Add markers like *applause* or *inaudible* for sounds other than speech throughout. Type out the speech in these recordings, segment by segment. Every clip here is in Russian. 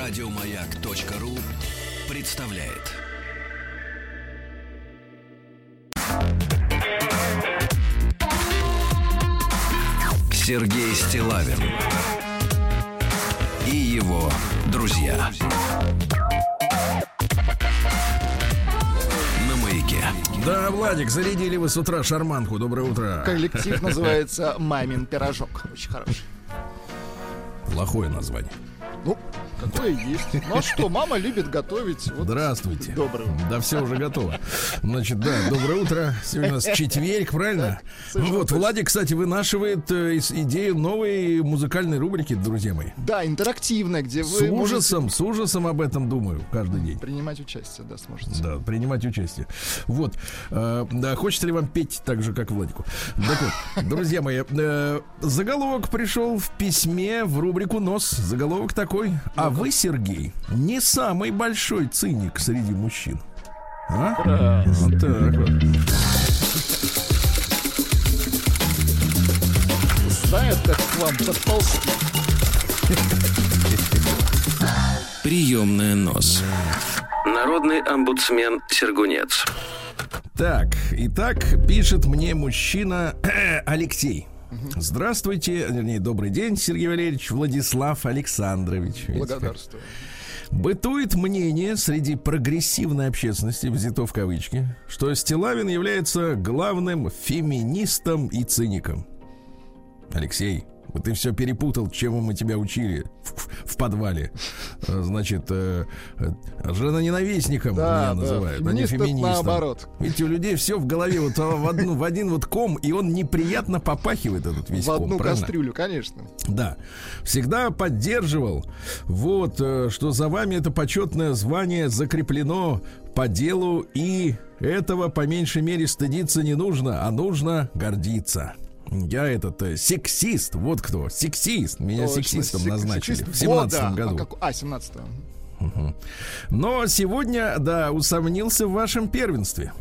Радиомаяк.ру представляет. Сергей Стилавин и его друзья. На маяке. Да, Владик, зарядили вы с утра шарманку. Доброе утро. Коллектив называется *laughs* «Мамин пирожок». Очень хороший. Плохое название. Какое есть. Ну а что, мама любит готовить. Вот Здравствуйте. Доброе утро. Да, все уже готово. Значит, да, доброе утро. Сегодня у нас четверг, правильно? Совершенно Вот. Владик, кстати, вынашивает э, идею новой музыкальной рубрики, друзья мои. Да, интерактивная, где С вы ужасом, с ужасом об этом думаю каждый день. можете принимать участие, да, сможете. Да, принимать участие. Вот. Э, да, хочется ли вам петь так же, как Владику? Так вот, друзья мои, э, заголовок пришел в письме в рубрику «Нос». Заголовок такой. А вы, Сергей, не самый большой циник среди мужчин. А? Вот так вот. Знают, как к вам подползти. Приемная нос. Народный омбудсмен Сергунец. Так, итак, пишет мне мужчина *clears throat* Алексей. Здравствуйте, вернее, добрый день, Сергей Валерьевич, Владислав Александрович. Благодарствую. Бытует мнение среди прогрессивной общественности, взято в кавычки, что Стилавин является главным феминистом и циником. Алексей, ты все перепутал, чему мы тебя учили в, в подвале. Э, Значит, э, э, женоненавистником Да, меня да, называют, а не феминистом. наоборот. Видите, у людей все в голове вот в, одну- в один вот ком, и он неприятно попахивает этот весь В ком. одну правильно? кастрюлю, конечно. Да, всегда поддерживал. Вот, э, что за вами это почетное звание закреплено по делу, и этого по меньшей мере стыдиться не нужно, а нужно гордиться. Я этот э, сексист, вот кто, сексист. Меня Точно, сексистом сек- назначили сексист в семнадцатом года. году. А, как- а, 17 Но сегодня, да, усомнился в вашем первенстве.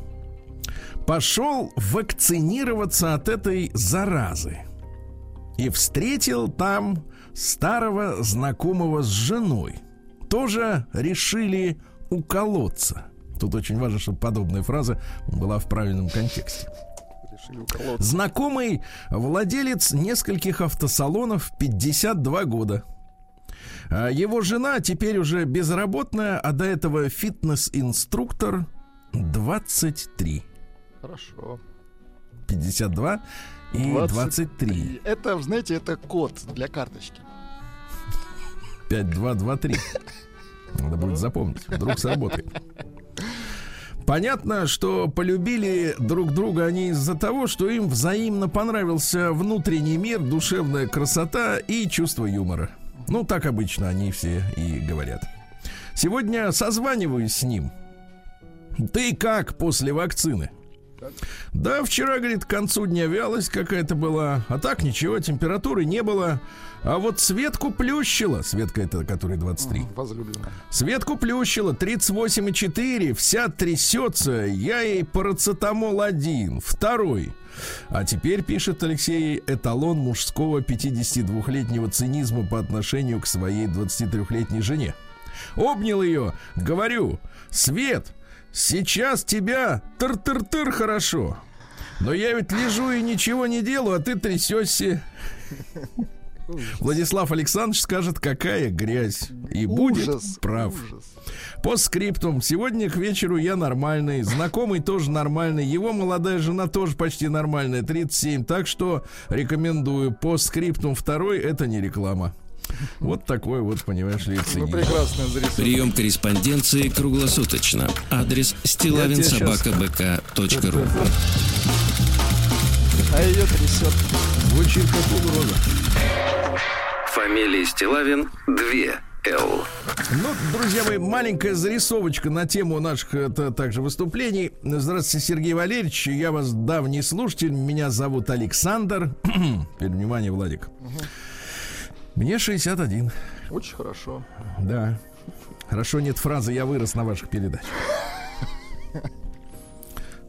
Пошел вакцинироваться от этой заразы. И встретил там старого знакомого с женой. Тоже решили уколоться. Тут очень важно, чтобы подобная фраза была в правильном контексте. Знакомый владелец нескольких автосалонов 52 года. А Его жена теперь уже безработная, а до этого фитнес-инструктор 23. Хорошо. 52 и 23. Это, знаете, это код для карточки. 5223. Надо будет запомнить. Вдруг сработает. Понятно, что полюбили друг друга они из-за того, что им взаимно понравился внутренний мир, душевная красота и чувство юмора. Ну, так обычно они все и говорят. Сегодня созваниваюсь с ним. Ты как после вакцины? Да, вчера, говорит, к концу дня вялость какая-то была. А так ничего, температуры не было. А вот Светку плющила. Светка это, который 23. Возлюбленная. Светку плющила 38,4, вся трясется. Я ей парацетамол один, второй. А теперь, пишет Алексей, эталон мужского 52-летнего цинизма по отношению к своей 23-летней жене. Обнял ее, говорю, Свет, сейчас тебя тыр-тыр-тыр хорошо. Но я ведь лежу и ничего не делаю, а ты трясешься. Владислав Александрович скажет, какая грязь. И будет Ужас, прав. ужас. По скриптум. Сегодня к вечеру я нормальный. Знакомый тоже нормальный. Его молодая жена тоже почти нормальная. 37. Так что рекомендую. По скриптум второй это не реклама. Вот такой вот, понимаешь ли, Ну, прекрасно. Прием корреспонденции круглосуточно. Адрес стилавинсобакабк.ру А ее трясет. Звучит как угроза. Фамилия Стилавин 2 Л. Ну, друзья мои, маленькая зарисовочка на тему наших это, также выступлений. Здравствуйте, Сергей Валерьевич. Я вас давний слушатель. Меня зовут Александр. *clears throat* Теперь внимание, Владик. Мне 61. Очень хорошо. Да. Хорошо, нет фразы «я вырос на ваших передачах». *laughs*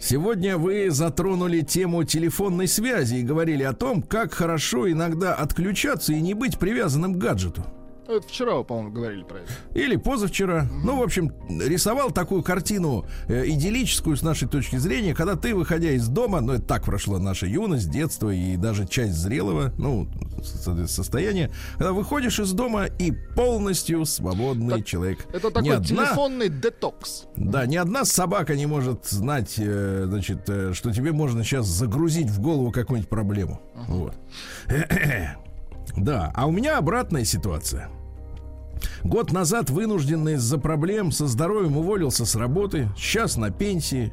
Сегодня вы затронули тему телефонной связи и говорили о том, как хорошо иногда отключаться и не быть привязанным к гаджету. Это вчера вы, по-моему, говорили про это. Или позавчера. Ну, в общем, рисовал такую картину э, идиллическую с нашей точки зрения, когда ты, выходя из дома, ну, это так прошла наша юность, детство и даже часть зрелого, ну, со- состояния, когда выходишь из дома и полностью свободный Так, человек. Это Ни такой одна- телефонный детокс. Да, ни одна собака не может знать, э, значит, э, что тебе можно сейчас загрузить в голову какую-нибудь проблему. Вот. *clears throat* Да, а у меня обратная ситуация. Год назад вынужденно из-за проблем со здоровьем уволился с работы, сейчас на пенсии.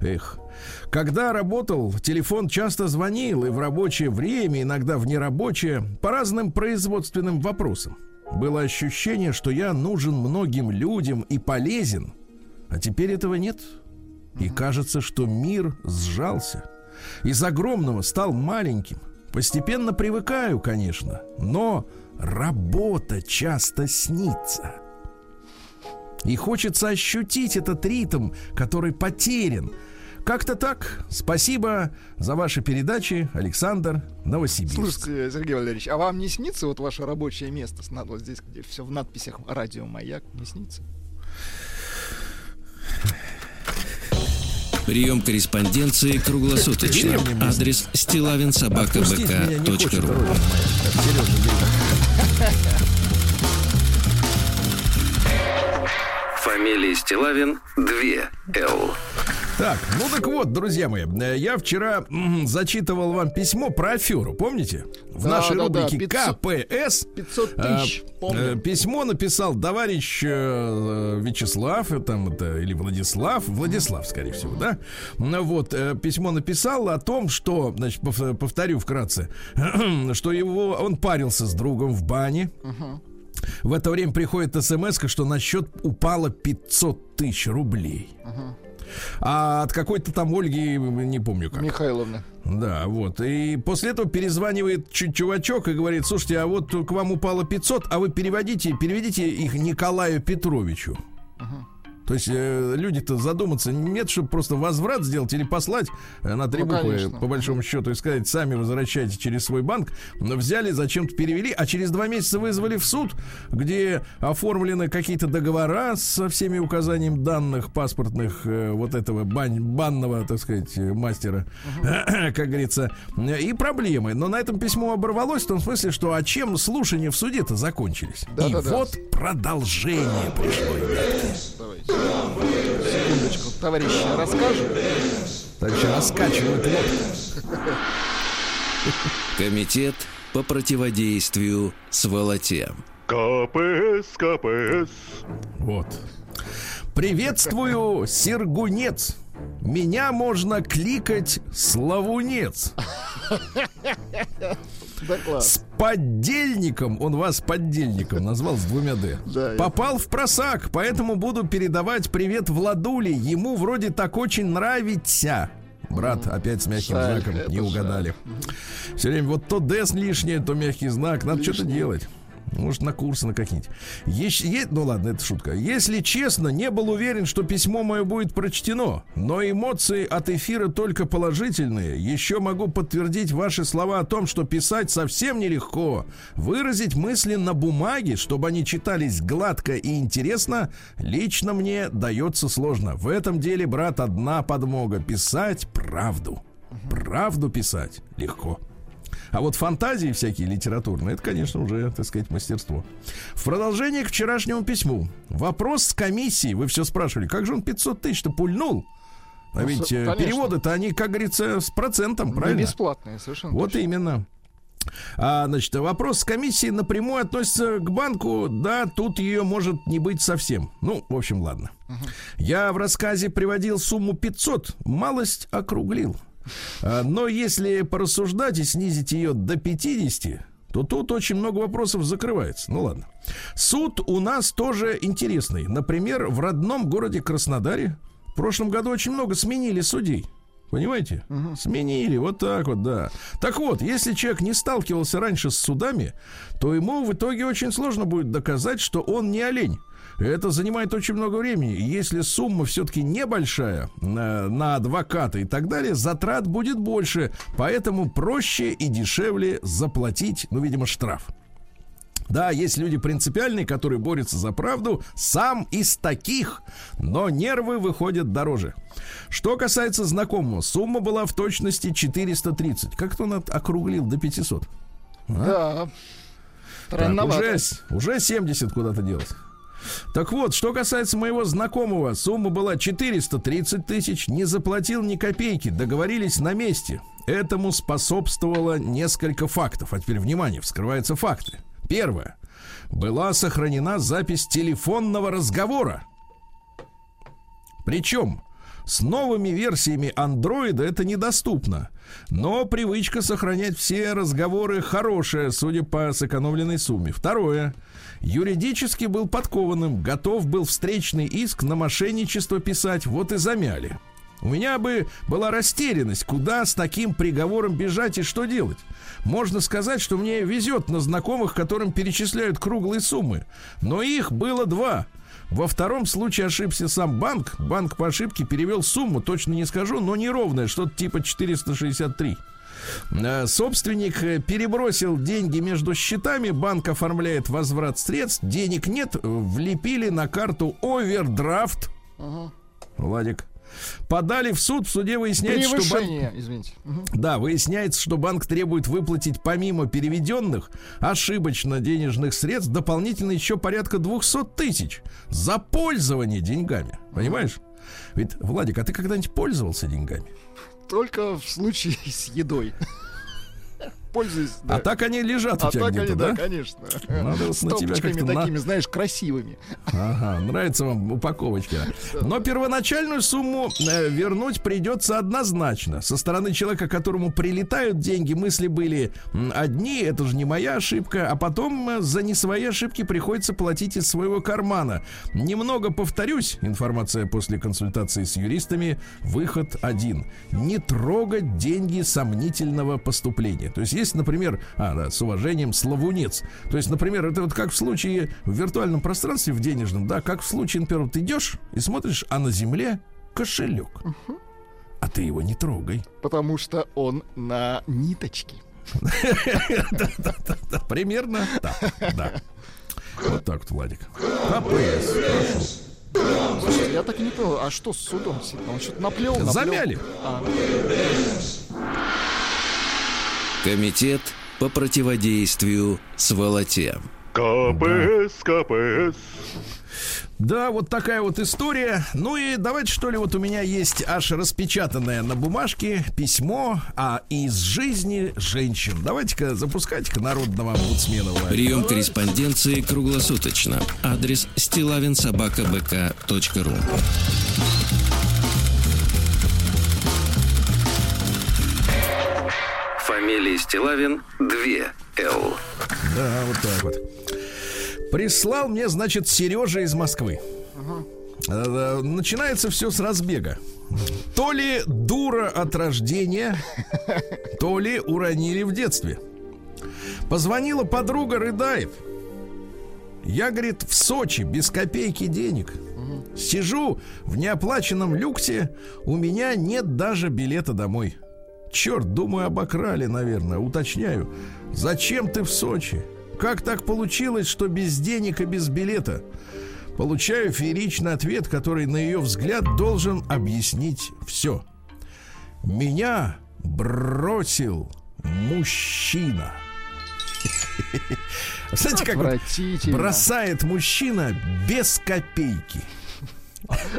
Эх. Когда работал, телефон часто звонил и в рабочее время, иногда в нерабочее, по разным производственным вопросам. Было ощущение, что я нужен многим людям и полезен, а теперь этого нет. И кажется, что мир сжался. Из огромного стал маленьким. Постепенно привыкаю, конечно, но работа часто снится. И хочется ощутить этот ритм, который потерян. Как-то так. Спасибо за ваши передачи, Александр Новосибирск. Слушайте, Сергей Валерьевич, а вам не снится вот ваше рабочее место? Вот здесь, где все в надписях «Радио Маяк», не снится? Прием корреспонденции круглосуточно. Адрес стилавинсобакабк.ру Сережа, Фамилия Стилавин 2 Л. Так, ну так вот, друзья мои, я вчера м, зачитывал вам письмо про аферу, помните? В Да, нашей да, да, рубрике 500 КПС 500 э, тысяч, э, помню. письмо написал товарищ э, Вячеслав, э, там это или Владислав, Владислав, скорее всего, да? Ну Вот э, письмо написал о том, что, значит, пов- повторю вкратце, *clears throat* что его он парился с другом в бане. В это время приходит смс, что на счет упало 500 тысяч рублей. А от какой-то там Ольги, не помню как. Михайловна. Да, вот. И после этого перезванивает чу- чувачок и говорит, слушайте, а вот к вам упало 500, а вы переводите, переведите их Николаю Петровичу. То есть э, люди-то задуматься нет, чтобы просто возврат сделать или послать э, на три Ну, буквы, конечно. по большому счету, и сказать, сами возвращайте через свой банк. Но взяли, зачем-то перевели, а через два месяца вызвали в суд, где оформлены какие-то договора со всеми указаниями данных паспортных э, вот этого бань- банного, так сказать, э, мастера, *clears throat* как говорится, и проблемы. Но на этом письмо оборвалось в том смысле, что а чем слушания в суде-то закончились? и Да-да-да. вот продолжение пришло. Давайте. Секундочку. Товарищи, расскажем? Так что раскачивают лодку. Комитет по противодействию сволоте. КПС, КПС. Вот. Приветствую, Сергунец. Меня можно кликать Славунец. Да. С поддельником, он вас поддельником назвал с двумя «д». Да, Попал в просак, поэтому буду передавать привет Владуле. Ему вроде так очень нравится. Брат, опять с мягким Жаль, знаком, не жаль. угадали. Все время вот то ДС лишнее, то мягкий знак. Надо что-то делать. Может, на курсы на какие-нибудь. Ещ- е- ну ладно, это шутка. Если честно, не был уверен, что письмо мое будет прочтено. Но эмоции от эфира только положительные. Еще могу подтвердить ваши слова о том, что писать совсем нелегко. Выразить мысли на бумаге, чтобы они читались гладко и интересно, лично мне дается сложно. В этом деле, брат, одна подмога. Писать правду. Правду писать легко. А вот фантазии всякие литературные, это, конечно, уже, так сказать, мастерство. В продолжение к вчерашнему письму. Вопрос с комиссией. Вы все спрашивали, как же он 500 тысяч-то пульнул? А Ну, ведь э, конечно. переводы-то они, как говорится, с процентом, Не правильно? бесплатные, совершенно Вот точно. именно. А, значит, вопрос с комиссией напрямую относится к банку. Да, тут ее может не быть совсем. Ну, в общем, ладно. Я в рассказе приводил сумму 500, малость округлил. А, но если порассуждать и снизить ее до 50, то тут очень много вопросов закрывается. Ну ладно. Суд у нас тоже интересный. Например, в родном городе Краснодаре в прошлом году очень много сменили судей. Понимаете? Сменили, вот так вот, да. Так вот, если человек не сталкивался раньше с судами, то ему в итоге очень сложно будет доказать, что он не олень. Это занимает очень много времени. Если сумма все-таки небольшая на, на адвоката и так далее, затрат будет больше. Поэтому проще и дешевле заплатить, ну, видимо, штраф. Да, есть люди принципиальные, которые борются за правду. Сам из таких. Но нервы выходят дороже. Что касается знакомого, сумма была в точности 430. Как-то он округлил до 500. Да. Так, уже, уже 70 куда-то делось. Так вот, что касается моего знакомого, сумма была 430 тысяч, не заплатил ни копейки, договорились на месте. Этому способствовало несколько фактов. А теперь, внимание, вскрываются факты. Первое. Была сохранена запись телефонного разговора. Причем с новыми версиями андроида это недоступно. Но привычка сохранять все разговоры хорошая, судя по сэкономленной сумме. Второе. Юридически был подкованным, готов был встречный иск на мошенничество писать, вот и замяли. У меня бы была растерянность, куда с таким приговором бежать и что делать. Можно сказать, что мне везет на знакомых, которым перечисляют круглые суммы. Но их было два. Во втором случае ошибся сам банк. Банк по ошибке перевел сумму, точно не скажу, но неровная, что-то типа 463. Э, Собственник э, перебросил деньги между счетами, банк оформляет возврат средств, денег нет, влепили на карту овердрафт. Владик. Подали в суд, в суде выясняется, что банк... Извините. Мгм. Да, выясняется, что банк требует выплатить помимо переведенных ошибочно денежных средств дополнительно еще порядка 200 тысяч за пользование деньгами. Понимаешь? Ведь, Владик, а ты когда-нибудь пользовался деньгами? Только в случае с едой. Пользуюсь. да. А так они лежат у А тебя так они, да? да, конечно. Надо вот на тебя как-то на- такими, знаешь, красивыми. Ага, нравится вам упаковочка. Но первоначальную сумму э, вернуть придется однозначно. Со стороны человека, которому прилетают деньги, мысли были одни, это же не моя ошибка, а потом э, за не свои ошибки приходится платить из своего кармана. Немного повторюсь, информация после консультации с юристами, выход один. Не трогать деньги сомнительного поступления. То есть есть, например, а, да, с уважением, славунец. То есть, например, это вот как в случае в виртуальном пространстве, в денежном, да, как в случае, например, ты идешь и смотришь, а на земле кошелек. А ты его не трогай. Потому что он на ниточке. *laughs* Примерно так, да. Вот так вот, Владик. КПС. Слушайте, я так и не понял, а что с судом? Он что-то наплел, наплел? Замяли. А, Комитет по противодействию сволоте. КПС, КПС. Да, вот такая вот история. Ну и давайте, что ли, вот у меня есть аж распечатанное на бумажке письмо а из жизни женщин. Давайте-ка запускайте-ка народного омбудсмена. Прием корреспонденции круглосуточно. Адрес стилавинсобакабк.ру Фамилия Стилавин 2 Л. Да, вот так вот. Прислал мне, значит, Сережа из Москвы. Э, Начинается все с разбега. То ли дура от рождения, то ли уронили в детстве. Позвонила подруга, рыдает. Я, говорит, в Сочи без копейки денег. Сижу в неоплаченном люксе, у меня нет даже билета домой. Черт, думаю, обокрали, наверное. Уточняю. Зачем ты в Сочи? Как так получилось, что без денег и без билета? Получаю фееричный ответ, который, на ее взгляд, должен объяснить все. Меня бросил мужчина. *laughs* Знаете, как бросает мужчина без копейки.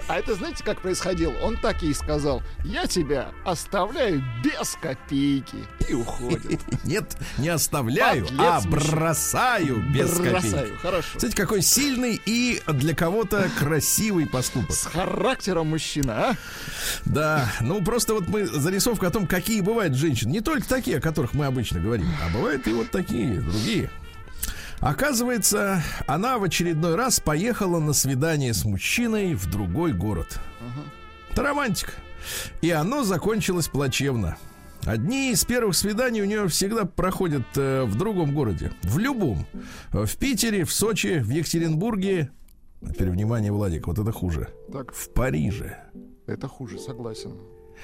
А это знаете, как происходило? Он так ей сказал, я тебя оставляю без копейки. И уходит. *laughs* Нет, не оставляю, а бросаю без копейки. Бросаю, хорошо. Смотрите, какой сильный и для кого-то красивый поступок. С характером мужчина, а? Да, ну просто вот мы зарисовка о том, какие бывают женщины. Не только такие, о которых мы обычно говорим, а бывают и вот такие, другие. Оказывается, она в очередной раз поехала на свидание с мужчиной в другой город. Это романтика. И оно закончилось плачевно. Одни из первых свиданий у нее всегда проходят э, в другом городе. В любом. В Питере, в Сочи, в Екатеринбурге. Теперь внимание, Владик, вот это хуже. Так, В Париже. это хуже, согласен.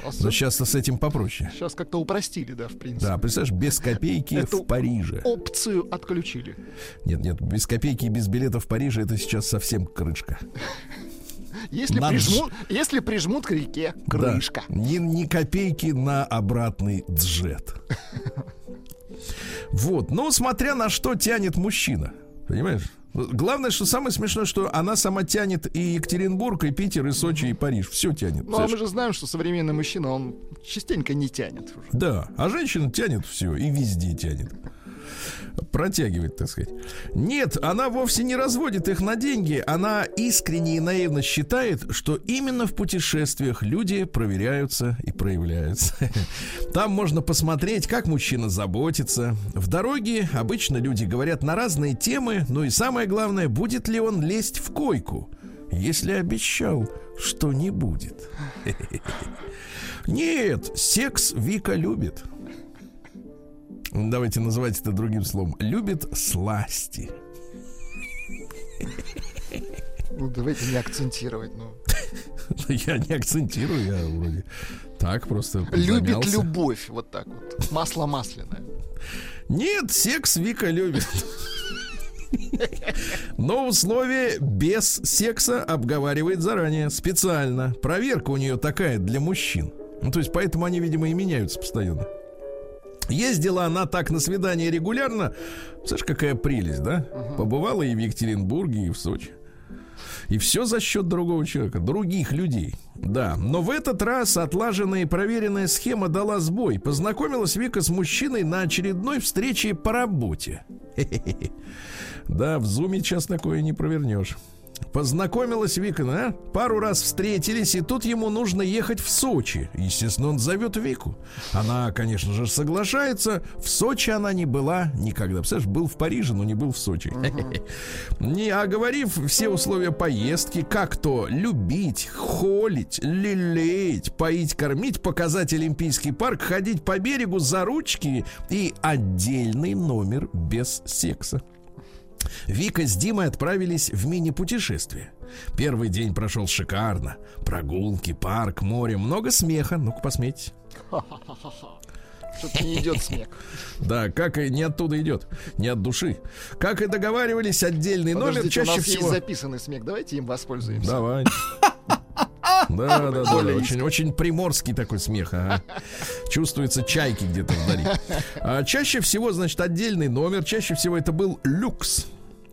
Но сейчас с этим попроще. Сейчас как-то упростили, да, в принципе. Да, представляешь, без копейки *laughs* Эту в Париже. Опцию отключили. Нет, нет, без копейки и без билета в Париже это сейчас совсем крышка. Если, ж- прижмут, если прижмут к реке, крышка. Да. Ни, ни копейки на обратный джет. *laughs* Вот. Но смотря на что тянет мужчина. Понимаешь? Главное, что самое смешное, что она сама тянет и Екатеринбург, и Питер, и Сочи, и Париж. Все тянет. Ну, а мы же знаем, что современный мужчина, он частенько не тянет уже. Да, а женщина тянет все и везде тянет. Протягивает, так сказать. Нет, она вовсе не разводит их на деньги. Она искренне и наивно считает, что именно в путешествиях люди проверяются и проявляются. *laughs* Там можно посмотреть, как мужчина заботится. В дороге обычно люди говорят на разные темы, ну и самое главное, будет ли он лезть в койку, если обещал, что не будет. *laughs* Нет, секс Вика любит. Давайте называть это другим словом. Любит сласти. Ну, давайте не акцентировать. Ну. *laughs* Я не акцентирую, я вроде так просто Любит замялся. любовь, вот так вот. Масло масляное. Нет, секс Вика любит. Но условие без секса обговаривает заранее, специально. Проверка у нее такая для мужчин. Ну, то есть, поэтому они, видимо, и меняются постоянно. Ездила она так на свидание регулярно. Слышь, какая прелесть, да? Побывала и в Екатеринбурге, и в Сочи. И все за счет другого человека, других людей. Да, но в этот раз отлаженная и проверенная схема дала сбой. Познакомилась Вика с мужчиной на очередной встрече по работе. Да, в зуме сейчас такое не провернешь. Познакомилась Вика, а? Пару раз встретились, и тут ему нужно ехать в Сочи. Естественно, он зовет Вику. Она, конечно же, соглашается. В Сочи она не была никогда. Представляешь, был в Париже, но не был в Сочи. Не оговорив все условия поездки, как то любить, холить, лелеять, поить, кормить, показать Олимпийский парк, ходить по берегу за ручки и отдельный номер без секса. Вика с Димой отправились в мини-путешествие. Первый день прошел шикарно. Прогулки, парк, море, много смеха. Ну-ка, посмейтесь. Что-то не идет смех. *laughs* Да, как и не оттуда идет, не от души. Как и договаривались, отдельный номер Подождите, у чаще нас всего. есть записанный смех. Давайте им воспользуемся. Давай. *laughs* *laughs* Да, да, да, да, очень, очень приморский такой смех. ага. Чувствуется чайки где-то вдали. А чаще всего, значит, отдельный номер. Чаще всего это был люкс.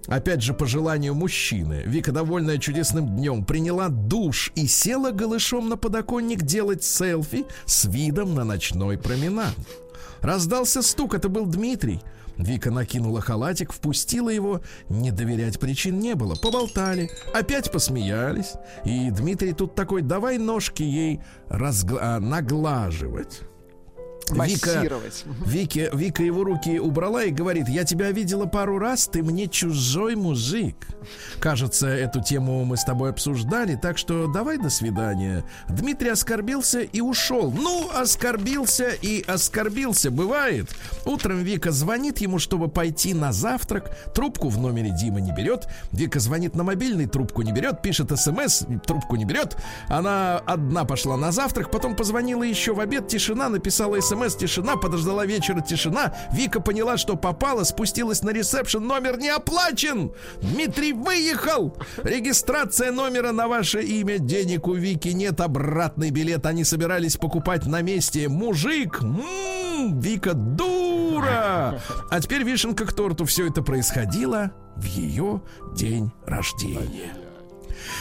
Опять же, по желанию мужчины. Вика, довольная чудесным днем, приняла душ и села голышом на подоконник делать селфи с видом на ночной променад. Раздался стук, это был Дмитрий. Вика накинула халатик, впустила его. Не доверять причин не было. Поболтали, опять посмеялись. И Дмитрий тут такой, давай ножки ей разгла- наглаживать. Вика. Вики, Вика его руки убрала и говорит, я тебя видела пару раз, ты мне чужой мужик. Кажется, эту тему мы с тобой обсуждали, так что давай до свидания. Дмитрий оскорбился и ушел. Ну, оскорбился и оскорбился, бывает. Утром Вика звонит ему, чтобы пойти на завтрак. Трубку в номере Дима не берет. Вика звонит на мобильный, трубку не берет, пишет смс, трубку не берет. Она одна пошла на завтрак, потом позвонила еще в обед, тишина, написала смс, тишина, подождала вечера, тишина. Вика поняла, что попала, спустилась на ресепшн, номер не оплачен. Дмитрий выехал. Регистрация номера на ваше имя, денег у Вики нет, обратный билет они собирались покупать на месте. Мужик, м, Вика дура. А теперь вишенка к торту. Все это происходило в ее день рождения.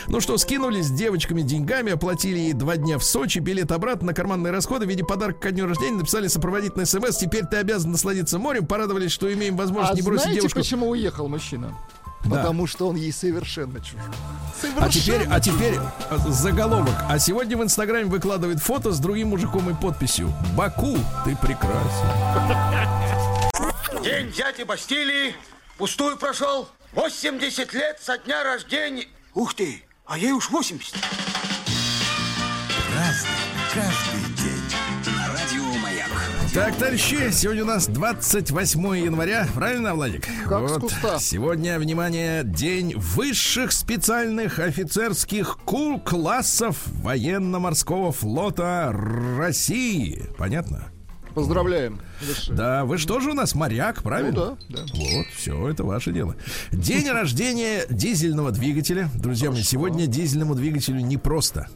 Ну что, скинулись с девочками деньгами, оплатили ей два дня в Сочи, билет обратно на карманные расходы в виде подарка ко дню рождения, написали сопроводительный смс. Теперь ты обязан насладиться морем. Порадовались, что имеем возможность А не бросить знаете, девушку. почему уехал мужчина? Да. Потому что он ей совершенно чужой. А теперь, а теперь э, заголовок. А сегодня в Инстаграме выкладывает фото с другим мужиком и подписью «Баку, ты прекрасен». День дяди Бастилии пустую прошел. 80 лет со дня рождения. Ух ты, а ей уж 80. Разный, каждый день. На радио Маяк. Так, товарищи, сегодня у нас 28 января, правильно, Владик? Как с куста. Сегодня, внимание, день высших специальных офицерских кул-классов военно-морского флота России. Понятно? Поздравляем. Да, вы что же у нас моряк, правильно? Ну да, да. Вот, все, это ваше дело. День рождения дизельного двигателя. Друзья мои, сегодня дизельному двигателю непросто.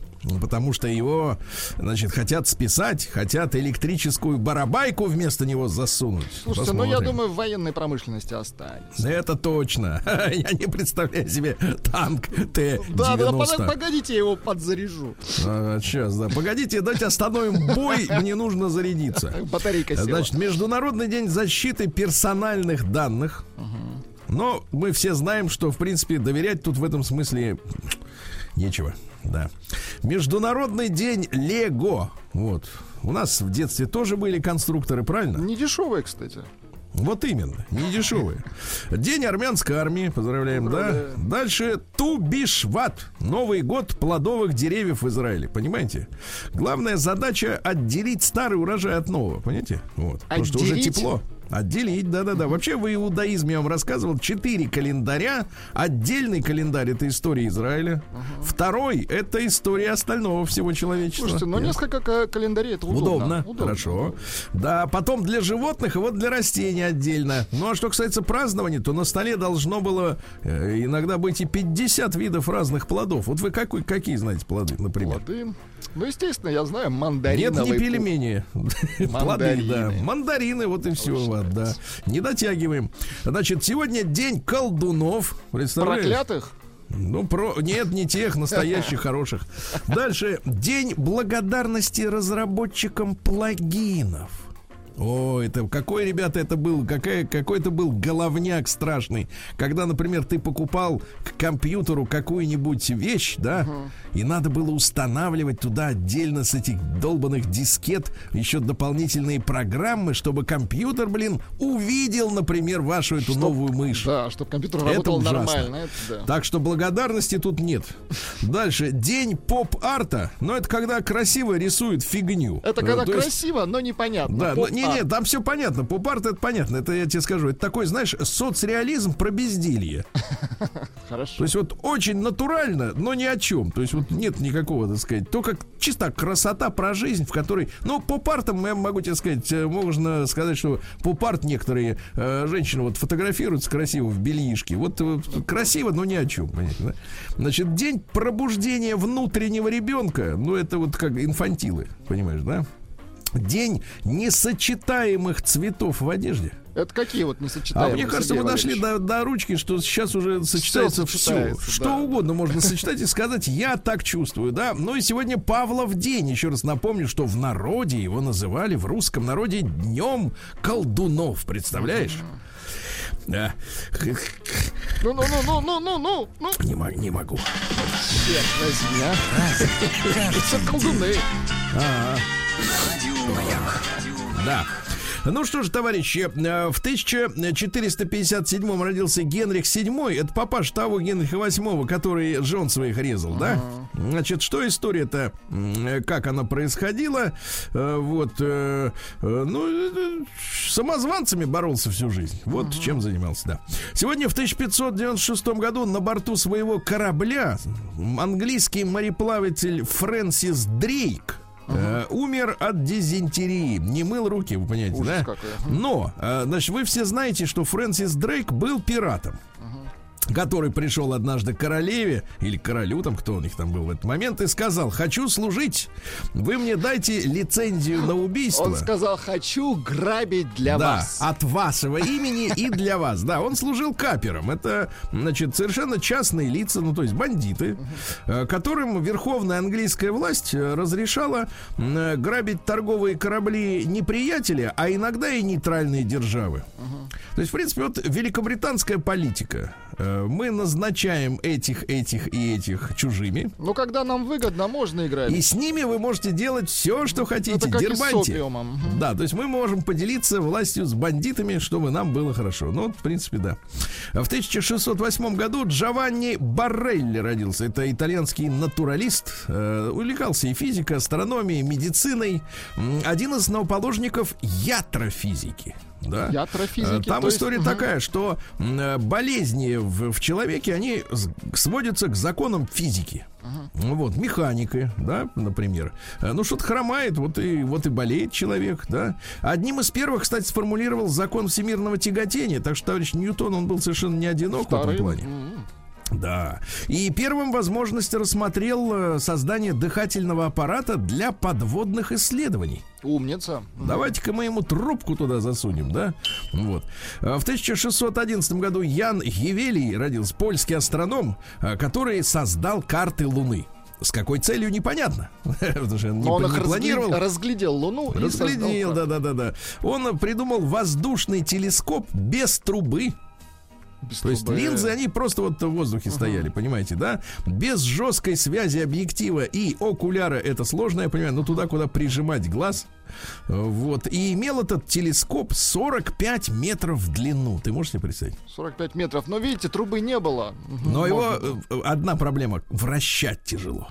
Потому что его, значит, хотят списать, хотят электрическую барабайку вместо него засунуть. Слушайте, ну я Посмотрим. думаю, в военной промышленности останется. Это точно. *laughs* Я не представляю себе танк Т-90. Да, да, пог- погодите, я его подзаряжу. сейчас, да. Погодите, давайте остановим бой, *laughs* мне нужно зарядиться. Батарейка села. Значит, Международный день защиты персональных данных. Но мы все знаем, что, в принципе, доверять тут в этом смысле нечего. Да. Международный день Лего. Вот. У нас в детстве тоже были конструкторы, правильно? Не дешевые, кстати. Вот именно, не дешевые. *laughs* День армянской армии, поздравляем, да? Дальше Тубишват, Новый год плодовых деревьев в Израиле, понимаете? Главная задача отделить старый урожай от нового, понимаете? Вот, потому что уже Отделить? тепло. Отделить, да-да-да. Вообще в иудаизме я вам рассказывал четыре календаря. Отдельный календарь это история Израиля. Второй это история остального всего человечества. Слушайте, ну Я- несколько ка- календарей это удобно. Удобно, хорошо. Да, потом для животных и вот для растений отдельно. Ну а что касается празднования, то на столе должно было э, иногда быть и 50 видов разных плодов. Вот вы какой, какие знаете плоды, например? Плоды. Ну, естественно, я знаю, Нет, мандариновый. не пельмени. Плоды, да. Мандарины. Мандарины, вот и все, вот, да. Не дотягиваем. Значит, сегодня день колдунов. Представляешь? Проклятых? Ну, про... нет, не тех, настоящих, хороших. Дальше. День благодарности разработчикам плагинов. О, это какой, ребята, это был, какая, какой это был головняк страшный. Когда, например, ты покупал к компьютеру какую-нибудь вещь, да, и надо было устанавливать туда отдельно с этих долбанных дискет еще дополнительные программы, чтобы компьютер, блин, увидел, например, вашу эту новую мышь. Да, чтобы компьютер Это работал ужасно. нормально. Это да. Так что благодарности тут нет. Дальше. День поп-арта. Но это когда красиво рисуют фигню. Это когда красиво, но непонятно. Да, не, не, там все понятно. Поп-арт это понятно. Это я тебе скажу. Это такой, знаешь, соцреализм про безделье. *laughs* Хорошо. То есть вот очень натурально, но ни о чем. То есть вот нет никакого, так сказать, только чисто красота про жизнь, в которой... Ну, поп-артом, я могу тебе сказать, э, можно сказать, что поп-арт некоторые э, женщины вот фотографируются красиво в бельишке. Вот э, красиво, но ни о чем. понимаете, да? Значит, день пробуждения внутреннего ребенка, ну, это вот как инфантилы, понимаешь, да? День несочетаемых цветов в одежде. Это какие вот А несочетаемые? мне кажется, мы дошли до, до ручки, что сейчас уже сочетается все. сочетается, Что да. угодно можно сочетать и сказать, я так чувствую, да. Ну и сегодня Павлов день. Еще раз напомню, что в народе его называли, в русском народе, днем колдунов. Представляешь? Да. Ну, ну, ну, ну, ну, ну, ну, ну. Не, мо- не могу. Черт возьми, а. Кажется, колдуны. Да. Ну что ж, товарищи, э, в 1457 родился Генрих VII. Это папаш того Генриха VIII, который жен своих резал, да? Значит, что история-то, э, как она происходила? Э, Вот, ну, самозванцами боролся всю жизнь. Вот чем занимался, да. Сегодня в 1596 году на борту своего корабля английский мореплаватель Фрэнсис Дрейк Э, умер от дизентерии. Не мыл руки, вы понимаете, Ужас да? какой, Но, э, значит, вы все знаете, что Фрэнсис Дрейк был пиратом. Который пришел однажды к королеве или королю, там кто у них там был в этот момент, и сказал: Хочу служить, вы мне дайте лицензию на убийство. Он сказал, хочу грабить для да, вас. от вашего имени и для вас. Да, он служил капером. Это, значит, совершенно частные лица, ну, то есть бандиты, э, которым верховная английская власть э, разрешала э, грабить торговые корабли неприятеля, а иногда и нейтральные державы. То есть, в принципе, вот великобританская политика, мы назначаем этих, этих и этих чужими. Ну, когда нам выгодно, можно играть. И с ними вы можете делать все, что хотите. Это как и с Дербаньте. опиумом. Мгм. Да, то есть мы можем поделиться властью с бандитами, чтобы нам было хорошо. Ну, вот, в принципе, да. В 1608 году Джованни Барелли родился. Это итальянский натуралист. Э, увлекался и физикой, астрономией, медициной. Один из основоположников ятрофизики. Да. Ятрофизики, Э, Там то есть, история мгм. такая, что э, болезни в, в человеке, они сводятся к законам физики. Ну Вот, механика, да, например. Э, Ну, что-то хромает, вот и, вот и болеет человек, да. Одним из первых, кстати, сформулировал закон всемирного тяготения, так что товарищ Ньютон, он был совершенно не одинок в этом плане. Да. И первым возможность рассмотрел э, создание дыхательного аппарата для подводных исследований. Умница. Давайте-ка мы ему трубку туда засунем, да? Вот. А В 1611 году Ян Евелий родился, польский астроном, а, который создал карты Луны. С какой целью непонятно. *laughs* Потому что он не, он не их планировал. разглядел Луну Разглядел, создал да, да, да, да. Он придумал воздушный телескоп без трубы. То есть линзы, они просто вот в воздухе стояли, понимаете, да? Без жесткой связи объектива и окуляра это сложно, я понимаю, но туда, куда прижимать глаз. Э, Вот. И имел этот телескоп 45 метров в длину. Ты можешь себе представить? 45 метров. Но видите, трубы не было. Но его можно было. э, одна проблема вращать тяжело.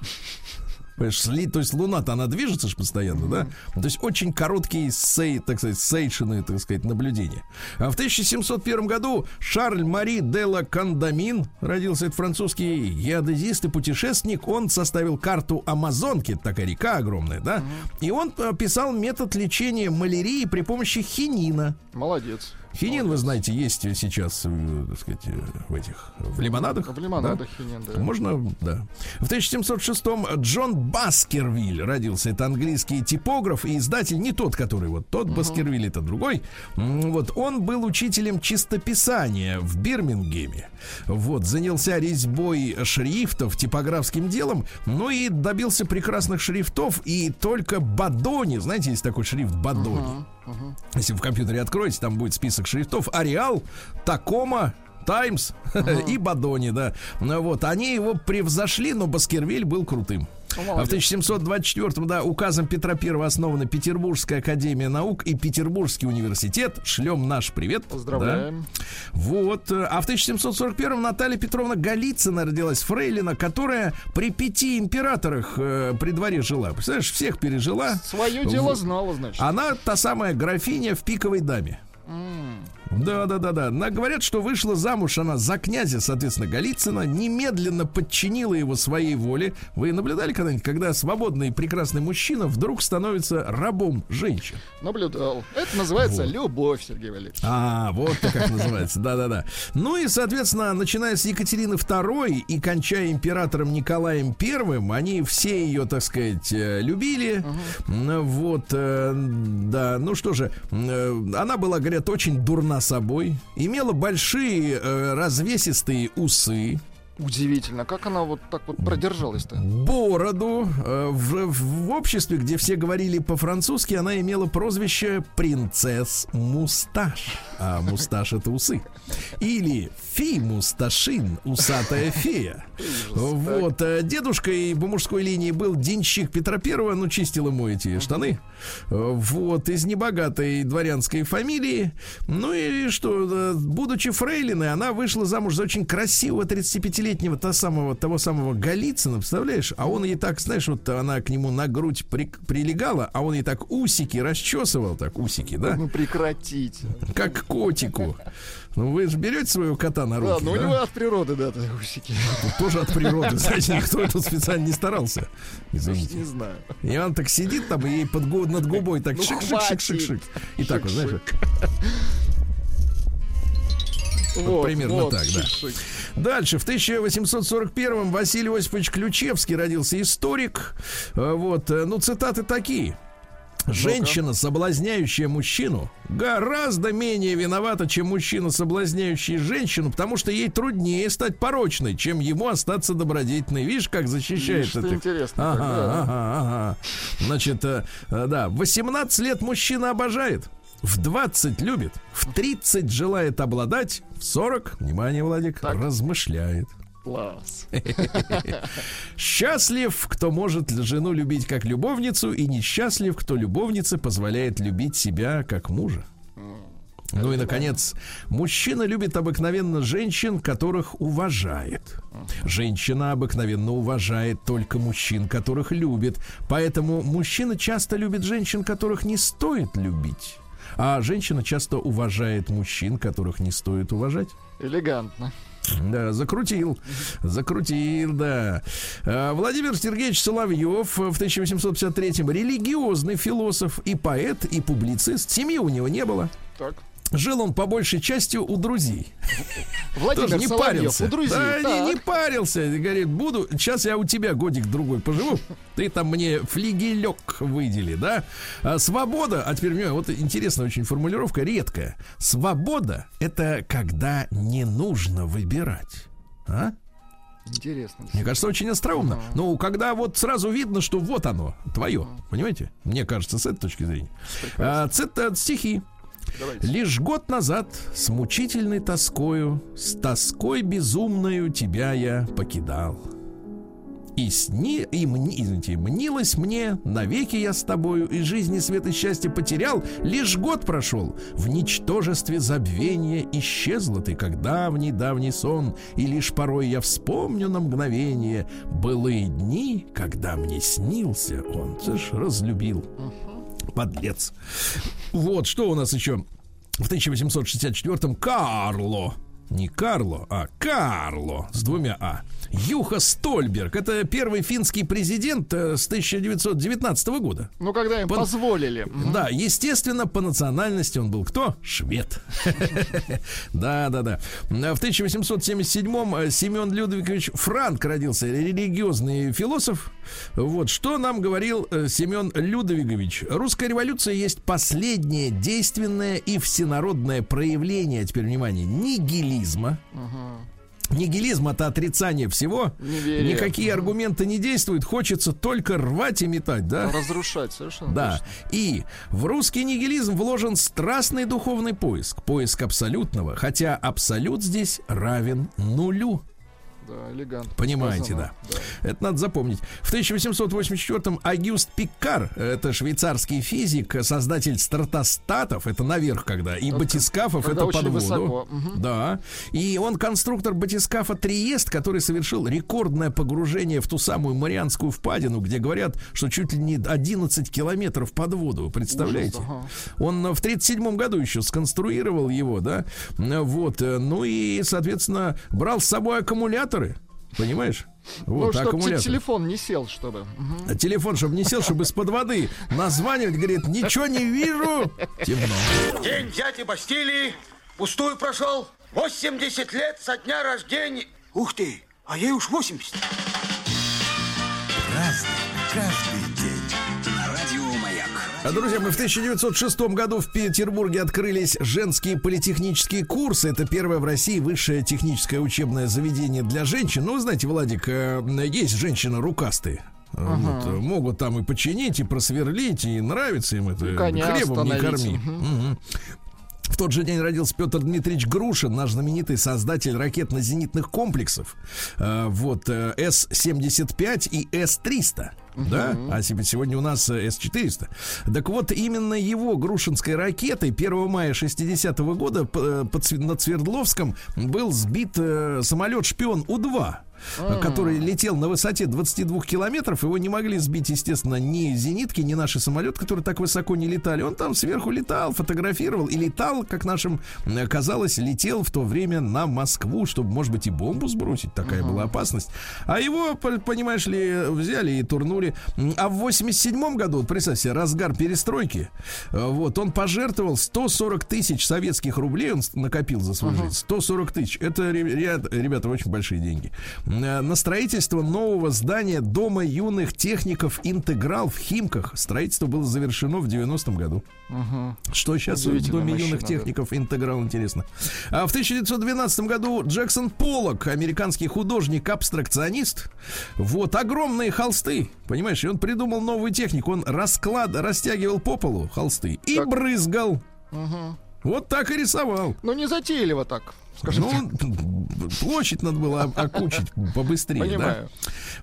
Понимаешь, то есть Луна-то она движется же постоянно, да? То есть очень короткие сей, так сказать, сейшины, так сказать, наблюдения. А в 1701 году Шарль Мари де ла Кондамин родился, это французский геодезист и путешественник. Он составил карту Амазонки, это такая река огромная, да? И он описал метод лечения малярии при помощи хинина. Молодец. Хинин, вы знаете, есть сейчас, э, так сказать, э, в этих в лимонадах. В лимонадах да? хинин, да. Можно, да. В 1706-м Джон Баскервиль родился. Это английский типограф и издатель, не тот, который вот тот Баскервиль, это другой. Вот он был учителем чистописания в Бирмингеме. Вот занялся резьбой шрифтов, типографским делом, ну и добился прекрасных шрифтов. И только Бадони, знаете, есть такой шрифт Бадони. Если в компьютере откроете, там будет список шрифтов. Ареал, Такома, Таймс *laughs* и Бадони, да. Ну Вот, они его превзошли, но Баскервиль был крутым. А в молодец. 1724 да, указом Петра I основана Петербургская академия наук и Петербургский университет. Шлем наш привет. Поздравляем. Да. Вот. А в 1741 Наталья Петровна Голицына родилась фрейлина, которая при пяти императорах э, при дворе жила. Представляешь, всех пережила. Свое дело Вот. знала, значит. Она та самая графиня в пиковой даме. Да, да, да, да. На- Говорят, что вышла замуж она за князя, соответственно, Голицына, немедленно подчинила его своей воле. Вы наблюдали когда-нибудь, когда свободный и прекрасный мужчина вдруг становится рабом женщин? Наблюдал. Это называется любовь, Сергей Валерьевич. А, вот как называется, да-да-да. Ну и, соответственно, начиная с Екатерины II и кончая императором Николаем I, они все ее, так сказать, э, любили. М, Вот, э, да, ну что же, э, она была, говорят, очень дурна собой, имела большие э, развесистые усы, Удивительно, как она вот так вот продержалась-то? бороду. Э, В, в обществе, где все говорили по-французски, она имела прозвище принцесс Мусташ. А мусташ это усы. Или фи мусташин, усатая фея. Вот. э, Дедушкой по мужской линии был денщик Петра Первого, ну, чистил ему эти штаны. Вот. Из небогатой дворянской фамилии. Ну и что, э, будучи фрейлиной, она вышла замуж за очень красивого 35-летнего того самого, того самого Голицына, представляешь? А он ей так, знаешь, вот она к нему на грудь при- прилегала, а он ей так усики расчесывал, так усики, да? Ну прекратите. Как котику. Ну, вы же берете своего кота на руки, Ладно, у да? него от природы, да, усики. Тоже от природы, знаете, никто тут специально не старался. Извините. Не знаю. И он так сидит там, и ей под над губой так Ну, шик-шик-шик-шик-шик. И так вот, знаешь, Вот, примерно так, да. Дальше, в 1841-м Василий Осипович Ключевский родился историк. Э, Вот, э, ну, цитаты такие. Женщина, соблазняющая мужчину, гораздо менее виновата, чем мужчина, соблазняющий женщину, потому что ей труднее стать порочной, чем ему остаться добродетельной. Видишь, как защищает это? интересно Ага, ага, ага. Значит, э, э, да, 18 лет мужчина обожает. В 20 любит, в 30 желает обладать, в 40, внимание, Владик, Так. размышляет. Класс. Счастлив, кто может жену любить как любовницу, и несчастлив, кто любовнице позволяет любить себя как мужа. Ну и, наконец, мужчина любит обыкновенно женщин, которых уважает. Женщина обыкновенно уважает только мужчин, которых любит. Поэтому мужчина часто любит женщин, которых не стоит любить. А женщина часто уважает мужчин, которых не стоит уважать. Элегантно. Да, закрутил. Закрутил, да. А, Владимир Сергеевич Соловьев в 1853-м религиозный философ и поэт, и публицист. Семьи у него не было. Так. Жил он по большей части у друзей. Владимир Тоже не Соловьев, парился. у друзей. Да, не, не парился. Говорит, буду, сейчас я у тебя годик другой поживу. Ты там мне флигелек выдели, да? А свобода, а теперь, внимание, вот интересная очень формулировка, редкая. Свобода — это когда не нужно выбирать. А? Интересно. Мне кажется, очень остроумно. Ну, когда вот сразу видно, что вот оно, твое. Понимаете? Мне кажется, с этой точки зрения. А, цитат стихи. Давайте. Лишь год назад с мучительной тоскою, с тоской безумною тебя я покидал. И сни, и мни, извините, мнилось мне, навеки я с тобою, и жизни свет и счастье потерял, лишь год прошел, в ничтожестве забвения исчезла ты, как давний-давний сон, и лишь порой я вспомню на мгновение былые дни, когда мне снился он, ты ж разлюбил подлец. Вот, что у нас еще? В 1864-м Карло, не Карло, а Карло с двумя А. Юха Стольберг. Это первый финский президент э, с 1919 года. Ну, когда им Пон- позволили. Да, естественно, по национальности он был кто? Швед. *laughs* Да, да, да. В 1877-м Семен Людвигович Франк родился, религиозный философ. Вот что нам говорил э, Семен Людвигович. Русская революция есть последнее действенное и всенародное проявление, теперь внимание, нигилизма. Нигилизм это отрицание всего. Неверие. Никакие аргументы не действуют. Хочется только рвать и метать, да? Разрушать, совершенно Да. точно. И в русский нигилизм вложен страстный духовный поиск. Поиск абсолютного. Хотя абсолют здесь равен нулю. Да, элегантно. Понимаете, сказано. да. Это надо запомнить. В 1884-м Агюст Пикар, это швейцарский физик, создатель стратостатов, это наверх когда, и батискафов, это под воду. Мгм. Да. И он конструктор батискафа Триест, который совершил рекордное погружение в ту самую Марианскую впадину, где говорят, что чуть ли не 11 километров под воду. Представляете? Ужас, ага. Он в 37 году еще сконструировал его, да. Вот. э, Ну и, соответственно, брал с собой аккумуляторы. Понимаешь? Ну, Вот, чтобы аккумулятор. телефон не сел, чтобы. А Телефон, чтобы не сел, чтобы из-под воды названивать, говорит, ничего не вижу. Темно. День дяди Бастилии пустую прошел. 80 лет со дня рождения. Ух ты, а ей уж 80. А, Друзья, мы в 1906 году в Петербурге открылись женские политехнические курсы. Это первое в России высшее техническое учебное заведение для женщин. Ну, вы знаете, Владик, э, есть женщины рукастые. Вот, э, могут там и починить, и просверлить, и нравится им это. коня Хлебом не корми. Мгм. В тот же день родился Петр Дмитриевич Грушин, наш знаменитый создатель ракетно-зенитных комплексов. Э, вот э, С-75 и С-300. Да, а себе- сегодня у нас э, С-400. Так вот, именно его грушинской ракетой 1 мая 60 года п- э, под над Свердловском был сбит э, самолет-шпион У-2 э, который летел на высоте 22 километров. Его не могли сбить, естественно, ни зенитки, ни наши самолеты, которые так высоко не летали. Он там сверху летал, фотографировал и летал, как нашим э, казалось, летел в то время на Москву, чтобы, может быть, и бомбу сбросить. Такая была опасность. А его, по- понимаешь ли, взяли и турнули. М, А в 87 году, вот представь себе, разгар перестройки, э, вот, он пожертвовал 140 тысяч советских рублей, он накопил за свою жизнь. 140 тысяч. Это, ре- ребят- ребята, очень большие деньги. Э, На строительство нового здания Дома юных техников «Интеграл» в Химках. Строительство было завершено в 90-м году. Что сейчас в Доме юных да. техников «Интеграл» интересно. А в 1912 году Джексон Поллок, американский художник, абстракционист, вот огромные холсты, понимаешь, и он придумал новую технику. Он расклад, растягивал по полу холсты и Так. брызгал. Вот так и рисовал. Ну, не затейливо так, скажем Ну, площадь надо было окучить побыстрее. да. Понимаю.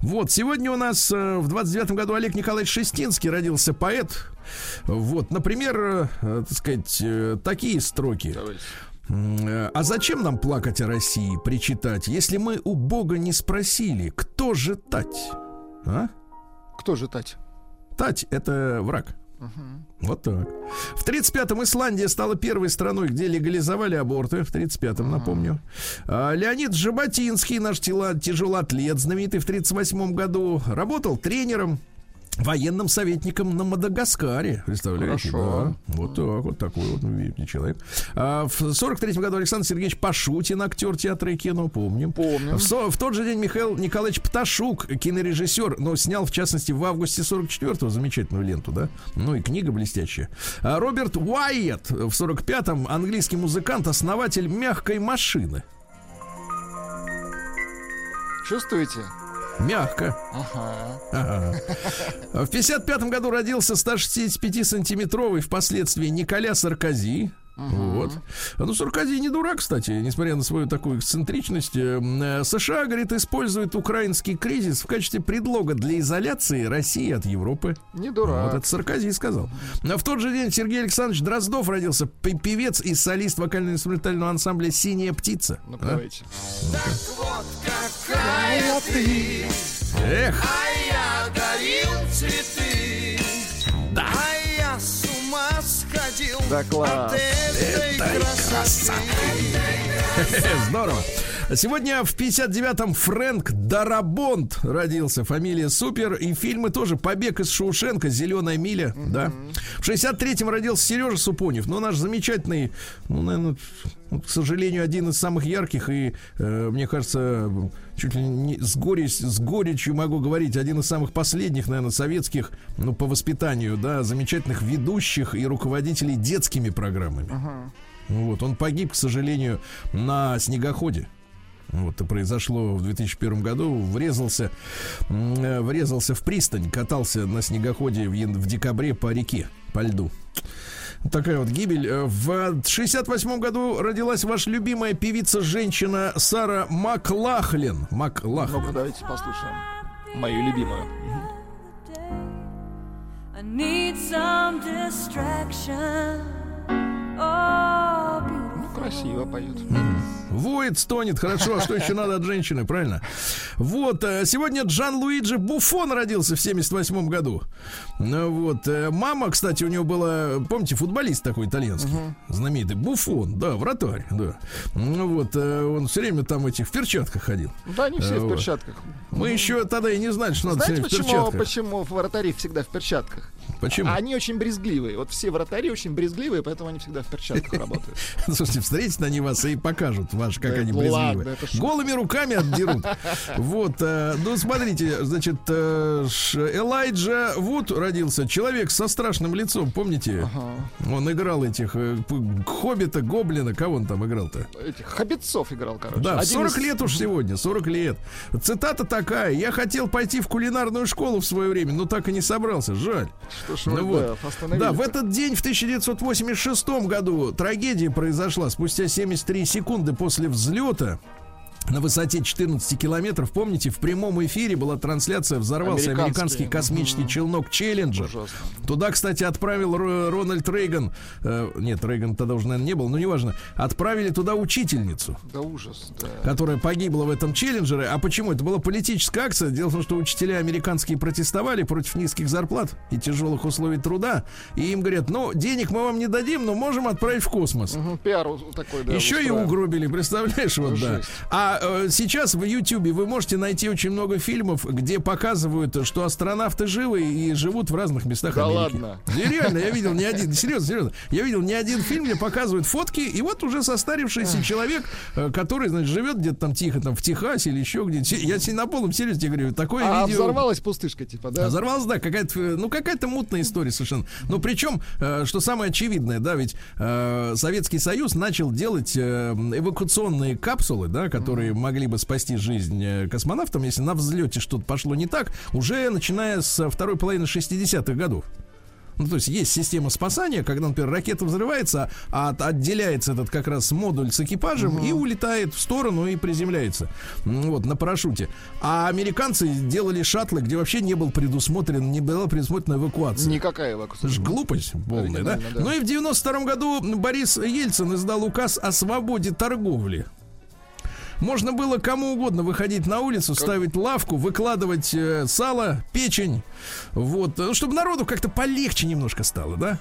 Вот, сегодня у нас э, в 29 году Олег Николаевич Шестинский родился поэт. Вот, например, э, так сказать, э, такие строки. Давайте. А зачем нам плакать о России, причитать, если мы у Бога не спросили, кто же тать? А? Кто же Тать? Тать — это враг. Вот так. В 35-м Исландия стала первой страной, где легализовали аборты. В 35-м, напомню. А, Леонид Жаботинский, наш тела- тяжелоатлет, знаменитый в 38-м году, работал тренером, военным советником на Мадагаскаре. Представляете? Хорошо. Да. Вот так, вот такой вот видите, человек. А, в 43-м году Александр Сергеевич Пашутин, актер театра и кино, помним. Помним. В, со- в тот же день Михаил Николаевич Пташук, кинорежиссер, но снял, в частности, в августе 44-го замечательную ленту, да? Ну и книга блестящая. А Роберт Уайетт в 45-м, английский музыкант, основатель мягкой машины. Чувствуете? Мягко. Ага. Ага. В 55 году родился 165-сантиметровый впоследствии Николя Саркози. Вот. Ну, Саркози не дурак, кстати, несмотря на свою такую эксцентричность. Э, э, США, говорит, использует украинский кризис в качестве предлога для изоляции России от Европы. Не Вот дурак. это Саркози сказал. А в тот же день Сергей Александрович Дроздов родился, пе- певец и солист вокально-инструментального ансамбля «Синяя птица». Ну, А? давайте. Эх, А я дарил цветы. Да. Да класс. от этой красоты. *laughs* Здорово. Сегодня в 59-м Фрэнк Дарабонт родился. Фамилия супер. И фильмы тоже «Побег из Шоушенка», «Зеленая миля». Да. В 63-м родился Сережа Супонев. Ну, наш замечательный, ну, наверное, к сожалению, один из самых ярких и, э, мне кажется, чуть ли не с, горечь, с горечью могу говорить, один из самых последних, наверное, советских, ну, по воспитанию, да, замечательных ведущих и руководителей детскими программами. Ну Вот, он погиб, к сожалению, на снегоходе. Вот это произошло в 2001 году. Врезался, э, врезался в пристань, катался на снегоходе в, в декабре по реке, по льду. Такая вот гибель. Э, В 68 году родилась ваша любимая певица-женщина Сара Маклахлин. Маклахлин. Ну-ка, давайте послушаем. Мою любимую. I need some distraction. Oh. Красиво поет. Воет, стонет, хорошо, а что еще надо от женщины, правильно? Вот, э, сегодня Джан Луиджи Буфон родился в 78 году. Ну Вот, э, мама, кстати, у него была, помните, футболист такой итальянский, знаменитый, Буфон, да, вратарь, да. Ну вот, э, он все время там этих в перчатках ходил. Да, не все Э, в вот. перчатках. Мы еще тогда и не знали, что надо все Знаете, время в почему, перчатках. почему вратари всегда в перчатках? Почему? Они очень брезгливые. Вот все вратари очень брезгливые, поэтому они всегда в перчатках работают. *laughs* Слушайте, встретят они вас и покажут, ваш, как они ладно, брезгливы. это шутка. Голыми руками отдерут. *laughs* Вот, э, ну смотрите, значит, э, Элайджа Вуд родился, человек со страшным лицом, помните? Он играл этих э, Хоббита, Гоблина, кого он там играл-то? Этих хоббитцов играл, короче. Да, Один 40 из- лет уж сегодня, 40 лет. Цитата такая: Я хотел пойти в кулинарную школу в свое время, но так и не собрался. Жаль. Что ж Ну вы, вот. да, в этот день, в 1986 году, трагедия произошла спустя 73 секунды после взлета. На высоте 14 километров, помните, в прямом эфире была трансляция, взорвался Американский, космический мгм. челнок Челленджер. Ужасно. Туда, кстати, отправил Ро- Рональд Рейган. э, нет, Рейган тогда уже, наверное, не был, но неважно. Отправили туда учительницу Да ужас, да. которая погибла в этом челленджере. А почему? Это была политическая акция. Дело в том, что учителя американские протестовали против низких зарплат и тяжелых условий труда. И им говорят, ну, денег мы вам не дадим, но можем отправить в космос. Мгм, Пиар такой, да. Еще и угробили, представляешь, вот да. Жесть. А э, сейчас в Ютьюбе вы можете найти очень много фильмов, где показывают, что астронавты живы и живут в разных местах Да Америки. ладно? Да реально, я видел не один, серьезно, серьезно, я видел не один фильм, где показывают фотки, и вот уже состарившийся человек, э, который, значит, живет где-то там тихо, там в Техасе или еще где-то. Я себе на полном серьезе тебе говорю, такое А видео... взорвалась пустышка, типа, да? Взорвалась, да, какая-то, э, ну, какая-то мутная история совершенно. Но причем, э, что самое очевидное, да, ведь э, Советский Союз начал делать э, эвакуационные капсулы, да, которые могли бы спасти жизнь э, космонавтам, если на взлете что-то пошло не так, уже начиная с второй половины 60-х годов. Ну, то есть есть система спасания, когда, например, ракета взрывается, а от- отделяется этот как раз модуль с экипажем и улетает в сторону и приземляется. Вот, на парашюте. А американцы делали шаттлы, где вообще не был предусмотрен, не была предусмотрена эвакуация. Никакая эвакуация. Это ж глупость полная, да? Да. Ну и в 92 году Борис Ельцин издал указ о свободе торговли. Можно было кому угодно выходить на улицу, ставить лавку, выкладывать э, сало, печень, вот, э, чтобы народу как-то полегче немножко стало, да?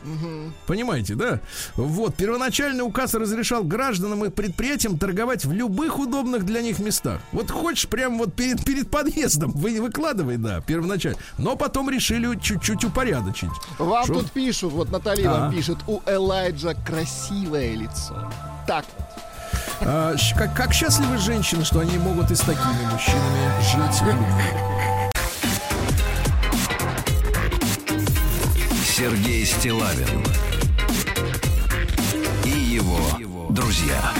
Понимаете, да? Вот, первоначальный указ разрешал гражданам и предприятиям торговать в любых удобных для них местах. Вот хочешь прям вот перед, перед подъездом вы, выкладывай, да, первоначально. Но потом решили чуть-чуть упорядочить. Вам Шо? тут пишут, вот Наталья А. вам пишет, у Элайджа красивое лицо. Так, А, как, как счастливы женщины, что они могут и с такими мужчинами жить. Сергей Стилавин и его друзья.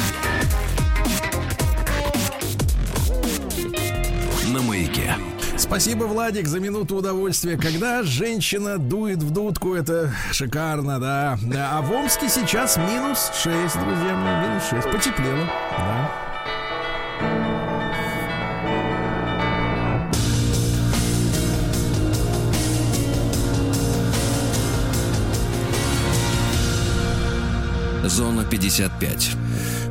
На маяке. Спасибо, Владик, за минуту удовольствия. Когда женщина дует в дудку, это шикарно, да. А в Омске сейчас минус 6, друзья мои, минус 6. Потеплело, да. Зона 55.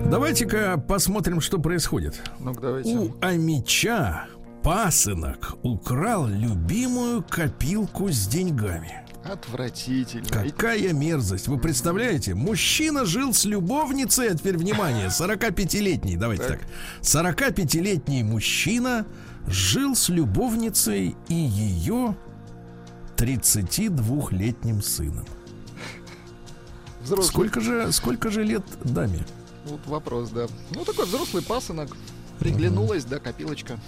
Давайте-ка посмотрим, что происходит. ну давайте. У Амича пасынок украл любимую копилку с деньгами. Отвратительно. Какая мерзость. Вы представляете? Мужчина жил с любовницей, а теперь внимание, 45-летний, давайте так. 45-летний мужчина жил с любовницей и ее 32-летним сыном. Взрослый. Сколько же, сколько же лет даме? Вот вопрос, да. Ну, такой взрослый пасынок. Приглянулась, да, копилочка.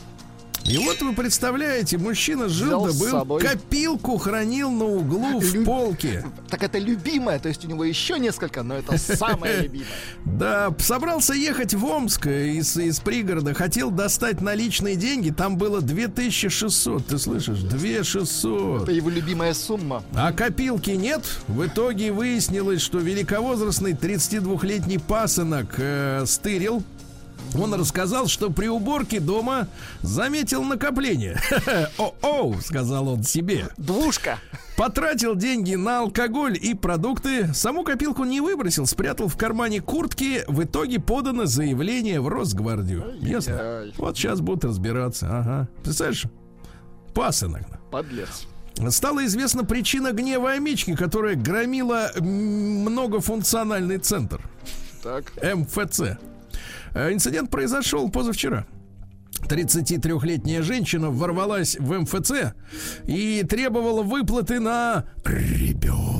И вот вы представляете, мужчина жил, да был, копилку хранил на углу в Люб- полке. Так это любимая, то есть у него еще несколько, но это самая любимая. Да, собрался ехать в Омск из, из пригорода, хотел достать наличные деньги, там было 2600, ты слышишь, 2600. Это его любимая сумма. А копилки нет. В итоге выяснилось, что великовозрастный 32-летний пасынок э, стырил. Он рассказал, что при уборке дома заметил накопление. *laughs* О-о, сказал он себе. Двушка. Потратил деньги на алкоголь и продукты. Саму копилку не выбросил, спрятал в кармане куртки. В итоге подано заявление в Росгвардию. Ясно? Вот сейчас будут разбираться. Ага. Представляешь? Пасынок. Подлец. Стала известна причина гнева Амички, которая громила многофункциональный центр Так. МФЦ. Э, Инцидент произошел позавчера. 33-летняя женщина ворвалась в МФЦ и требовала выплаты на ребенка.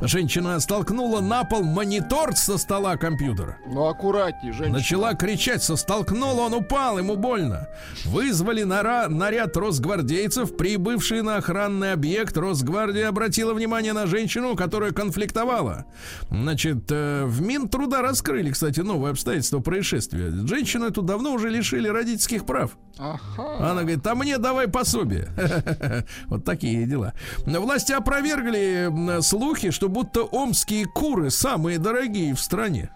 Женщина столкнула на пол монитор со стола компьютера. Ну, аккуратней, женщина. Начала кричать, со столкнула, он упал, ему больно. Вызвали нара- наряд росгвардейцев, прибывший на охранный объект. Росгвардия обратила внимание на женщину, которая конфликтовала. Значит, э, в Минтруда раскрыли, кстати, новое обстоятельство происшествия. Женщину эту давно уже лишили родительских прав. Ага. Она говорит, а мне давай пособие. *laughs* Вот такие дела. Власти опровергли слухи, что будто омские куры самые дорогие в стране.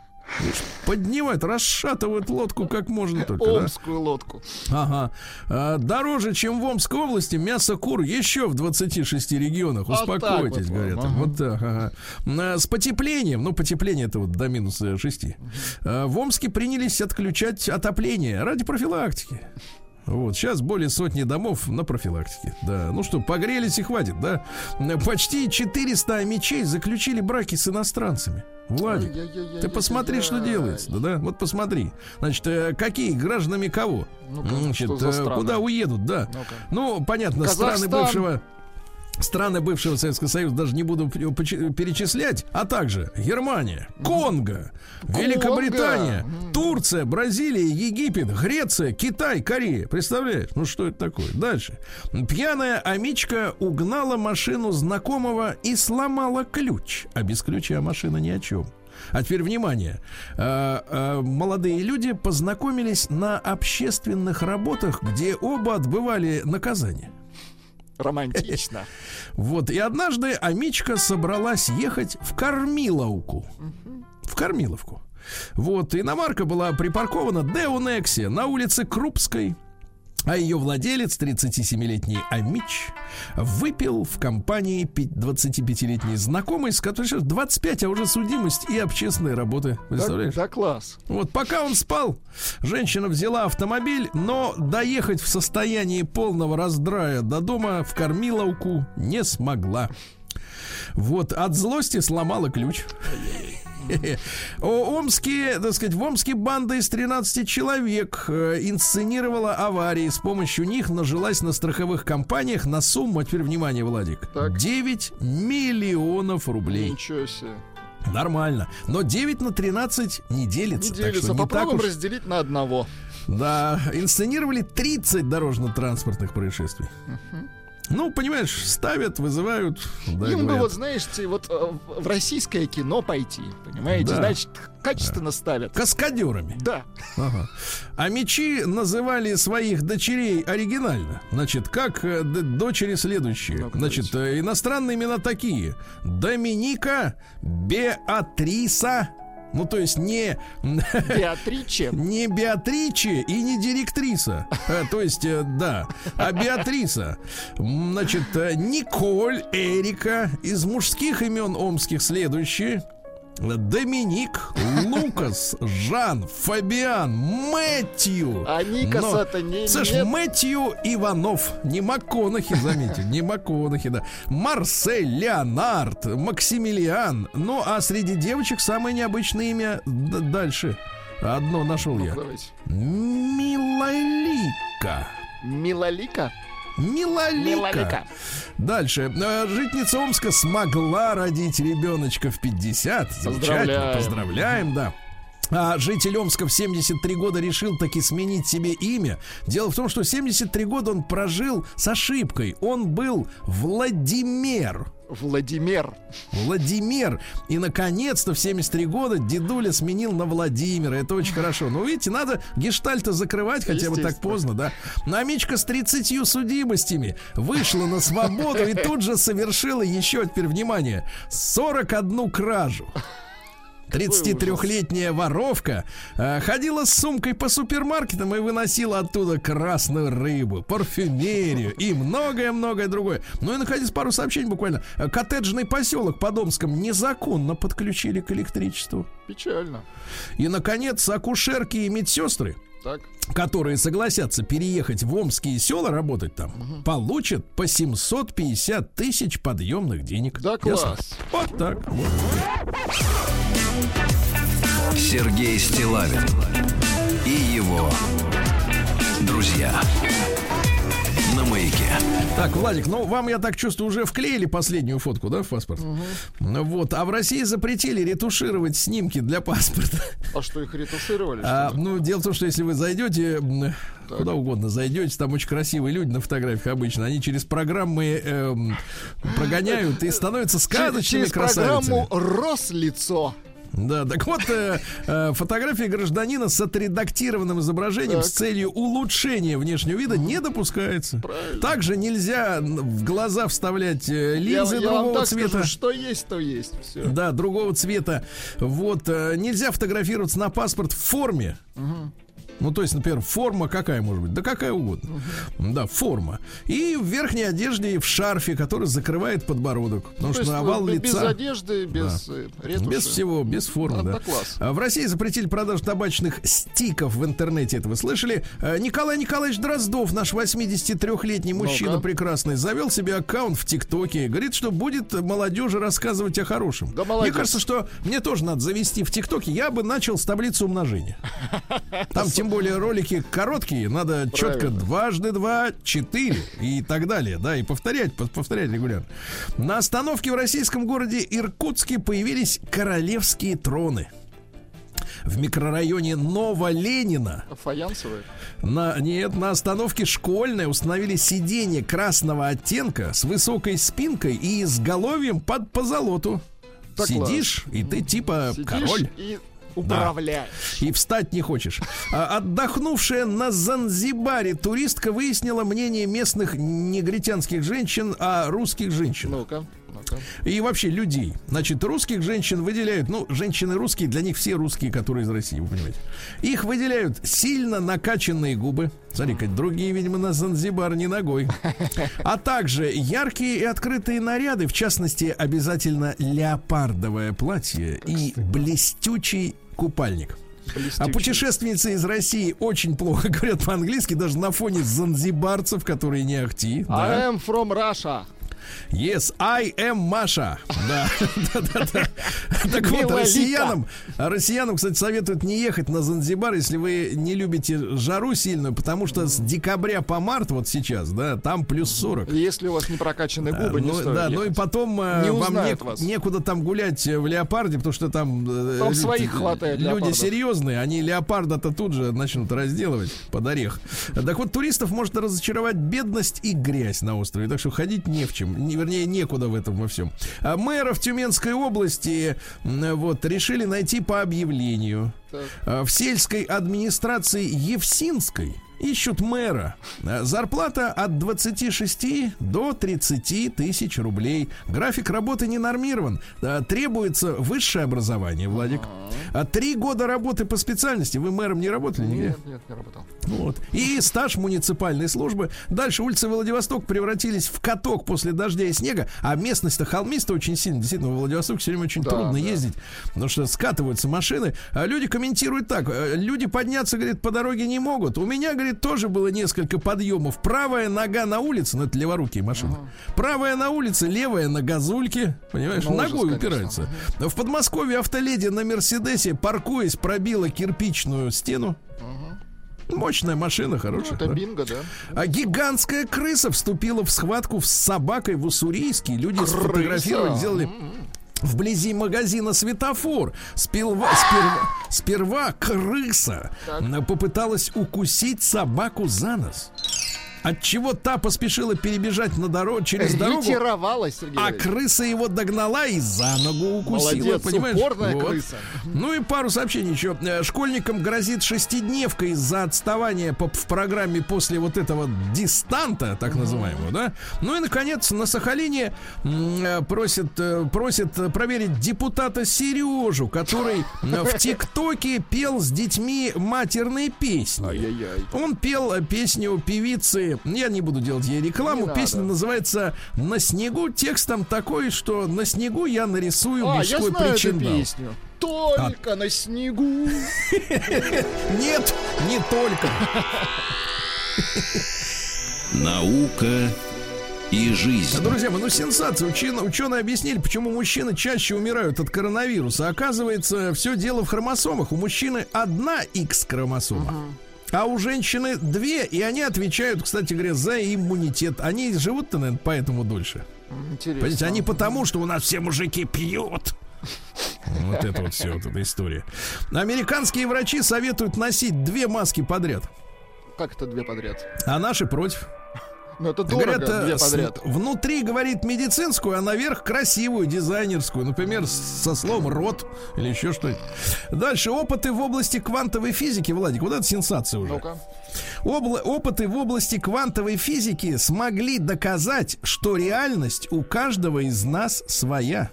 Поднимают, расшатывают лодку как можно только. да? Омскую лодку. Ага. А, Дороже, чем в Омской области, мясо кур еще в 26 регионах. Вот Успокойтесь, вот, говорят. ага. Вот так, ага. А, С потеплением, ну, потепление это вот до минус 6. В Омске принялись отключать отопление ради профилактики. Вот, сейчас более сотни домов на профилактике. Да, ну что, погрелись и хватит, да? Почти 400 мечей заключили браки с иностранцами. Владик, ты посмотри, что делается, да, да? Вот посмотри. Значит, э, какие гражданами кого? Значит, э, куда уедут, да? Ну, понятно, страны бывшего страны бывшего Советского Союза даже не буду перечислять, а также Германия, Конго, Великобритания, Конго. Турция, Бразилия, Египет, Греция, Китай, Корея. Представляешь? Ну что это такое? Дальше. Пьяная амичка угнала машину знакомого и сломала ключ. А без ключа машина ни о чем. А теперь внимание. А, а, молодые люди познакомились на общественных работах, где оба отбывали наказание. Романтично. Вот, и однажды Амичка собралась ехать в Кормиловку. В Кормиловку. Вот, иномарка была припаркована Део Некси на улице Крупской. А ее владелец, 37-летний Амич, выпил в компании пи- 25-летней знакомой, с которой сейчас 25, а уже судимость и общественные работы. Да, Представляешь? да, класс. Вот пока он спал, женщина взяла автомобиль, но доехать в состоянии полного раздрая до дома в Кормиловку не смогла. Вот, от злости сломала ключ. О, Омске, так сказать, в Омске банда из 13 человек э, инсценировала аварии. С помощью них нажилась на страховых компаниях на сумму, а теперь внимание, Владик, Так. 9 миллионов рублей. Ничего себе. Нормально. Но 9 на 13 не делится. Не так делится. что не так Попробуем уж разделить на одного. да, инсценировали 30 дорожно-транспортных происшествий. Ну, понимаешь, ставят, вызывают. да, Им бы вот, знаешь, вот э, в российское кино пойти, понимаете? Да. Значит, качественно ставят. Каскадерами. Да. Ага. А мечи называли своих дочерей оригинально. Значит, как э, дочери следующие. Ну-ка, Значит, э, иностранные имена такие. Доминика, Беатриса. Ну, то есть не, *laughs* Беатриче. не Беатриче и не директриса. Э, То есть, э, да, а Беатриса. Значит, э, Николь, Эрика. Из мужских имен омских следующие. Доминик, Лукас, Жан, Фабиан, Мэтью. А Никаса-то не- Слышь, нет. Мэтью Иванов. Не МакКонахи, заметьте. Не МакКонахи, да. Марсель, Леонард, Максимилиан. Ну, а среди девочек самое необычное имя дальше. Одно нашел я. Давайте. Милолика. Милолика. Милолика. Милолика. Дальше. Э, Житница Омска смогла родить ребеночка в 50. Замечательно. Поздравляем. Поздравляем, да. А житель Омска в 73 года решил таки сменить себе имя. Дело в том, что 73 года он прожил с ошибкой. Он был Владимир. Владимир. Владимир. И, наконец-то, в 73 года дедуля сменил на Владимира. Это очень хорошо. Но, видите, надо гештальта закрывать хотя бы так поздно, да. Намечка с 30 судимостями вышла на свободу и тут же совершила еще, теперь внимание, 41 кражу. 33-летняя воровка э, ходила с сумкой по супермаркетам и выносила оттуда красную рыбу, парфюмерию и многое-многое другое. Ну и наконец пару сообщений буквально. Э, Коттеджный поселок под Омском незаконно подключили к электричеству. Печально. И, наконец, акушерки и медсестры Так. которые согласятся переехать в омские села работать там, получат по 750 тысяч подъемных денег. Да Ясно? класс. Вот так. вот. Сергей Стилавин и его друзья на маяке. Так, Владик, ну вам, я так чувствую, уже вклеили последнюю фотку, да, в паспорт? Ну Вот, а в России запретили ретушировать снимки для паспорта. А что, их ретушировали? А, ну, дело в том, что если вы зайдете, м, куда угодно зайдете, там очень красивые люди на фотографиях обычно, они через программы эм, прогоняют и становятся сказочными Через красавицами. программу «Рослицо». Да, так вот, э, э, фотография гражданина с отредактированным изображением Так. с целью улучшения внешнего вида не допускается. Также нельзя в глаза вставлять э, Я, линзы я вам другого так цвета. скажу, что есть, то есть. Все. Да, другого цвета. Вот, э, нельзя фотографироваться на паспорт в форме. Ну, то есть, например, форма какая может быть? Да какая угодно. Да, форма. И в верхней одежде, и в шарфе, который закрывает подбородок. Потому То что есть, овал ну, без лица... одежды, без э, ретуши. Без всего, без формы, Да, да. да, класс. А В России запретили продажу табачных стиков в интернете, это вы слышали? А, Николай Николаевич Дроздов, наш 83-летний мужчина Ну-ка. прекрасный, завел себе аккаунт в ТикТоке. Говорит, что будет молодежи рассказывать о хорошем. Да мне молодец. кажется, что мне тоже надо завести в ТикТоке. Я бы начал с таблицы умножения. *laughs* Там тем более ролики короткие, надо четко Правильно. дважды два, четыре и так далее, да, и повторять, пов- повторять регулярно. На остановке в российском городе Иркутске появились королевские троны. В микрорайоне Новоленина Фаянсовые. на, нет, на остановке школьной установили сиденье красного оттенка с высокой спинкой и изголовьем под позолоту. Да Сидишь, и ты типа Сидишь король. и Управляешь. И встать не хочешь. А, Отдохнувшая на Занзибаре туристка выяснила мнение местных негритянских женщин о русских женщинах. Ну-ка. И вообще людей. Значит, русских женщин выделяют, ну, женщины русские, для них все русские, которые из России, вы понимаете. Их выделяют сильно накачанные губы. Смотри-ка, другие, видимо, на Занзибар не ногой. А также яркие и открытые наряды, в частности, обязательно леопардовое платье и блестючий купальник. А путешественницы из России очень плохо говорят по-английски, даже на фоне занзибарцев, которые не ахти. да. I am from Russia. Yes, I am Маша. Да, *laughs* да, да, да. Так вот, россиянам, россиянам, кстати, советуют не ехать на Занзибар, если вы не любите жару сильную, потому что с декабря по март, вот сейчас, да, там плюс 40. Если у вас не прокачаны губы, не ну, стоит да, ну и потом э, вам некуда там гулять э, в леопарде, потому что там, э, Там своих хватает Люди серьезные, они леопарда-то тут же начнут разделывать под орех. Так вот, туристов может разочаровать бедность и грязь на острове, так что ходить не в чем, не, вернее, некуда в этом во всем. А мэров Тюменской области вот решили найти по объявлению. Так. А, В сельской администрации Евсинской ищут мэра. А, Зарплата от 26 до 30 тысяч рублей. График работы не нормирован. А, Требуется высшее образование, Владик. А Три года работы по специальности. Вы мэром не работали нигде? Нет, нет, не работал. Вот. И стаж муниципальной службы. Дальше улицы Владивосток превратились в каток после дождя и снега, а местность-то холмистая очень сильно. Действительно, во Владивосток все время очень Да, трудно да. ездить, потому что скатываются машины. А люди комментируют так. э, Люди подняться, говорит, по дороге не могут. У меня, говорит, тоже было несколько подъемов. Правая нога на улице, ну это леворукие машины. Правая на улице, левая на газульке. Понимаешь, Ну, ужас, ногой конечно. упирается. В Подмосковье автоледи на Мерседесе, паркуясь, пробила кирпичную стену. Мощная машина, Ну, хорошая. это да. бинго, да. А гигантская крыса вступила в схватку с собакой в Уссурийске. Люди сфотографировали, сделали вблизи магазина светофор. Спилва- сперва, сперва крыса попыталась укусить собаку за нос. От чего та поспешила перебежать на дорогу через дорогу, Сергей. а крыса его догнала и за ногу укусила. Молодец, понимаешь? упорная Вот. крыса. Ну и пару сообщений еще. Э, Школьникам грозит шестидневка из-за отставания по- в программе после вот этого дистанта, так называемого, да? Ну и, наконец, на Сахалине м, э, просят, э, проверить депутата Сережу, который в *laughs* ТикТоке пел с детьми матерные песни. Он пел песню певицы, я не буду делать ей рекламу, Не песня надо. называется «На снегу». Текстом такой, что на снегу я нарисую А, я мужской эту причиндал. песню. Только на снегу. *laughs* Нет, не только. Наука и жизнь. Друзья мои, ну сенсация. Ученые, ученые объяснили, почему мужчины чаще умирают от коронавируса. Оказывается, все дело в хромосомах. У мужчины одна X-хромосома. А у женщины две, и они отвечают, кстати говоря, за иммунитет. Они живут-то, наверное, поэтому дольше. Интересно. Понимаете, они потому, что у нас все мужики пьют. Вот это вот все, вот эта история. Американские врачи советуют носить две маски подряд, Как это две подряд? а наши против. Ну, это дорого, Говорят, э, две подряд. внутри, говорит, медицинскую, а наверх красивую, дизайнерскую. Например, со словом рот или еще что-нибудь. Дальше опыты в области квантовой физики. Владик, вот это сенсация уже. Ну-ка. Обла- опыты в области квантовой физики смогли доказать, что реальность у каждого из нас своя.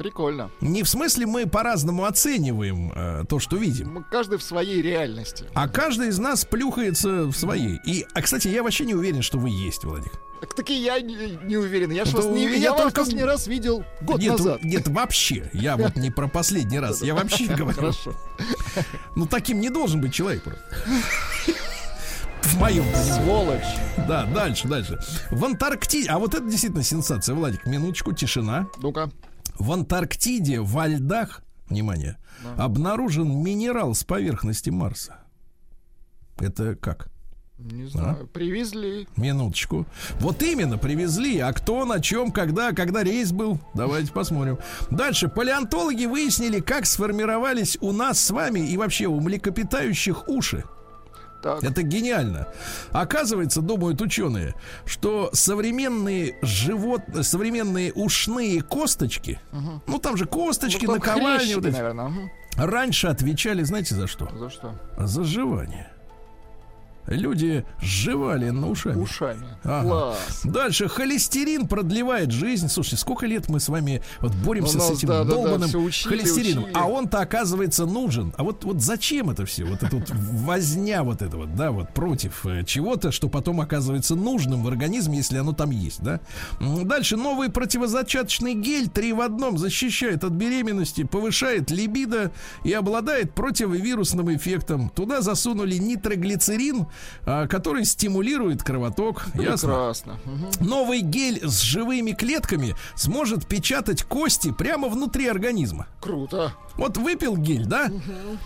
Прикольно. Не в смысле мы по-разному оцениваем э, то, что видим. Мы каждый в своей реальности. А каждый из нас плюхается в своей. И, а, кстати, я вообще не уверен, что вы есть, Владик. Так таки я не, не уверен. Я вас не, я вас только- последний раз видел год нет, назад. нет, вообще. Я вот не про последний раз. Я вообще говорю. Хорошо. Ну, таким не должен быть человек просто. В моем. Сволочь. Да, дальше, дальше. В Антарктиде. А вот это действительно сенсация, Владик. Минуточку, тишина. Ну-ка. В Антарктиде во льдах, внимание, обнаружен минерал с поверхности Марса. Это как? Не знаю. Привезли. Минуточку. Вот именно, привезли. А кто, на чем, когда, когда рейс был? Давайте посмотрим. Дальше. Палеонтологи выяснили, как сформировались у нас с вами и вообще у млекопитающих уши. Так. Это гениально. Оказывается, думают ученые, что современные живот, современные ушные косточки, ну там же косточки, Ну, наковальни, вот эти, наверное. мгм. Раньше отвечали, знаете, за что? За что? За жевание. Люди сживали на ушами. Ушами. Ага. Класс. Дальше холестерин продлевает жизнь. Слушайте, сколько лет мы с вами вот боремся Ну, с нас, этим да, да, да, долбанным всё учили, холестерином, учили. а он-то оказывается нужен. А вот вот зачем это все? Вот эта вот возня вот это вот, да, вот против э, чего-то, что потом оказывается нужным в организме, если оно там есть, да. Дальше новый противозачаточный гель 3 в одном защищает от беременности, повышает либидо и обладает противовирусным эффектом. Туда засунули нитроглицерин, который стимулирует кровоток. Ясно? Прекрасно. Мгм. Новый гель с живыми клетками сможет печатать кости прямо внутри организма. Круто. Вот выпил гель, да?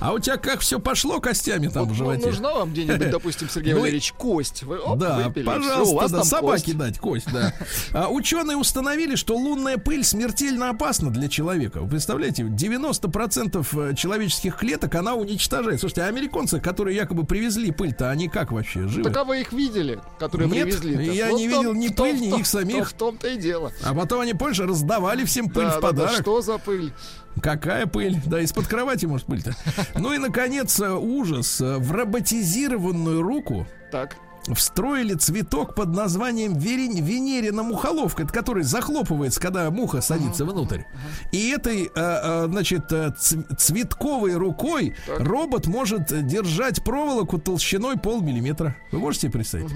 А у тебя как все пошло костями там Вот, в животе? нужна вам где-нибудь, *laughs* допустим, Сергей Ну Валерьевич, кость. Вы оп, да, выпили, у пожалуйста, вас да, собаке кость. дать кость, да. А, ученые установили, что лунная пыль смертельно опасна для человека. Вы представляете, 90% э, человеческих клеток она уничтожает. Слушайте, а американцы, которые якобы привезли пыль-то, они как вообще живы? Так а вы их видели, которые Нет, привезли? я не видел ни пыль, ни их самих. В том-то и дело. А потом они, помнишь, раздавали всем пыль Да, в да, да, подарок. что за пыль? Какая пыль? Да, из-под кровати, может, пыль-то. *laughs* Ну и, наконец, э, ужас. Э, В роботизированную руку Так. Встроили цветок под названием верень- Венерина мухоловка, который захлопывается, когда муха садится внутрь. И этой, э, э, значит, э, цветковой рукой Так. робот может держать проволоку толщиной полмиллиметра. Вы можете себе представить?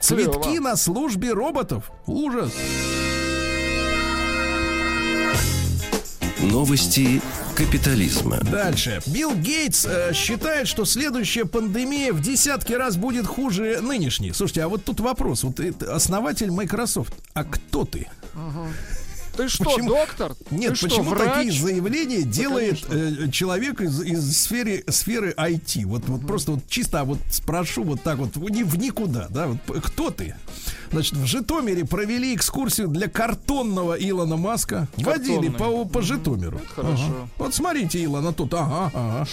Цветки на службе роботов. Ужас. Новости капитализма. Дальше. Билл Гейтс э, считает, что следующая пандемия в десятки раз будет хуже нынешней. Слушайте, а вот тут вопрос. Вот ты основатель Microsoft. А кто ты? Ты что, Почему- доктор? Нет, Ты что, почему врач? такие заявления делает конечно. э, человек из, из сферы, сферы IT? Вот, вот просто вот чисто вот спрошу вот так вот в, в никуда, да? Вот, кто ты? Значит, в Житомире провели экскурсию для картонного Илона Маска. Водили по, по Житомиру. хорошо. Ага. Вот смотрите, Илона тут. Ага, ага.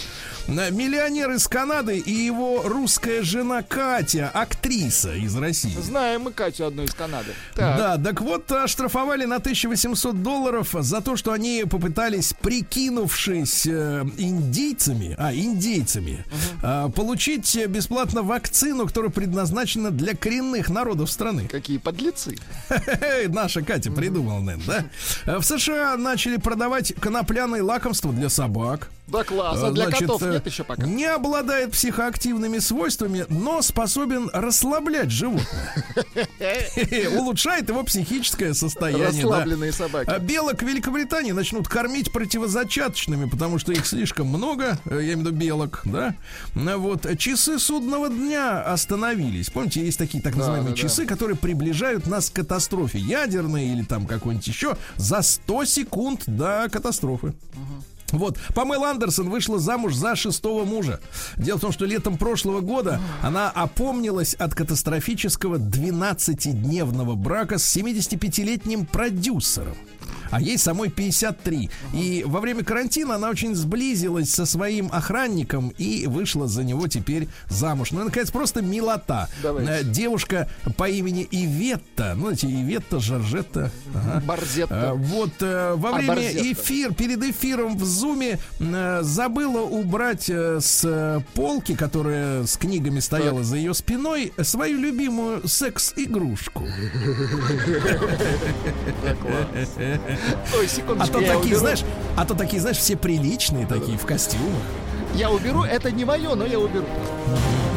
Миллионер из Канады и его русская жена Катя, актриса из России. Знаем мы Катю одну из Канады. Так. Да, так вот, оштрафовали на 1800 долларов за то, что они попытались, прикинувшись э, индейцами, а, индейцами, э, получить бесплатно вакцину, которая предназначена для коренных народов страны. Какие подлецы. *laughs* Наша Катя придумала, наверное, да? Э, В США начали продавать конопляные лакомства для собак. Да класс, а для Значит, котов э, нет еще пока. Не обладает психоактивными свойствами, но способен расслаблять животное. *laughs* Улучшает его психическое состояние. Расслабленные собаки. А белок в Великобритании начнут кормить противозачаточными, потому что их слишком много, э, я имею в виду белок, да. Ну Вот часы судного дня остановились. Помните, есть такие так называемые часы, которые приближают нас к катастрофе ядерной или там какой-нибудь еще за 100 секунд до катастрофы. Вот, Памела Андерсон вышла замуж за шестого мужа. Дело в том, что летом прошлого года она опомнилась от катастрофического 12-дневного брака с 75-летним продюсером. А ей самой 53. И во время карантина она очень сблизилась со своим охранником и вышла за него теперь замуж. Ну, наконец, просто милота. Давайте. Э, Девушка по имени Иветта. Ну, знаете, Иветта, Жоржетта. Ага. Борзетта. А, Вот э, во А, время Борзетта. эфир, перед эфиром в Зуме э, забыла убрать э, с э, полки, которая с книгами стояла за ее спиной, свою любимую секс-игрушку. Ой, А то такие, знаешь, а то такие, знаешь, все приличные такие в костюмах. Я уберу, это не мое, но я уберу.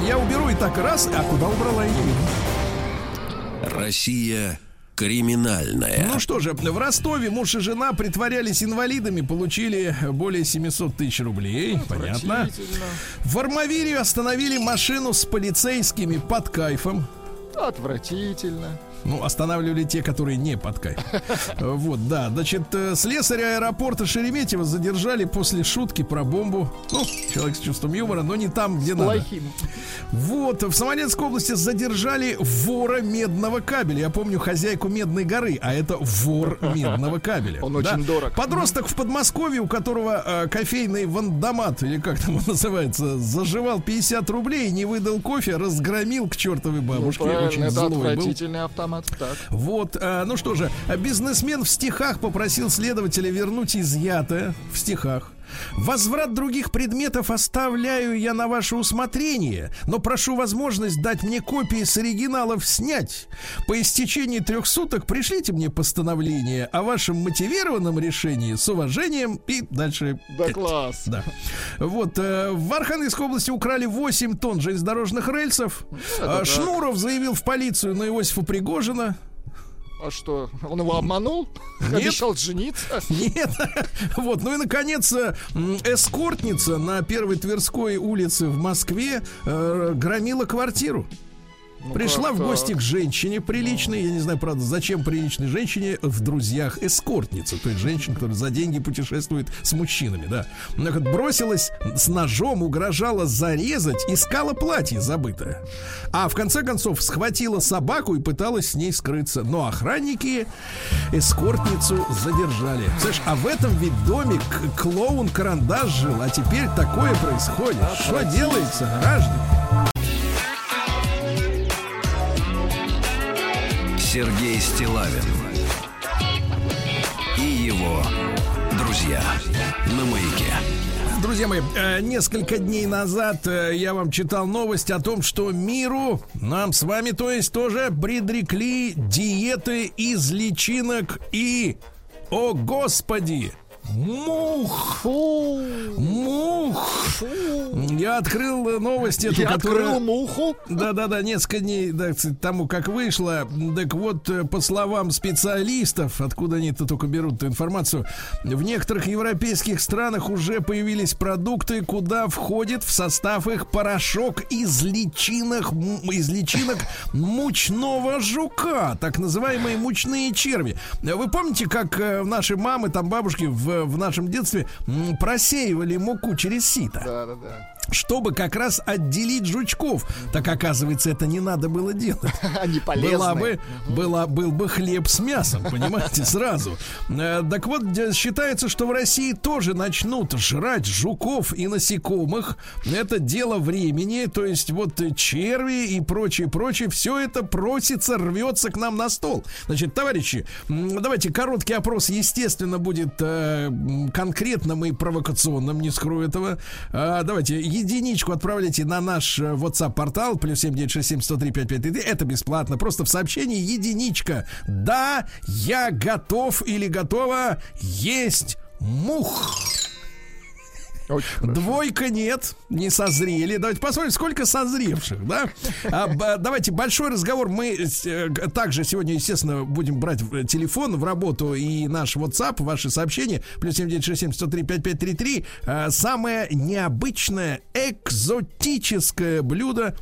Я уберу и так раз, а куда убрала и видно. Россия криминальная. Ну что же, в Ростове муж и жена притворялись инвалидами, получили более 700 тысяч рублей. Понятно. Отвратительно. В Армавире остановили машину с полицейскими под кайфом. Отвратительно. Ну, останавливали те, которые не под кайф. *laughs* Вот, да. Значит, э, слесаря аэропорта Шереметьево задержали после шутки про бомбу. Ну, человек с чувством юмора, но не там, где надо. Плохим. Вот, в Самарецкой области задержали вора медного кабеля. Я помню хозяйку Медной горы, а это вор *laughs* медного кабеля. Он очень дорог. Подросток в Подмосковье, у которого э, кофейный вандомат, или как там он *laughs* называется, заживал 50 рублей, не выдал кофе, разгромил к чертовой Ну, бабушке. правильно, очень это злой был. отвратительный автомат. Так. Вот, а, ну что же, а бизнесмен в стихах попросил следователя вернуть изъятое в стихах. Возврат других предметов оставляю я на ваше усмотрение, но прошу возможность дать мне копии с оригиналов снять. По истечении трех суток пришлите мне постановление о вашем мотивированном решении с уважением и дальше. Да класс. Да. Вот, э, в Архангельской области украли 8 тонн железнодорожных рельсов. А, Шнуров заявил в полицию на Иосифа Пригожина. А что, он его обманул? Нет. Обещал жениться? Нет. Вот, ну и наконец э, эскортница на первой Тверской улице в Москве э, громила квартиру. Пришла как в гости к женщине приличной, я не знаю, правда, зачем приличной женщине в друзьях эскортница, то есть женщина, которая за деньги путешествует с мужчинами, да. Она как бросилась с ножом, угрожала зарезать, искала платье забытое. А в конце концов схватила собаку и пыталась с ней скрыться. Но охранники эскортницу задержали. Слышь, а в этом ведь доме к- клоун Карандаш жил, а теперь такое происходит. Что делается, граждане? Сергей Стилавин и его друзья на маяке. Друзья мои, э, несколько дней назад э, я вам читал новость о том, что миру, нам с вами, то есть тоже предрекли диеты из личинок и, о господи, мух. Мух. Я открыл э, новость эту, Я которая... открыл муху. Да-да-да, несколько дней да, тому, как вышло. Так вот, э, по словам специалистов, откуда они это только берут эту информацию, в некоторых европейских странах уже появились продукты, куда входит в состав их порошок из личинок, из личинок *laughs* мучного жука, так называемые мучные черви. Вы помните, как э, наши мамы, там бабушки в, в нашем детстве просеивали муку через сито? Да, да, да. Чтобы как раз отделить жучков. Так оказывается, это не надо было делать. *laughs* Они полезны. Была бы, была, был бы хлеб с мясом, понимаете, сразу. Э, Так вот, считается, что в России тоже начнут жрать жуков и насекомых. Это дело времени, то есть вот черви и прочее, прочее, все это просится, рвется к нам на стол. Значит, товарищи, давайте короткий опрос, естественно, будет э, конкретным и провокационным, не скрою этого. А, давайте единичку отправляйте на наш э, WhatsApp-портал, плюс 7967 103 5533. Это бесплатно. Просто в сообщении единичка. Да, я готов или готова есть мух. Очень хорошо. Двойка нет, не созрели. Давайте посмотрим, сколько созревших, да? А, давайте большой разговор. Мы э, также сегодня, естественно, будем брать в- телефон в работу и наш WhatsApp, ваши сообщения. Плюс 7967 103 5533. А, Самое необычное экзотическое блюдо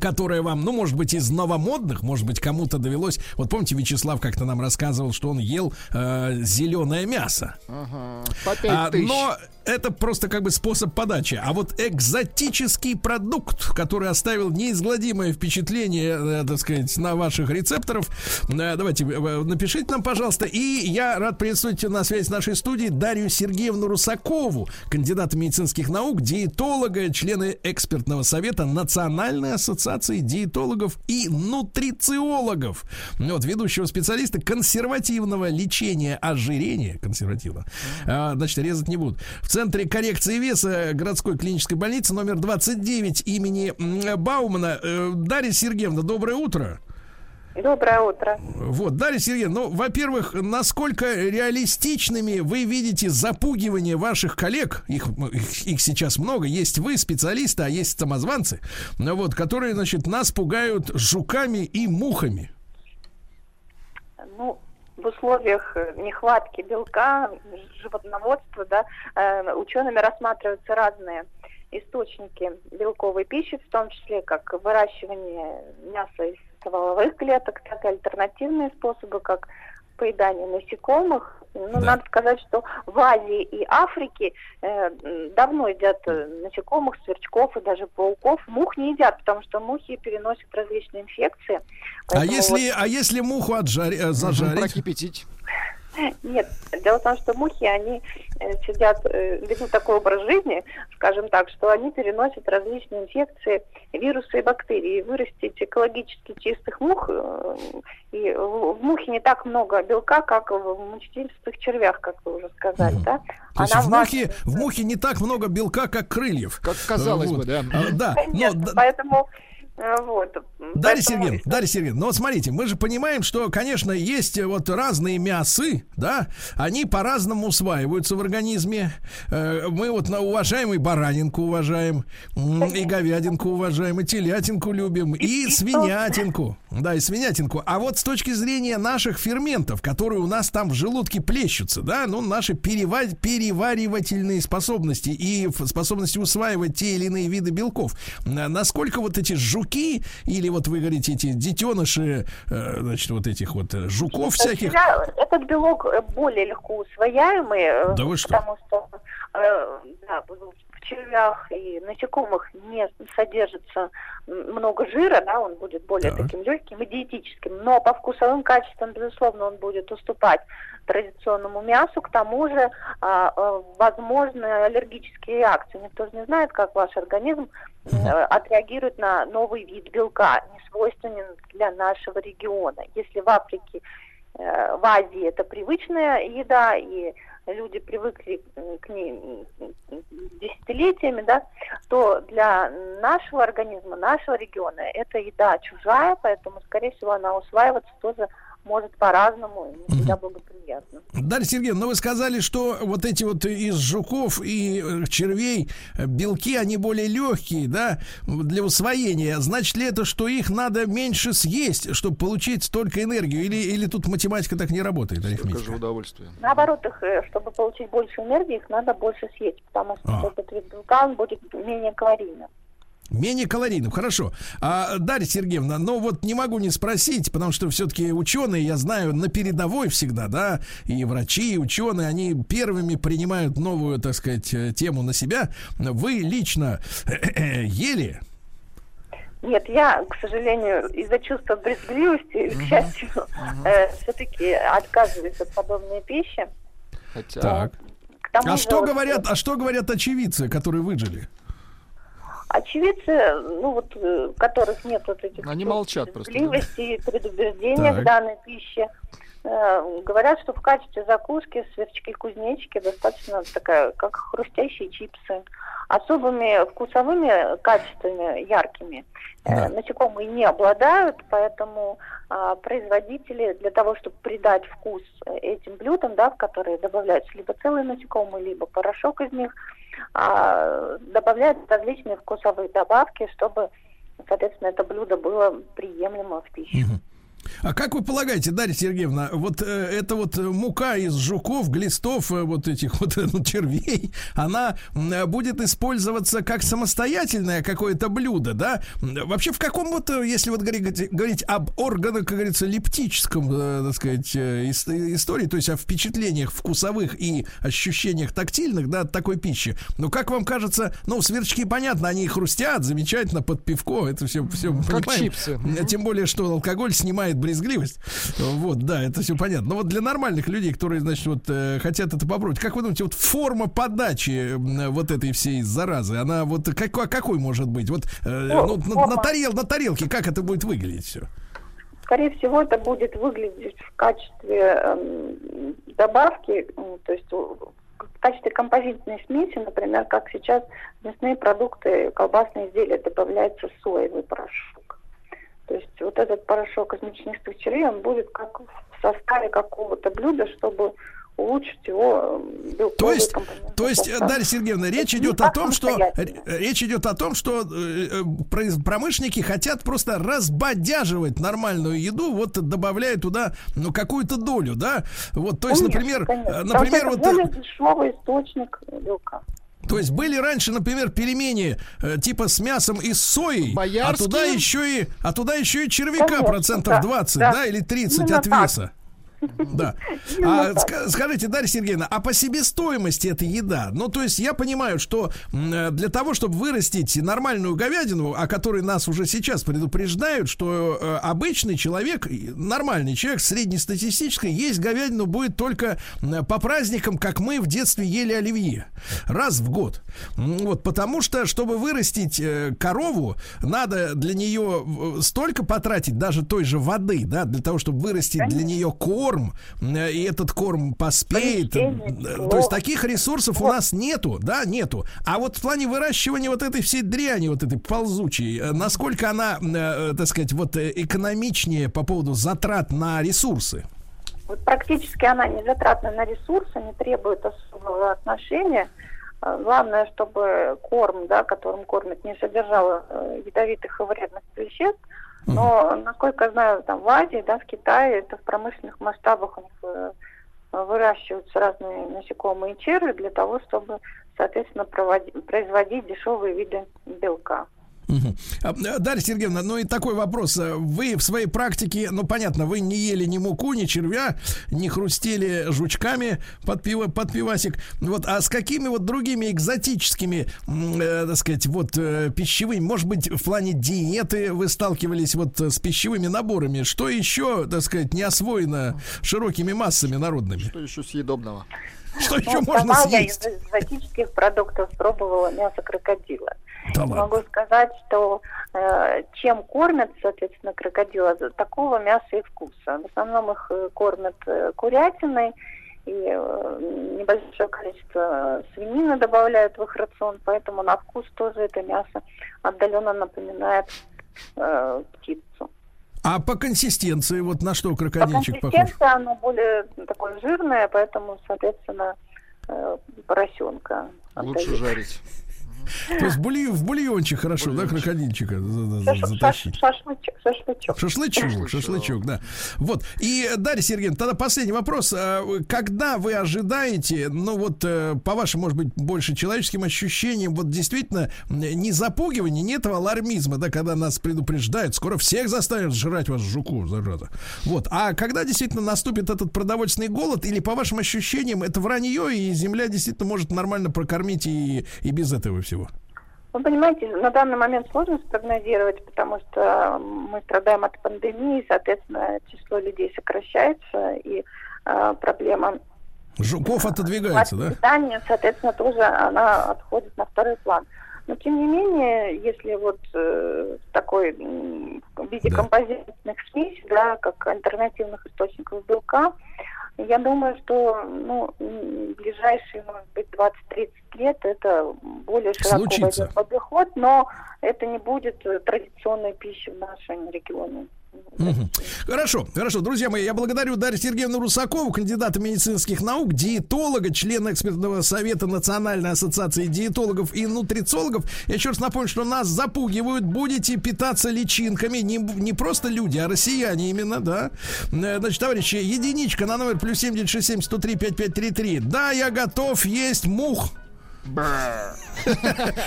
которое вам, ну, может быть, из новомодных, может быть, кому-то довелось. Вот помните, Вячеслав как-то нам рассказывал, что он ел зеленое мясо. Ага. По А, пять тысяч. но это просто как бы способ подачи. А вот экзотический продукт, который оставил неизгладимое впечатление, э, так сказать, на ваших рецепторов, э, давайте э, напишите нам, пожалуйста. И я рад приветствовать на связи с нашей студией Дарью Сергеевну Русакову, кандидата медицинских наук, диетолога, члена экспертного совета Национальной ассоциации диетологов и нутрициологов. Вот, ведущего специалиста консервативного лечения ожирения, консервативно, а, значит, резать не будут. В центре коррекции веса городской клинической больницы номер 29 имени Баумана. Э, Дарья Сергеевна, доброе утро. Доброе утро. Вот, Дарья Сергеевна, ну, во-первых, насколько реалистичными вы видите запугивание ваших коллег, их, их, их сейчас много, есть вы, специалисты, а есть самозванцы, ну, вот, которые, значит, нас пугают жуками и мухами. Ну, в условиях э, нехватки белка, животноводства, да, э, учеными рассматриваются разные источники белковой пищи, в том числе как выращивание мяса из стволовых клеток, так и альтернативные способы, как поедание насекомых. Ну, Да. надо сказать, что в Азии и Африке э, давно едят э, насекомых, сверчков и даже пауков. Мух не едят, потому что мухи переносят различные инфекции. А если, а если муху отжари- э, зажарить? Прокипятить. Нет, дело в том, что мухи, они э, сидят, э, ведут такой образ жизни, скажем так, что они переносят различные инфекции, вирусы и бактерии. Вырастить экологически чистых мух, э, и в мухе не так много белка, как в мучительствах червях, как вы уже сказали, да? То есть А в мухе, в мухе не так много белка, как крыльев. Как казалось Вот. бы, да. А, Да, но Конечно, д- поэтому вот. Дарья поэтому- Сергеевна, Дарья Сергеевна, ну вот смотрите, мы же понимаем, что, конечно, есть э, вот разные мясы, да, они по-разному усваиваются в организме. Э, Мы вот на уважаем и баранинку уважаем, и говядинку уважаем, и телятинку любим, и свинятинку. Да, и свинятинку. А вот с точки зрения наших ферментов, которые у нас там в желудке плещутся, да, ну, наши перева- переваривательные способности и способности усваивать те или иные виды белков, на- насколько вот эти жуки или вот вы говорите эти детеныши, э, значит, вот этих вот э, жуков всяких, Всегда Этот белок э, более легко усвояемый, Да вы что? потому что да, червях и насекомых не содержится много жира, да, он будет более Так. таким легким и диетическим, но по вкусовым качествам, безусловно, он будет уступать традиционному мясу, к тому же а, э, возможны аллергические реакции. Никто же не знает, как ваш организм э, отреагирует на новый вид белка, не свойственен для нашего региона. Если в Африке э, в Азии это привычная еда, и люди привыкли к ней м, м, десятилетиями, да, то для нашего организма, нашего региона это еда чужая, поэтому, скорее всего, она усваиваться тоже может по-разному, и не всегда благоприятно. Дарья Сергеевна, ну вы сказали, что вот эти вот из жуков и э, червей э, белки, они более легкие, да, для усвоения. Значит ли это, что их надо меньше съесть, чтобы получить столько энергию? Или, или тут математика так не работает, Только же арифметика? удовольствие. Наоборот, их, э, чтобы получить больше энергии, их надо больше съесть, потому что А. этот вид белка он будет менее калорийным. Менее калорийным, хорошо. А, Дарья Сергеевна, ну вот не могу не спросить, потому что все-таки ученые, я знаю, на передовой всегда, да, и врачи, и ученые, они первыми принимают новую, так сказать, э, тему на себя. Вы лично *clears throat* ели? Нет, я, к сожалению, из-за чувства брезгливости, к счастью, все-таки отказываюсь от подобной пищи. Хотя... Так. К тому А же что вот, говорят, а что говорят очевидцы, которые выжили? Очевидцы, ну вот, э, которых нет вот этих Они молчат просто, да? и предубеждения Так. к данной пище, говорят, что в качестве закуски сверчки-кузнечики достаточно такая, как хрустящие чипсы. Особыми вкусовыми качествами яркими э, Да. насекомые не обладают, поэтому а, производители для того, чтобы придать вкус э, этим блюдам, да, в которые добавляются либо целые насекомые, либо порошок из них, а, добавляют различные вкусовые добавки, чтобы, соответственно, это блюдо было приемлемо в пищу. А как вы полагаете, Дарья Сергеевна, вот э, эта вот мука из жуков, глистов, э, вот этих вот э, ну, червей, она э, будет использоваться как самостоятельное какое-то блюдо, да? Вообще в каком вот, э, если вот говорить, говорить об органах, как говорится, лептическом, э, так сказать, э, ис- истории, то есть о впечатлениях вкусовых и ощущениях тактильных, да, от такой пищи. Ну, как вам кажется, ну, сверчки, понятно, они хрустят, замечательно, под пивко, это все, все Как понимаем. чипсы. Тем более, что алкоголь снимает брезгливость. Вот, да, это все понятно. Но вот для нормальных людей, которые, значит, вот э, хотят это попробовать, как вы думаете, вот форма подачи вот этой всей заразы, она вот какой, какой может быть? Вот э, ну, на, форма. на тарел, на тарелке, как это будет выглядеть все? Скорее всего, это будет выглядеть в качестве эм, добавки, то есть в качестве композитной смеси, например, как сейчас мясные продукты, колбасные изделия добавляется соевый порошок. То есть вот этот порошок из мучнистых червей, он будет как в составе какого-то блюда, чтобы улучшить его белковые То есть, то есть, э. Дарья Сергеевна, речь Не идет о том, что э, речь идет о том, что э, э, промышленники хотят просто разбодяживать нормальную еду, вот добавляя туда ну какую-то долю, да? Вот, то есть, Конечно, например, конечно. э, например, вот это э, дешевый источник белка. То есть были раньше, например, пельмени э, типа с мясом из сои, а Боярские? туда еще и, а туда еще и червяка Конечно, процентов да, 20, да, да. или 30 Именно от так. веса. Да. Именно *laughs* А, скажите, Дарья Сергеевна, а по себестоимости эта еда? Ну, то есть я понимаю, что э, для того, чтобы вырастить нормальную говядину, о которой нас уже сейчас предупреждают, что э, обычный человек, нормальный человек, среднестатистический, есть говядину будет только по праздникам, как мы в детстве ели оливье. Раз в год. Вот, потому что, чтобы вырастить э, корову, надо для нее столько потратить, даже той же воды, да, для того, чтобы вырастить для нее корм, э, и этот корм поспеет. Помещение. То есть таких ресурсов у нас нету, да, нету. А вот в плане выращивания вот этой всей дряни, вот этой ползучей, э, насколько она, э, так сказать, вот экономичнее по поводу затрат на ресурсы? Вот практически она не затратна на ресурсы, не требует особого отношения. Главное, чтобы корм, да, которым кормят, не содержал ядовитых и вредных веществ. Но, насколько я знаю, там в Азии, да, в Китае, это в промышленных масштабах у них э, выращиваются разные насекомые черви для того, чтобы, соответственно, производить дешевые виды белка. Э, Дарья Сергеевна, ну и такой вопрос. Вы в своей практике, ну понятно, вы не ели ни муку, ни червя, не хрустели жучками под, пиво, под пивасик. Вот, а с какими вот другими экзотическими, э, так сказать, вот э, пищевыми, может быть, в плане диеты вы сталкивались вот с пищевыми наборами? Что еще, так сказать, не освоено широкими массами народными? Что еще съедобного? Что еще Ну, можно сама я съесть? из экзотических продуктов пробовала мясо крокодила. Да ладно. Могу сказать, что э, чем кормят, соответственно, крокодила, такого мяса и вкуса. В основном их э, кормят э, курятиной, и э, небольшое количество свинины добавляют в их рацион, поэтому на вкус тоже это мясо отдаленно напоминает э, птицу. А по консистенции, вот на что По крокодильчик похож? консистенции оно более такое жирное, поэтому, соответственно, э, поросенка. Лучше отдают. жарить. То есть бульон, в бульончик хорошо, да, крокодильчика затащить. Шашлычок, шашлычок. Шашлычок, да. Вот. И, Дарья Сергеевна, тогда последний вопрос. А, Когда вы ожидаете, ну вот, э, по вашим, может быть, больше человеческим ощущениям, вот действительно, не запугивания, не этого алармизма, да, когда нас предупреждают, скоро всех заставят жрать вас жуку, зараза. Вот. А когда действительно наступит этот продовольственный голод, или по вашим ощущениям, это вранье, и земля действительно может нормально прокормить и, и без этого всего? Вы понимаете, на данный момент сложно спрогнозировать, потому что мы страдаем от пандемии, соответственно, число людей сокращается, и э, проблема Жуков отодвигается, да? питания, соответственно, тоже она отходит на второй план. Но тем не менее, если вот э, в такой в виде Да. композитных смесей, да, как альтернативных источников белка, я думаю, что ну, ближайшие, может быть, 20-30 лет это более широко Случится. войдет в обиход, но это не будет традиционной пищей в нашем регионе. Хорошо, хорошо. Друзья мои, я благодарю Дарью Сергеевну Русакову, кандидата медицинских наук, диетолога, члена экспертного совета Национальной ассоциации диетологов и нутрициологов. Я еще раз напомню, что нас запугивают, будете питаться личинками, не, не просто люди, а россияне именно, да. Э, Значит, товарищи, единичка на номер плюс 7967 103 5533. Да, я готов есть мух.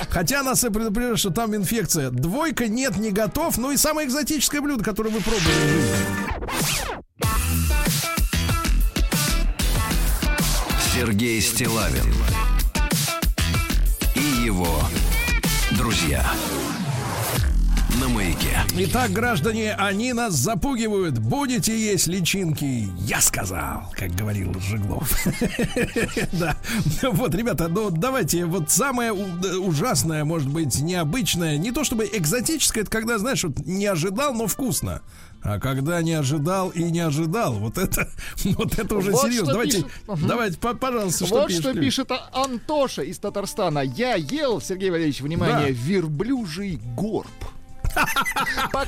Хотя нас и предупреждают, что там инфекция. Двойка нет, не готов. Ну и самое экзотическое блюдо, которое вы пробовали. Сергей Стилавин и его друзья. Итак, граждане, они нас запугивают. Будете есть личинки, я сказал, как говорил Жиглов. *laughs* Да. Вот, ребята, ну давайте, вот самое у- ужасное, может быть, необычное, не то чтобы экзотическое, это когда, знаешь, вот не ожидал, но вкусно. А когда не ожидал и не ожидал, вот это, *laughs* вот это уже Вот серьезно. Давайте, пишет. Давайте, по- пожалуйста, что вот пишет что пишет Антоша из Татарстана. Я ел, Сергей Валерьевич, внимание, Да. верблюжий горб.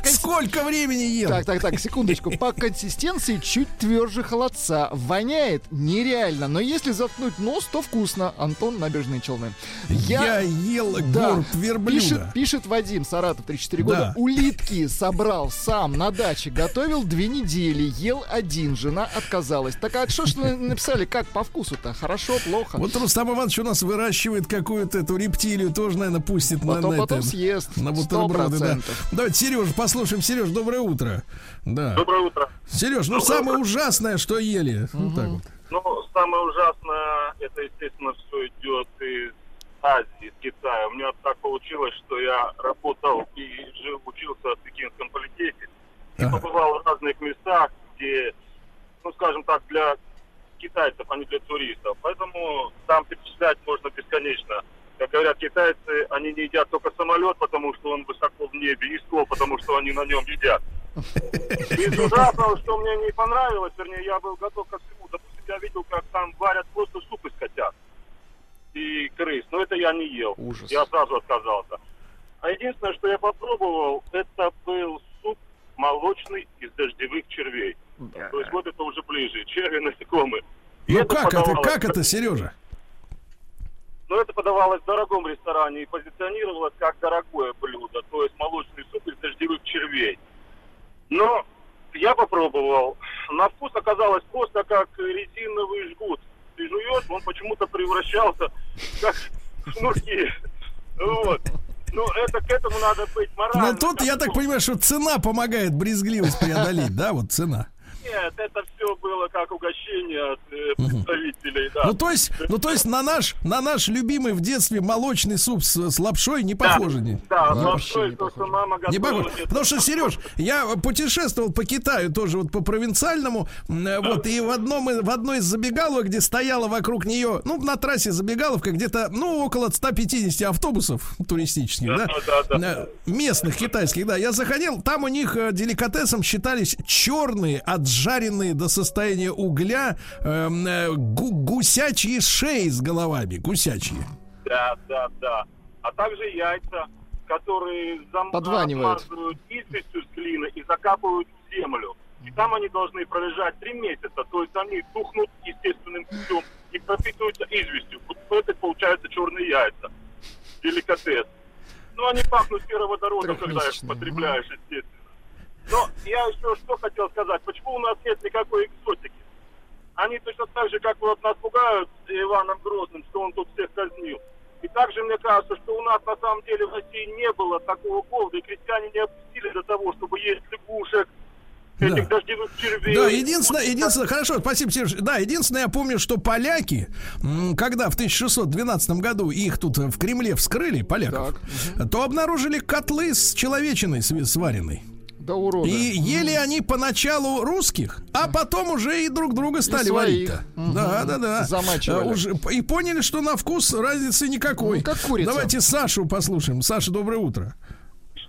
Сколько времени ел? Так, так, так, секундочку. По консистенции чуть тверже холодца. Воняет нереально, но если заткнуть нос, то вкусно. Антон, набережные Челны. Я, ел Да. горб верблюда. Пишет, пишет Вадим, Саратов, 34 года. Да. Улитки собрал сам на даче, готовил две недели, ел один, жена отказалась. Так а что ж написали, как по вкусу-то? Хорошо, плохо? Вот Рустам Иванович у нас выращивает какую-то эту рептилию, тоже, наверное, пустит на, Потом- на потом это, съест, на бутерброды. Да. Давайте Сереж Сереж послушаем. Сереж, доброе утро. Да. Доброе утро. Сереж, ну самое ужасное, что ели. Вот так вот. Ну, самое ужасное, это, естественно, все идет из Азии, из Китая. У меня так получилось, что я работал и жил, учился в Пекинском политехе. И Ага. побывал в разных местах, где, ну, скажем так, для китайцев, а не для туристов. Поэтому там перечислять можно бесконечно. Как говорят китайцы, они не едят только самолет, потому что он высоко в небе, и стол, потому что они на нем едят. Из ужасного, что мне не понравилось, вернее, я был готов ко всему. Допустим, я видел, как там варят просто суп из котят и крыс. Но это я не ел. Ужас. Я сразу отказался. А единственное, что я попробовал, это был суп молочный из дождевых червей. То есть вот это уже ближе. Черви насекомые. И Ну как это, как это, Сережа? Но это подавалось в дорогом ресторане и позиционировалось как дорогое блюдо, то есть молочный суп из дождевых червей. Но я попробовал. На вкус оказалось просто как резиновый жгут. Ты жуешь, он почему-то превращался как в шнурки. Вот. Ну, это к этому надо быть морально. Ну тут, я так понимаю, что цена помогает брезгливость преодолеть, да, вот цена. Нет, это все было как угощение от э, представителей, да. Ну то есть, ну то есть на наш, на наш любимый в детстве молочный суп с, с лапшой не похоже. не- Да, вообще не то, что мама Не готовила. похоже. мне Потому что, Сереж, я путешествовал по Китаю тоже вот по провинциальному, э, вот, и в одном, в одной из забегаловок, где стояла вокруг нее, ну, на трассе забегаловка, где-то, ну, около 150 автобусов туристических, да, Да, да, э, местных китайских, да, я заходил, там у них деликатесом считались черные, отжаренные до состояния угля эм, э, гу- гусячьи шеи с головами, гусячьи. Да, да, да. А также яйца, которые зам... Подванивают. известью с глины и закапывают в землю. И там они должны пролежать три месяца, то есть они тухнут естественным путем и пропитываются известью. Вот это получается черные яйца. Деликатес. Ну, они пахнут сероводородом, когда их потребляешь, естественно. Но я еще что хотел сказать. Почему у нас нет никакой экзотики? Они точно так же, как вот нас пугают Иваном Грозным, что он тут всех казнил. И также мне кажется, что у нас на самом деле в России не было такого голода, и крестьяне не опустили до того, чтобы есть лягушек, этих Да. дождевых червей. Да, единственное, единственное, хорошо, спасибо, Сереж. Да, единственное, я помню, что поляки, когда в 1612 году их тут в Кремле вскрыли, поляков, то обнаружили котлы с человечиной сваренной. Да урода. И ели они поначалу русских, а потом уже и друг друга стали варить-то. Мгм. Да, да, да. Замачивали. А, уже, и поняли, что на вкус разницы никакой. Ну, как курица. Давайте Сашу послушаем. Саша, доброе утро.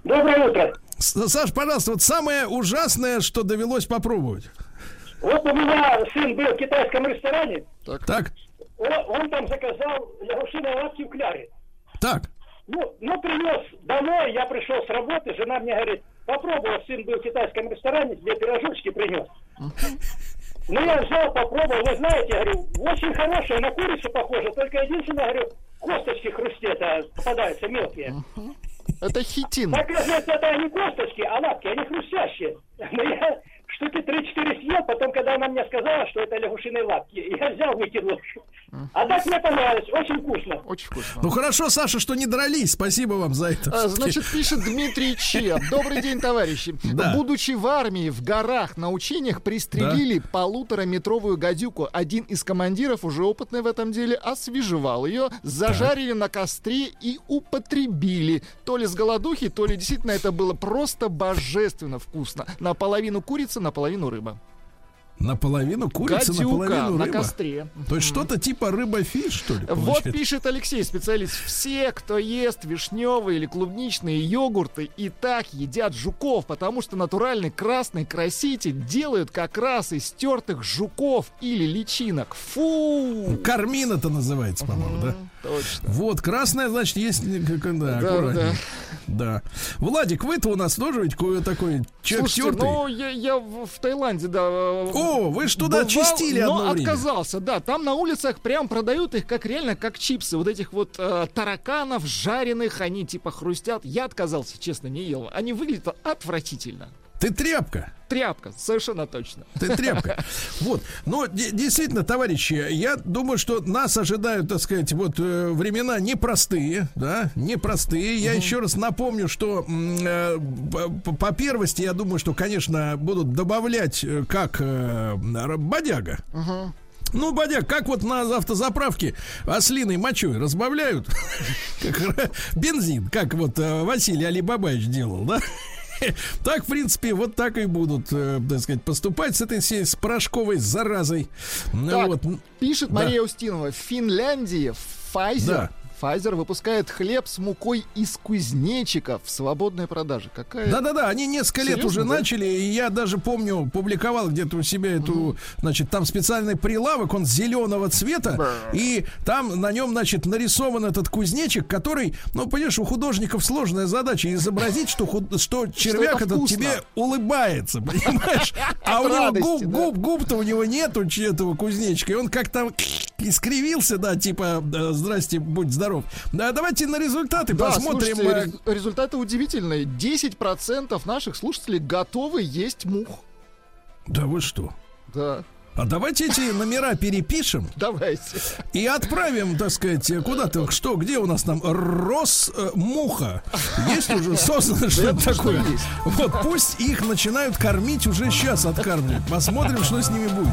Доброе утро. С- Саш, пожалуйста, вот самое ужасное, что довелось попробовать. Вот у меня сын был в китайском ресторане. Так, Он, он там заказал лягушиные лапки в кляре. так. Ну, ну, принес домой, я пришел с работы, жена мне говорит, попробовал, сын был в китайском ресторане, тебе пирожочки принес. Ну, я взял, попробовал, вы знаете, говорю, очень хорошая, на курицу похоже, только единственное, говорю, косточки хрустят, а, попадаются мелкие. Это хитин. Оказывается, это не косточки, а лапки, они хрустящие. *laughs* Но я штуки 3-4 съел, потом, когда она мне сказала, что это лягушиные лапки, я взял, выкинул. А так мне понравилось, очень вкусно. Очень вкусно. Ну хорошо, Саша, что не дрались. Спасибо вам за это. А, Значит, пишет Дмитрий Че. *laughs* Добрый день, товарищи. Да. Будучи в армии, в горах, на учениях пристрелили полутораметровую гадюку. Один из командиров, уже опытный в этом деле, освежевал ее, зажарили на костре и употребили. То ли с голодухи, то ли действительно это было просто божественно вкусно. Наполовину курица, наполовину рыба. Наполовину курица, Гадюка наполовину на рыба. костре. То есть что-то типа рыба-фиш, что ли? Вот получается? пишет Алексей, специалист. Все, кто ест вишневые или клубничные йогурты, и так едят жуков, потому что натуральный красный краситель делают как раз из тертых жуков или личинок. Фу! Кармин это называется, по-моему, да? Точно. Вот, красная, значит, есть... э, Да, Да, аккуратнее. Да. Владик, вы-то у нас тоже ведь такой человек Слушайте, тертый. ну я, я в, в Таиланде, да. О, вы ж туда бывал, чистили но одно время. отказался, да. Там на улицах прям продают их как реально как чипсы. Вот этих вот э, тараканов жареных, они типа хрустят. Я отказался, честно, не ел. Они выглядят отвратительно. Ты тряпка. Тряпка, совершенно точно. Ты тряпка. *laughs* Вот. Но де- действительно, товарищи, я думаю, что нас ожидают, так сказать, вот э, времена непростые, да, непростые. Я еще раз напомню, что э, по, по первости, я думаю, что, конечно, будут добавлять э, как э, бодяга. Ну, бодяг, как вот на автозаправке ослиной мочой разбавляют *laughs* бензин, как вот э, Василий Алибабаевич делал, да? *laughs* Так, в принципе, вот так и будут, э, так сказать, поступать с этой с порошковой заразой. Так, вот. Пишет Да. Мария Устинова. В Финляндии Pfizer, Да. Pfizer выпускает хлеб с мукой из кузнечиков в свободной продаже. Какая... Да-да-да, они несколько лет Серьезно, уже да? начали, и я даже помню, публиковал где-то у себя эту, значит, там специальный прилавок, он зеленого цвета, и там на нем, значит, нарисован этот кузнечик, который, ну, понимаешь, у художников сложная задача изобразить, что, худ- что червяк это этот вкусно. тебе улыбается, понимаешь? *laughs* А у него губ, губ, губ-то у него нету этого кузнечика, и он как там искривился, да, типа, здрасте, будь здоров. Да, давайте на результаты Да, посмотрим. слушайте, э, рез- результаты удивительные. 10% наших слушателей готовы есть мух. Да вы что? Да, А давайте эти номера перепишем давайте. и отправим, так сказать, куда-то. Что, где у нас там Росмуха? Есть уже создано что-то такое? есть. Вот пусть их начинают кормить уже сейчас откармливать. Посмотрим, что с ними будет.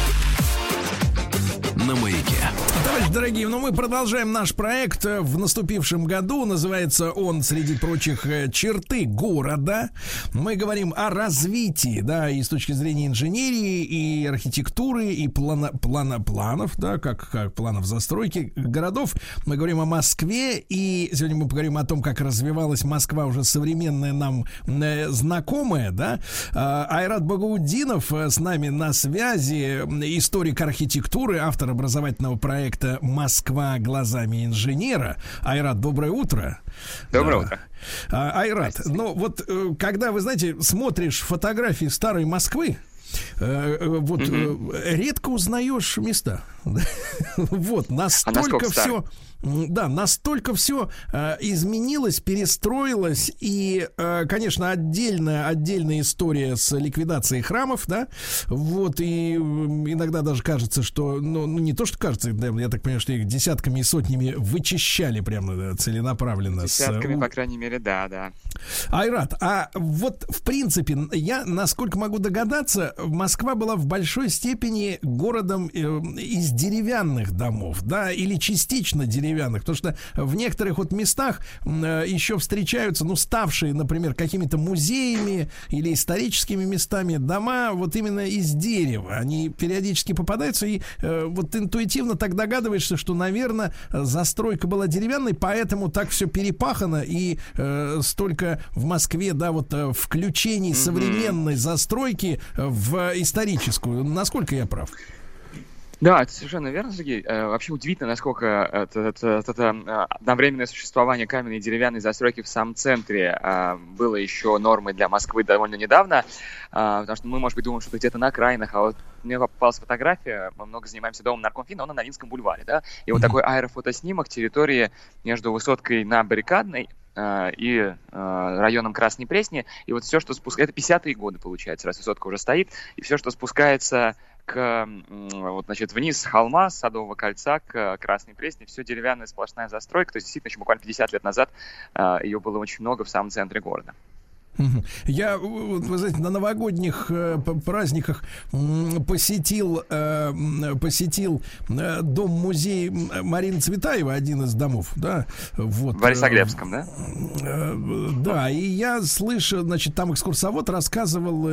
на маяке. Товарищи дорогие, ну мы продолжаем наш проект в наступившем году. Называется он, среди прочих, э, «Черты города». Мы говорим о развитии, да, и с точки зрения инженерии, и архитектуры, и плана, плана планов, да, как, как планов застройки городов. Мы говорим о Москве, и сегодня мы поговорим о том, как развивалась Москва уже современная нам э, знакомая, да. А, Айрат Багаудинов э, с нами на связи, историк архитектуры, автор образовательного проекта «Москва глазами инженера». Айрат, доброе утро. Доброе Да. утро. А, Айрат, ну вот э, когда, вы знаете, смотришь фотографии старой Москвы, э, э, вот э, редко узнаешь места. *laughs* Вот, настолько насколько старой? все, да, настолько все изменилось, перестроилось, и, э, конечно, отдельная, отдельная история с ликвидацией храмов, да, вот, и иногда даже кажется, что, ну, ну, не то, что кажется, да, я так понимаю, что их десятками и сотнями вычищали прямо да, целенаправленно. с, э, Десятками, у- по крайней мере, да, да. Айрат, а вот в принципе, я, насколько могу догадаться, Москва была в большой степени городом э, из деревянных домов, да, или частично деревянных, потому что в некоторых вот местах э, еще встречаются, ну, ставшие, например, какими-то музеями или историческими местами дома вот именно из дерева. Они периодически попадаются, и э, вот интуитивно так догадываешься, что, наверное, застройка была деревянной, поэтому так все перепахано, и э, столько в Москве, да, вот э, включений современной застройки в историческую. Насколько я прав? Да, это совершенно верно, Сергей. Э, Вообще удивительно, насколько это, это- это, э, одновременное существование каменной и деревянной застройки в самом центре э, было еще нормой для Москвы довольно недавно, потому что мы, может быть, думаем, что где-то на окраинах, а вот мне попалась фотография, мы много занимаемся домом Наркомфина, он на Новинском бульваре, да, и вот такой аэрофотоснимок территории между высоткой на Баррикадной и районом Красной Пресни, и вот все, что спускается, это 50-е годы, получается, раз высотка уже стоит, и все, что спускается к, вот, значит, вниз с холма, с Садового кольца к э, Красной Пресне, все деревянная сплошная застройка, то есть действительно еще буквально 50 лет назад э, ее было очень много в самом центре города. Я, вы знаете, на новогодних э, праздниках посетил, э, посетил э, дом-музей Марины Цветаева, один из домов, да, вот. В Борисоглебском, да? Да, и я слышу, значит, там экскурсовод рассказывал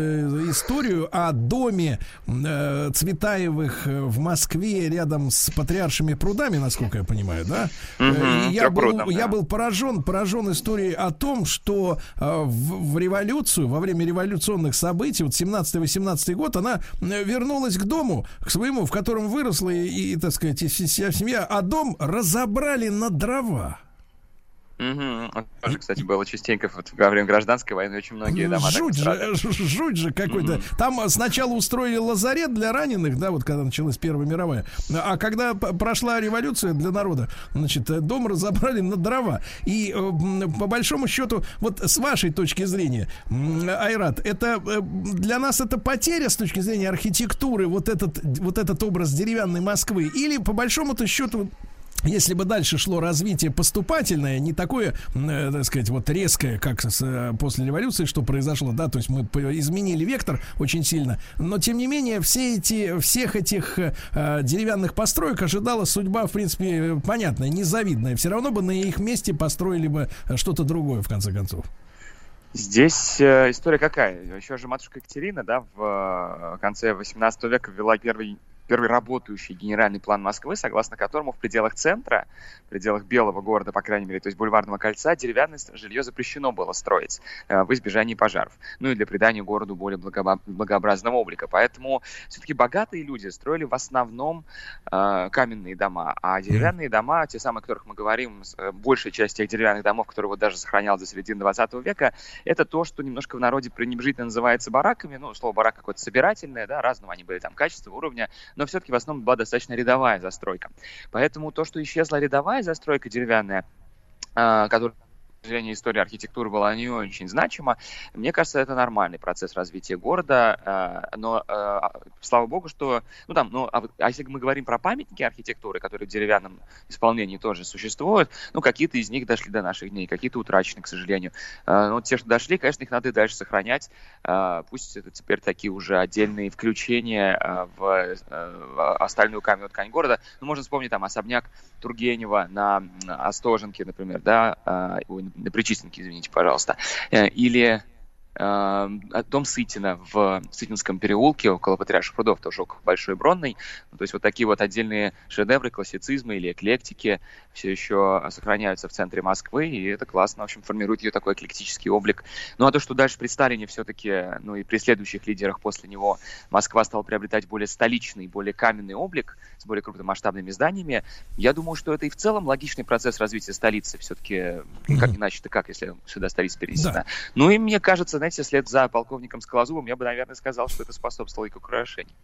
историю о доме Цветаевых в Москве рядом с Патриаршими прудами, насколько я понимаю, да? И я, был, Трехпрудном, я да. был поражен, поражен историей о том, что в, в революцию, во время революционных событий, вот 17-18 год, она э, вернулась к дому, к своему, в котором выросла и, и, так сказать, вся семья, а дом разобрали на дрова. Угу. Тоже, кстати, было частенько вот, во время гражданской войны очень многие дома. Жуть же, жуть же какой-то. Mm-hmm. Там сначала устроили лазарет для раненых, да, вот когда началась Первая мировая. А когда прошла революция для народа, значит, дом разобрали на дрова. И по большому счету, вот с вашей точки зрения, Айрат, это э, для нас это потеря с точки зрения архитектуры, вот этот, вот этот образ деревянной Москвы? Или по большому-то счету если бы дальше шло развитие поступательное, не такое, э, так сказать, вот резкое, как э, после революции, что произошло, да, то есть мы изменили вектор очень сильно, но тем не менее все эти, всех этих э, деревянных построек ожидала судьба, в принципе, понятная, незавидная. Все равно бы на их месте построили бы что-то другое, в конце концов. Здесь э, история какая? Еще же матушка Екатерина, да, в э, конце 18 века ввела первый первый работающий генеральный план Москвы, согласно которому в пределах центра, в пределах Белого города, по крайней мере, то есть Бульварного кольца, деревянное жилье запрещено было строить э, в избежании пожаров. Ну и для придания городу более благообразного облика. Поэтому все-таки богатые люди строили в основном э, каменные дома, а деревянные дома, те самые, о которых мы говорим, э, большая часть тех деревянных домов, которые вот даже сохранялись до середины 20 века, это то, что немножко в народе пренебрежительно называется бараками. Ну, слово барак какое-то собирательное, да, разного они были там качества, уровня, но все-таки в основном была достаточно рядовая застройка. Поэтому то, что исчезла рядовая застройка деревянная, а, которая зрения истории архитектуры была не очень значима. Мне кажется, это нормальный процесс развития города, э, но э, слава богу, что, ну там, ну, а, а если мы говорим про памятники архитектуры, которые в деревянном исполнении тоже существуют, ну, какие-то из них дошли до наших дней, какие-то утрачены, к сожалению. Э, ну, те, что дошли, конечно, их надо и дальше сохранять. Пусть это теперь такие уже отдельные включения в остальную каменную ткань города. Ну, можно вспомнить там особняк Тургенева на Остоженке, например, да, на Причистенке, извините, пожалуйста, э, или дом Сытина в Сытинском переулке около Патриарших прудов, тоже около Большой Бронной. Ну, то есть вот такие вот отдельные шедевры классицизма или эклектики все еще сохраняются в центре Москвы, и это классно, в общем, формирует ее такой эклектический облик. Ну а то, что дальше при Сталине все-таки, ну и при следующих лидерах после него Москва стала приобретать более столичный, более каменный облик с более крупномасштабными зданиями, я думаю, что это и в целом логичный процесс развития столицы. Все-таки, как иначе-то как, если сюда столица перенесена. Да. Ну и мне кажется, знаете, вслед за полковником Скалозубом, я бы, наверное, сказал, что это способствовало и к украшению.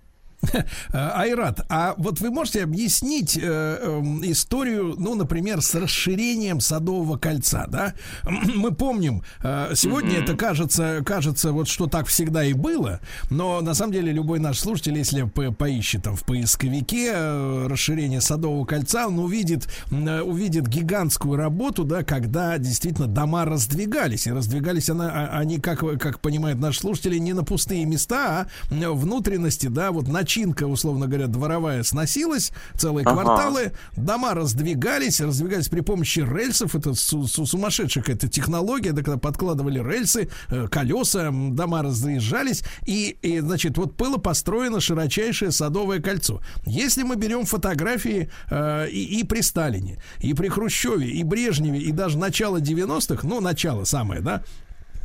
*laughs* Айрат, а вот вы можете объяснить э, э, историю, ну, например, с расширением Садового кольца, да? *clears throat* Мы помним, э, сегодня mm-hmm. это кажется, кажется, вот что так всегда и было, но на самом деле любой наш слушатель, если по поищет там в поисковике э, расширение Садового кольца, он увидит, э, увидит гигантскую работу, да, когда действительно дома раздвигались, и раздвигались она, а, они, как, как понимают наши слушатели, не на пустые места, а внутренности, да, вот на начинка, условно говоря, дворовая сносилась, целые ага. кварталы, дома раздвигались, раздвигались при помощи рельсов, это су- су- сумасшедшая какая-то технология, да, когда подкладывали рельсы, э, колеса, дома разъезжались, и, и, значит, вот было построено широчайшее садовое кольцо. Если мы берем фотографии э, и, и при Сталине, и при Хрущеве, и Брежневе, и даже начало 90-х, ну, начало самое, да,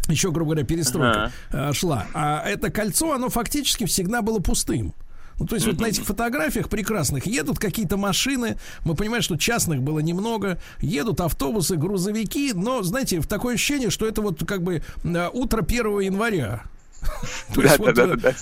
еще, грубо говоря, перестройка. Э, шла. А это кольцо, оно фактически всегда было пустым. Ну, то есть вот на этих фотографиях прекрасных едут какие-то машины, мы понимаем, что частных было немного, едут автобусы, грузовики, но, знаете, в такое ощущение, что это вот как бы э, утро 1 января. *laughs*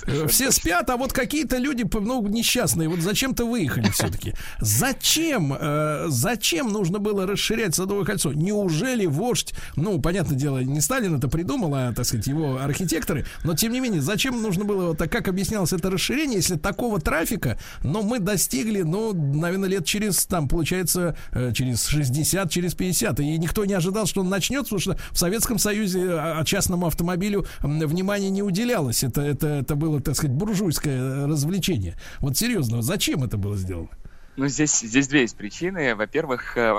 Э, все спят, а вот какие-то люди, ну, несчастные, вот зачем-то выехали все-таки. Зачем, э, зачем нужно было расширять Садовое кольцо? Неужели вождь, ну, понятное дело, не Сталин это придумал, а, так сказать, его архитекторы, но тем не менее, зачем нужно было, так как объяснялось это расширение, если такого трафика, но мы достигли, ну, наверное, лет через, там, получается, э, через 60, через 50, и никто не ожидал, что он начнется, потому что в Советском Союзе частному автомобилю внимания не уделялось. Это, это, это было, так сказать, буржуйское развлечение. Вот серьезно, зачем это было сделано? Ну, здесь, здесь две есть причины. Во-первых, э,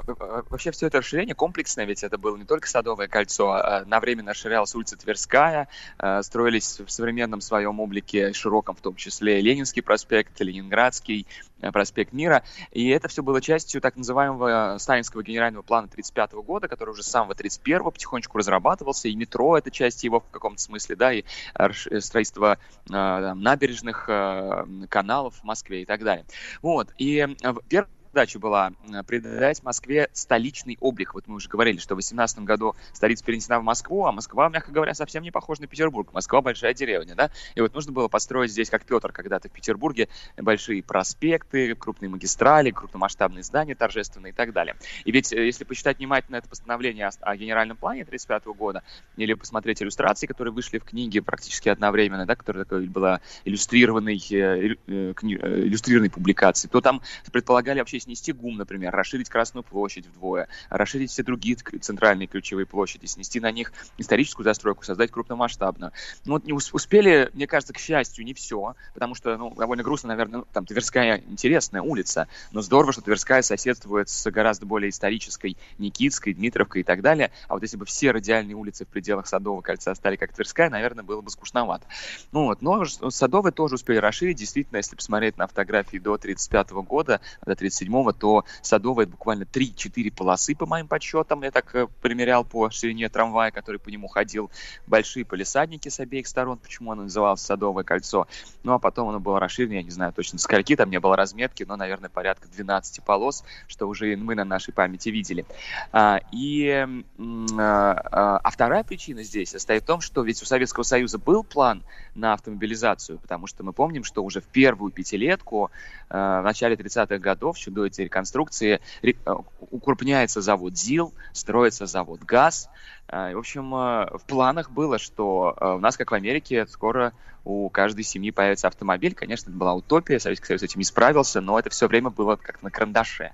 вообще все это расширение комплексное, ведь это было не только Садовое кольцо, а на время расширялась улица Тверская, э, строились в современном своем облике, широком в том числе, Ленинский проспект, Ленинградский, Э, проспект Мира. И это все было частью так называемого сталинского генерального плана 1935 года, который уже с самого 31 потихонечку разрабатывался, и метро это часть его в каком-то смысле, да, и э, строительство э, набережных, э, каналов в Москве и так далее. Вот, и э, первый задача была придать Москве столичный облик. Вот мы уже говорили, что в 2018 году столица перенесена в Москву, а Москва, мягко говоря, совсем не похожа на Петербург. Москва большая деревня, да? И вот нужно было построить здесь, как Петр когда-то в Петербурге, большие проспекты, крупные магистрали, крупномасштабные здания торжественные и так далее. И ведь, э, если посчитать внимательно это постановление о, генеральном плане 1935 года, или посмотреть иллюстрации, которые вышли в книге практически одновременно, да, которая такой была иллюстрированной, э, э, иллюстрированной публикацией, то там предполагали вообще снести ГУМ, например, расширить Красную площадь вдвое, расширить все другие центральные ключевые площади, снести на них историческую застройку, создать крупномасштабную. Ну вот не успели, мне кажется, к счастью, не все, потому что, ну, довольно грустно, наверное, ну, там Тверская интересная улица, но здорово, что Тверская соседствует с гораздо более исторической Никитской, Дмитровкой и так далее. А вот если бы все радиальные улицы в пределах Садового кольца стали как Тверская, наверное, было бы скучновато. Ну вот, но Садовые тоже успели расширить. Действительно, если посмотреть на фотографии до 35 года, до 37 то Садовая буквально 3-4 полосы, по моим подсчетам. Я так э, примерял по ширине трамвая, который по нему ходил. Большие полисадники с обеих сторон, почему оно называлось Садовое кольцо. Ну а потом оно было расширено, я не знаю точно скольки, там не было разметки, но, наверное, порядка 12 полос, что уже мы на нашей памяти видели. А, и, а, а, а вторая причина здесь состоит в том, что ведь у Советского Союза был план на автомобилизацию, потому что мы помним, что уже в первую пятилетку э, в начале 30-х годов, еще до этой реконструкции, ре, э, укрупняется завод ЗИЛ, строится завод ГАЗ. Э, в общем, в планах было, что у нас, как в Америке, скоро у каждой семьи появится автомобиль. Конечно, это была утопия, Советский Союз этим не справился, но это все время было как на карандаше.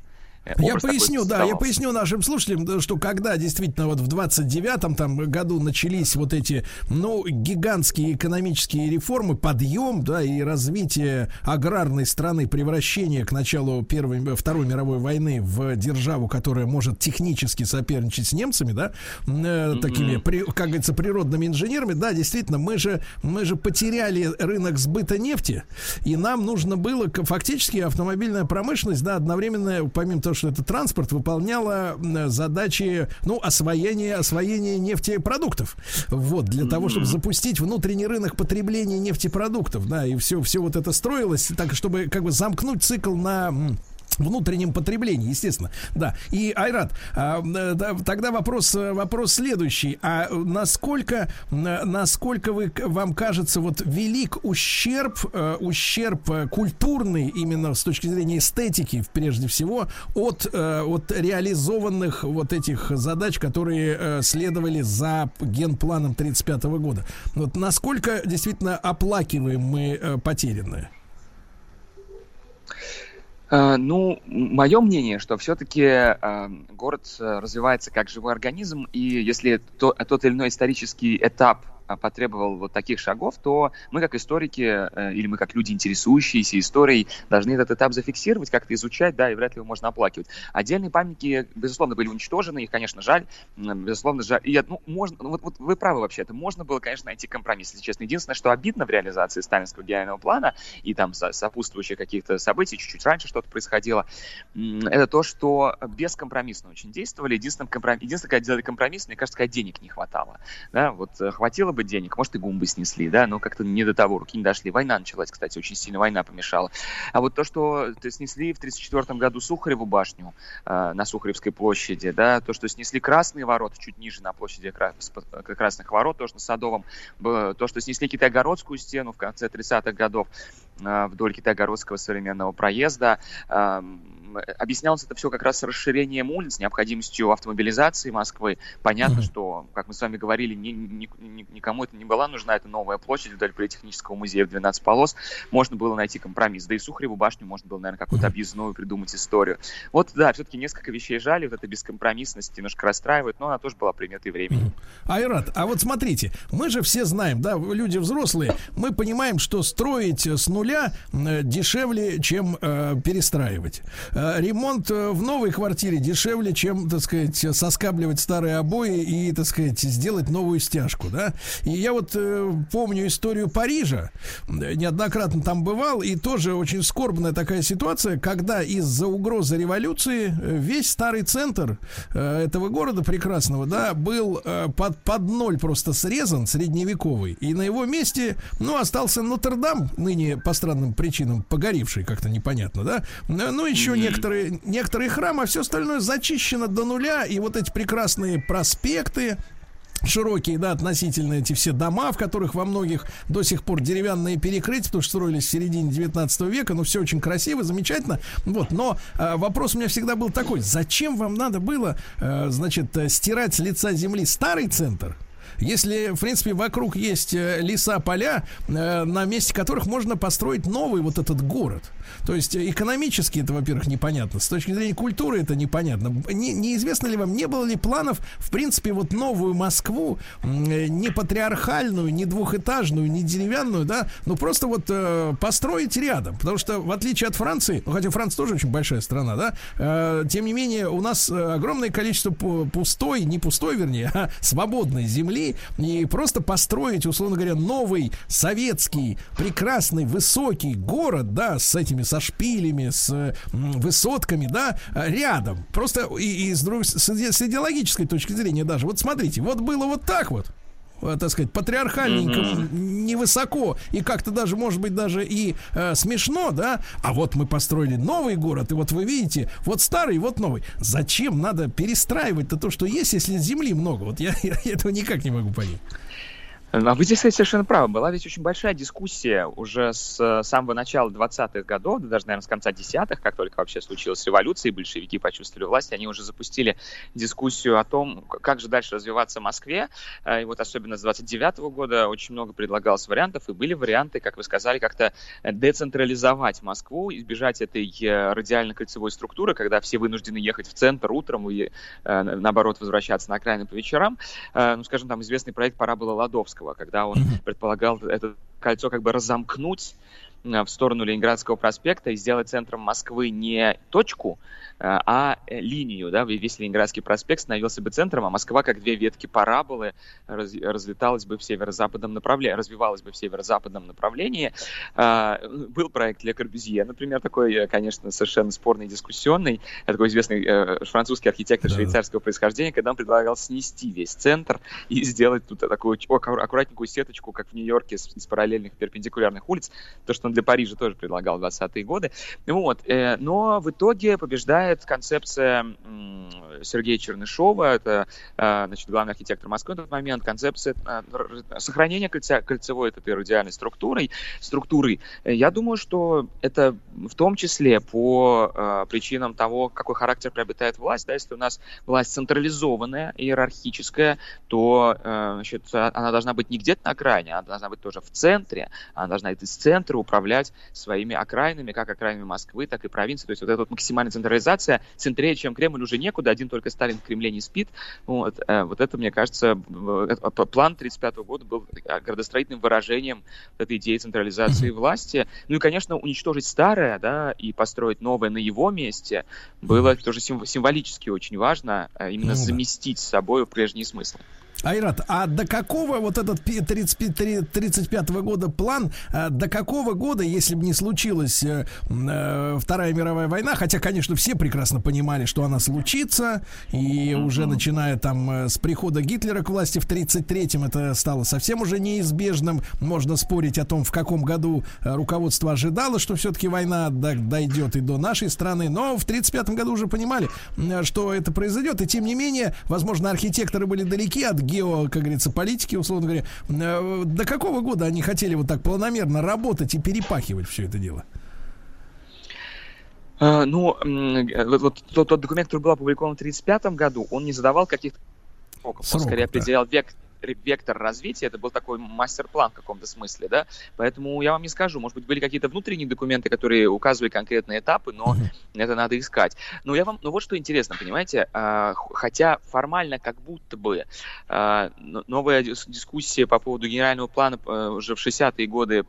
Я поясню, да, я поясню нашим слушателям, что когда действительно вот в 29-м там году начались вот эти, ну, гигантские экономические реформы, подъем, да, и развитие аграрной страны, превращение к началу Первой, Второй мировой войны в державу, которая может технически соперничать с немцами, да, э, такими, при, как говорится, природными инженерами, да, действительно, мы же, мы же потеряли рынок сбыта нефти, и нам нужно было, фактически автомобильная промышленность, да, одновременно, помимо того, что это транспорт, выполняла задачи, ну, освоения, освоения нефтепродуктов. Вот, для того, чтобы запустить внутренний рынок потребления нефтепродуктов, да, и все, все вот это строилось так, чтобы как бы замкнуть цикл на внутреннем потреблении, естественно, да. И Айрат, а, да, тогда вопрос вопрос следующий: а насколько насколько вы вам кажется вот велик ущерб э, ущерб культурный именно с точки зрения эстетики прежде всего от э, от реализованных вот этих задач, которые э, следовали за генпланом 35 года. Вот насколько действительно оплакиваем мы потерянное? Э, ну, мое мнение, что все-таки э, город э, развивается как живой организм, и если то, тот или иной исторический этап потребовал вот таких шагов, то мы как историки э, или мы как люди, интересующиеся историей, должны этот этап зафиксировать, как-то изучать, да, и вряд ли его можно оплакивать. Отдельные памятники, безусловно, были уничтожены, их, конечно, жаль, безусловно, жаль. И, ну, можно, вот, вот вы правы вообще, это можно было, конечно, найти компромисс, если честно. Единственное, что обидно в реализации сталинского гениального плана и там сопутствующих каких-то событий, чуть-чуть раньше что-то происходило, это то, что бескомпромиссно очень действовали. Единственное, компромисс, единственное, когда делали компромисс, мне кажется, когда денег не хватало. Да, вот э, хватило бы денег, может, и гумбы снесли, да, но как-то не до того, руки не дошли. Война началась, кстати, очень сильно война помешала. А вот то, что снесли в 1934 году Сухареву башню э, на Сухаревской площади, да, то, что снесли Красные ворота чуть ниже на площади Красных ворот, тоже на Садовом, то, что снесли Китайгородскую стену в конце 30-х годов э, вдоль Китайгородского современного проезда, э, объяснялось это все как раз расширением улиц, необходимостью автомобилизации Москвы. Понятно, mm-hmm. что, как мы с вами говорили, ни, ни, ни, никому это не была нужна эта новая площадь вдоль Политехнического музея в 12 полос. Можно было найти компромисс. Да и Сухареву башню можно было, наверное, какую-то объездную придумать историю. Вот, да, все-таки несколько вещей жали, вот эта бескомпромиссность немножко расстраивает, но она тоже была приметой времени. Айрат, а вот смотрите, мы же все знаем, да, люди взрослые, мы понимаем, что строить с нуля э, дешевле, чем э, перестраивать. Э, ремонт э, в новой квартире дешевле, чем, так сказать, соскабливать старые обои и, так сказать, сделать новую стяжку, да. И я вот э, помню историю Парижа, неоднократно там бывал, и тоже очень скорбная такая ситуация, когда из-за угрозы революции весь старый центр этого города прекрасного, да, был под, под ноль просто срезан, средневековый, и на его месте, ну, остался Нотр-Дам, ныне по странным причинам погоревший, как-то непонятно, да, ну, еще некоторые некоторые, некоторые храмы, а все остальное зачищено до нуля. И вот эти прекрасные проспекты, широкие, да, относительно эти все дома, в которых во многих до сих пор деревянные перекрытия, потому что строились в середине 19 века, но все очень красиво, замечательно. Вот, но э, вопрос у меня всегда был такой: зачем вам надо было, э, значит, э, стирать с лица земли старый центр? Если, в принципе, вокруг есть э, леса, поля, э, на месте которых можно построить новый вот этот город. То есть э, экономически это, во-первых, непонятно. С точки зрения культуры это непонятно. Не, неизвестно ли вам, не было ли планов, в принципе, вот новую Москву, не патриархальную, не двухэтажную, не деревянную, да, но просто вот построить рядом. Потому что, в отличие от Франции, ну, хотя Франция тоже очень большая страна, да, тем не менее, у нас огромное количество пустой, не пустой, вернее, *laughs* а свободной земли, и просто построить, условно говоря, новый советский, прекрасный, высокий город, да, с этими, со шпилями, с высотками, да, рядом. Просто и, и с, с, с идеологической точки зрения даже. Вот смотрите, вот было вот так вот. Э, так сказать, патриархальненько, mm-hmm. невысоко и как-то даже, может быть, даже и э, смешно, да? А вот мы построили новый город, и вот вы видите, вот старый, вот новый. Зачем надо перестраивать-то то, что есть, если земли много? Вот я, *laughs* я этого никак не могу понять. А вы здесь, кстати, совершенно правы. Была ведь очень большая дискуссия уже с э, самого начала 20-х годов, да даже, наверное, с конца 10-х, как только вообще случилась революция, и большевики почувствовали власть, они уже запустили дискуссию о том, как же дальше развиваться в Москве. Э, и вот особенно с 29 -го года очень много предлагалось вариантов, и были варианты, как вы сказали, как-то децентрализовать Москву, избежать этой э, радиально-кольцевой структуры, когда все вынуждены ехать в центр утром и, наоборот, возвращаться на окраины по вечерам. Ну, скажем, там известный проект «Пора было Ладовского», когда он предполагал это кольцо как бы разомкнуть в сторону Ленинградского проспекта и сделать центром Москвы не точку, Э, а э, линию, да, весь Ленинградский проспект становился бы центром, а Москва, как две ветки параболы, раз, разлеталась бы в северо-западном направлении, развивалась бы в северо-западном направлении. А, был проект Ле Корбюзье, например, такой, э, конечно, совершенно спорный, дискуссионный, такой известный французский архитектор да. швейцарского происхождения, когда он предлагал снести весь центр и сделать тут такую аккуратненькую сеточку, как в Нью-Йорке, из параллельных перпендикулярных улиц, то, что он для Парижа тоже предлагал в 20-е годы. Вот. Но в итоге побеждает концепция Сергея Чернышова, это а, значит, главный архитектор Москвы на тот момент, концепция а, сохранения кольца, кольцевой этой радиальной структурой, структуры. Я думаю, что это в том числе по э, причинам того, какой характер приобретает власть. Да, если у нас власть централизованная, иерархическая, то э, значит, она должна быть не где-то на окраине, она должна быть тоже в центре, она должна из центра управлять своими окраинами, как окраинами Москвы, так и провинции. То есть вот эта вот максимальная централизация, центрее, чем Кремль, уже некуда, один только Сталин в Кремле не спит. Вот, э, вот это, мне кажется, план 1935 года был градостроительным выражением этой идеи централизации власти. Ну и, конечно, уничтожить старое, да, и построить новое на его месте было тоже символически очень важно, э, именно ну, заместить с собой прежние смыслы. Айрат, а до какого вот этот 35, 35 года план, а до какого года, если бы не случилась э, э, Вторая мировая война, хотя, конечно, все прекрасно понимали, что она случится, и уже начиная там э, с прихода Гитлера к власти в 33-м это стало совсем уже неизбежным, можно спорить о том, в каком году э, руководство ожидало, что все-таки война дойдет и до нашей страны, но в 35-м году уже понимали, что это произойдет, и тем не менее, возможно, архитекторы были далеки от гео, как говорится, политики, условно говоря, э, до какого года они хотели вот так планомерно работать и перепахивать все это дело? Uh, ну, вот, вот тот, тот документ, который был опубликован в 1935 году, он не задавал каких-то сроков, он скорее определял век, вектор развития, это был такой мастер-план в каком-то смысле, да, поэтому я вам не скажу, может быть, были какие-то внутренние документы, которые указывали конкретные этапы, но mm-hmm. это надо искать. Но я вам, ну вот что интересно, понимаете, а, хотя формально как будто бы а, новая дискуссия по поводу генерального плана а, уже в 60-е годы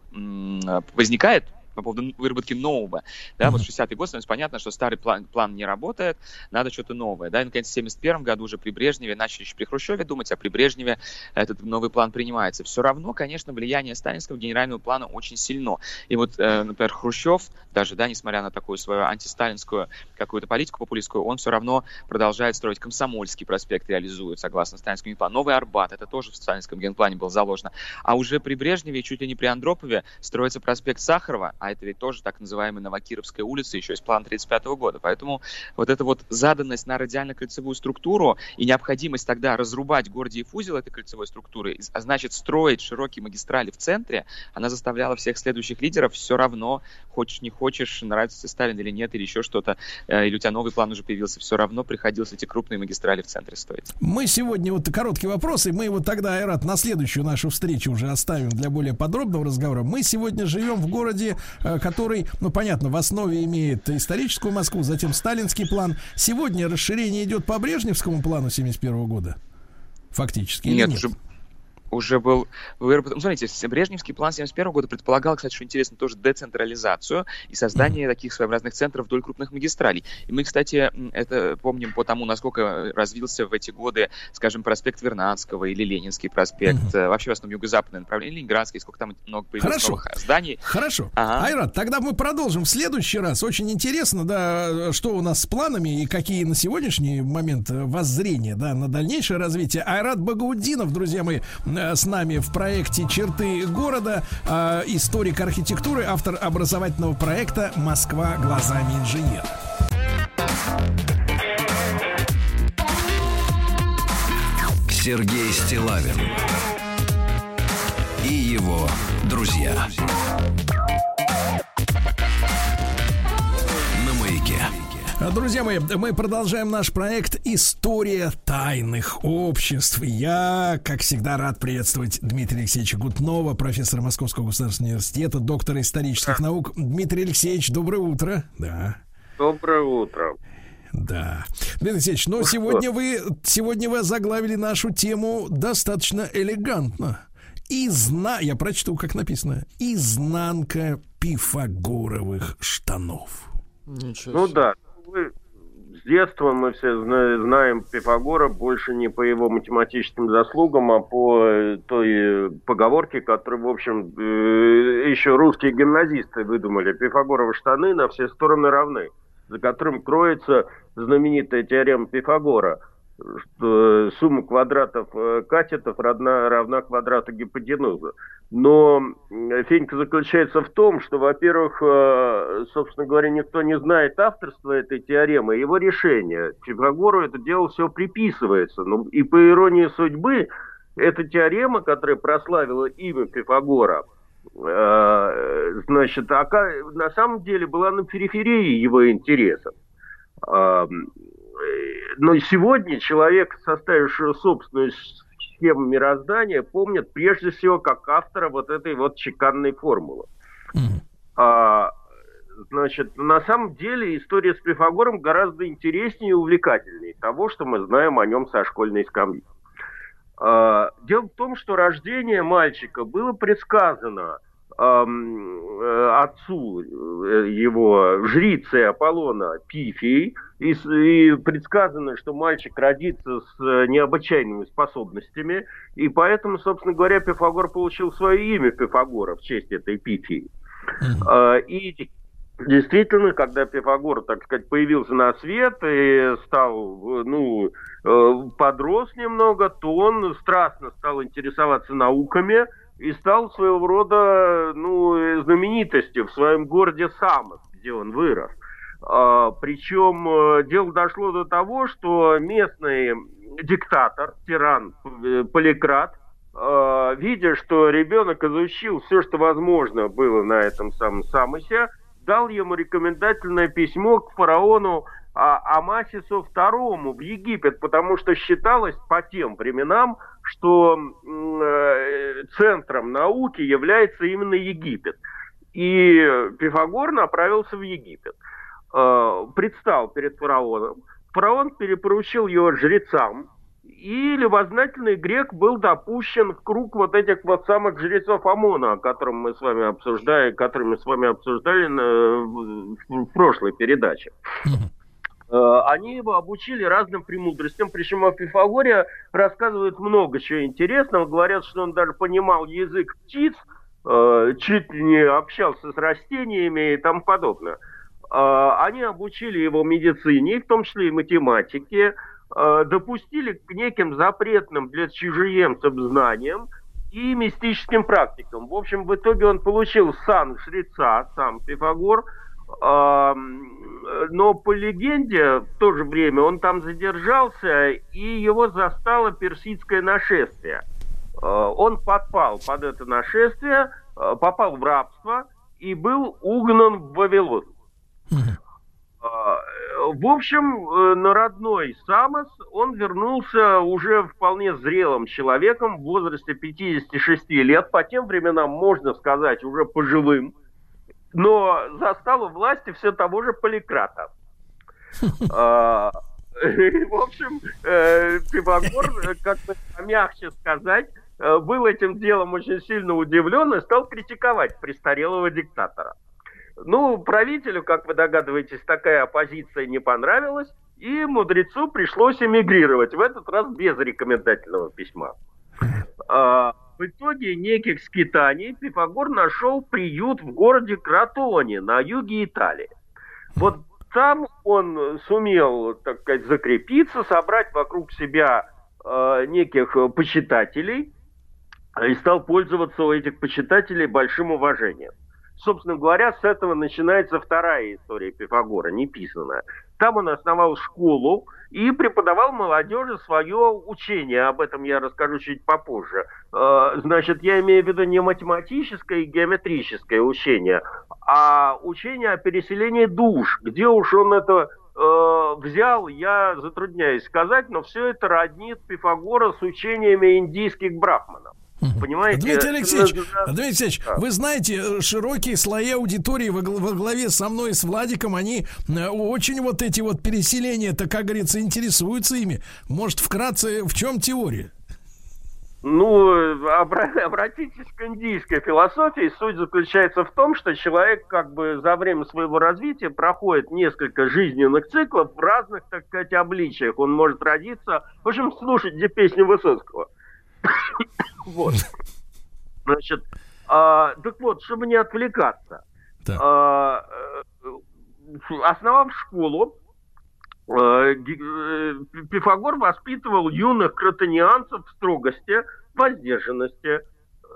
возникает, по поводу выработки нового. Да, mm-hmm. вот 60-й год становится понятно, что старый план, план не работает, надо что-то новое. Да, и, наконец, в 71 году уже при Брежневе начали еще при Хрущеве думать, а при Брежневе этот новый план принимается. Все равно, конечно, влияние сталинского генерального плана очень сильно. И вот, э, например, Хрущев, даже, да, несмотря на такую свою антисталинскую какую-то политику популистскую, он все равно продолжает строить Комсомольский проспект, реализует, согласно сталинскому генплану. Новый Арбат, это тоже в сталинском генплане было заложено. А уже при Брежневе, чуть ли не при Андропове, строится проспект Сахарова, а это ведь тоже так называемая Новокировская улица еще из плана 1935 года. Поэтому вот эта вот заданность на радиально-кольцевую структуру и необходимость тогда разрубать Гордиев узел этой кольцевой структуры, а значит строить широкие магистрали в центре, она заставляла всех следующих лидеров все равно, хочешь не хочешь, нравится тебе Сталин или нет, или еще что-то, э, или у тебя новый план уже появился, все равно приходилось эти крупные магистрали в центре строить. Мы сегодня вот короткий вопрос, и мы его тогда, Айрат, на следующую нашу встречу уже оставим для более подробного разговора. Мы сегодня живем в городе, который, ну понятно, в основе имеет историческую Москву, затем сталинский план. Сегодня расширение идет по Брежневскому плану 71 года. Фактически. или Нет, уже уже был выработан. Ну, смотрите, Брежневский план 71 года предполагал, кстати, что интересно, тоже децентрализацию и создание таких своеобразных центров вдоль крупных магистралей. И мы, кстати, это помним по тому, насколько развился в эти годы, скажем, проспект Вернадского или Ленинский проспект, mm-hmm. вообще в основном юго-западное направление, Ленинградский, сколько там много появилось Хорошо. новых зданий. Хорошо. Ага. Айрат, тогда мы продолжим в следующий раз. Очень интересно, да, что у нас с планами и какие на сегодняшний момент воззрения, да, на дальнейшее развитие. Айрат Багаудинов, друзья мои, с нами в проекте «Черты города», э, историк архитектуры, автор образовательного проекта «Москва глазами инженера». Сергей Стилавин и его друзья. Друзья мои, мы продолжаем наш проект «История тайных обществ». Я, как всегда, рад приветствовать Дмитрия Алексеевича Гутнова, профессора Московского государственного университета, доктора исторических наук. Дмитрий Алексеевич, доброе утро. Да. Доброе утро. Да. Дмитрий Алексеевич, но ну сегодня вы, сегодня вы заглавили нашу тему достаточно элегантно. Изна... Я прочту, как написано. Изнанка пифагоровых штанов. Ну да, детства мы все знаем Пифагора больше не по его математическим заслугам, а по э, той поговорке, которую, в общем, э, еще русские гимназисты выдумали. Пифагоровы штаны на все стороны равны, за которым кроется знаменитая теорема Пифагора – что сумма квадратов э, катетов равна, равна квадрату гипотенузы. Но фенька заключается в том, что, во-первых, э, собственно говоря, никто не знает авторства этой теоремы, его решения. Пифагору это дело все приписывается. Ну, и по иронии судьбы, эта теорема, которая прославила имя Пифагора, э, значит, на самом деле была на периферии его интересов но сегодня человек, составивший собственную схему мироздания, помнит прежде всего как автора вот этой вот чеканной формулы. Mm. А, значит, на самом деле история с Пифагором гораздо интереснее и увлекательнее того, что мы знаем о нем со школьной скамьи. А, дело в том, что рождение мальчика было предсказано Э, отцу э, его жрицы Аполлона Пифии, и, и предсказано, что мальчик родится с э, необычайными способностями, и поэтому, собственно говоря, Пифагор получил свое имя Пифагора в честь этой Пифии. Mm-hmm. И Действительно, когда Пифагор, так сказать, появился на свет и стал, ну, подрос немного, то он страстно стал интересоваться науками, и стал своего рода ну, знаменитостью в своем городе Самос, где он вырос. А, причем э, дело дошло до того, что местный диктатор, тиран э, Поликрат, э, видя, что ребенок изучил все, что возможно было на этом самом Самосе, дал ему рекомендательное письмо к фараону а, Амасису II в Египет, потому что считалось по тем временам, что э, центром науки является именно Египет. И Пифагор направился в Египет. Э, предстал перед фараоном. Фараон перепоручил его жрецам, и любознательный грек был допущен в круг вот этих вот самых жрецов ОМОНа, о котором мы с вами обсуждали, которые мы с вами обсуждали на, в, в прошлой передаче. Э, они его обучили разным премудростям, причем о Пифагоре рассказывают много чего интересного, говорят, что он даже понимал язык птиц, э, чуть не общался с растениями и тому подобное. Э, они обучили его медицине, в том числе и математике, допустили к неким запретным для чужеемцев знаниям, и мистическим практикам. В общем, в итоге он получил сан жреца, сам Пифагор, но по легенде в то же время он там задержался, и его застало персидское нашествие. А, он подпал под это нашествие, а, попал в рабство и был угнан в Вавилон. В общем, э, на родной Самос он вернулся уже вполне зрелым человеком в возрасте 56 лет, по тем временам, можно сказать, уже пожилым, но застал у власти все того же Поликрата. *laughs* А, в общем, э, Пивогор, как бы мягче сказать, э, был этим делом очень сильно удивлен и стал критиковать престарелого диктатора. Ну, правителю, как вы догадываетесь, такая оппозиция не понравилась, и мудрецу пришлось эмигрировать, в этот раз без рекомендательного письма. В итоге неких скитаний Пифагор нашел приют в городе Кратоне на юге Италии. Вот там он сумел, так сказать, закрепиться, собрать вокруг себя э, неких почитателей и стал пользоваться у этих почитателей большим уважением собственно говоря, с этого начинается вторая история Пифагора, неписанная. Там он основал школу и преподавал молодежи свое учение. Об этом я расскажу чуть попозже. Э, значит, я имею в виду не математическое и геометрическое учение, а учение о переселении душ. Где уж он это э, взял, я затрудняюсь сказать, но все это роднит Пифагора с учениями индийских брахманов. Понимаете? Дмитрий Алексеевич, Дмитрий Алексеевич, да. вы знаете, э, широкие слои аудитории во, во главе со мной и с Владиком, они э, очень вот эти вот переселения-то, как говорится, интересуются ими. Может, вкратце, в чем теория? Ну, *laughs* обратитесь к индийской философии. Суть заключается в том, что человек как бы за время своего развития проходит несколько жизненных циклов в разных, так сказать, обличиях. Он может родиться... В общем, слушайте песню Высоцкого. Вот. Значит, а, так вот, чтобы не отвлекаться. А, э, основав школу, э, э, Пифагор воспитывал юных кротонианцев в строгости, воздержанности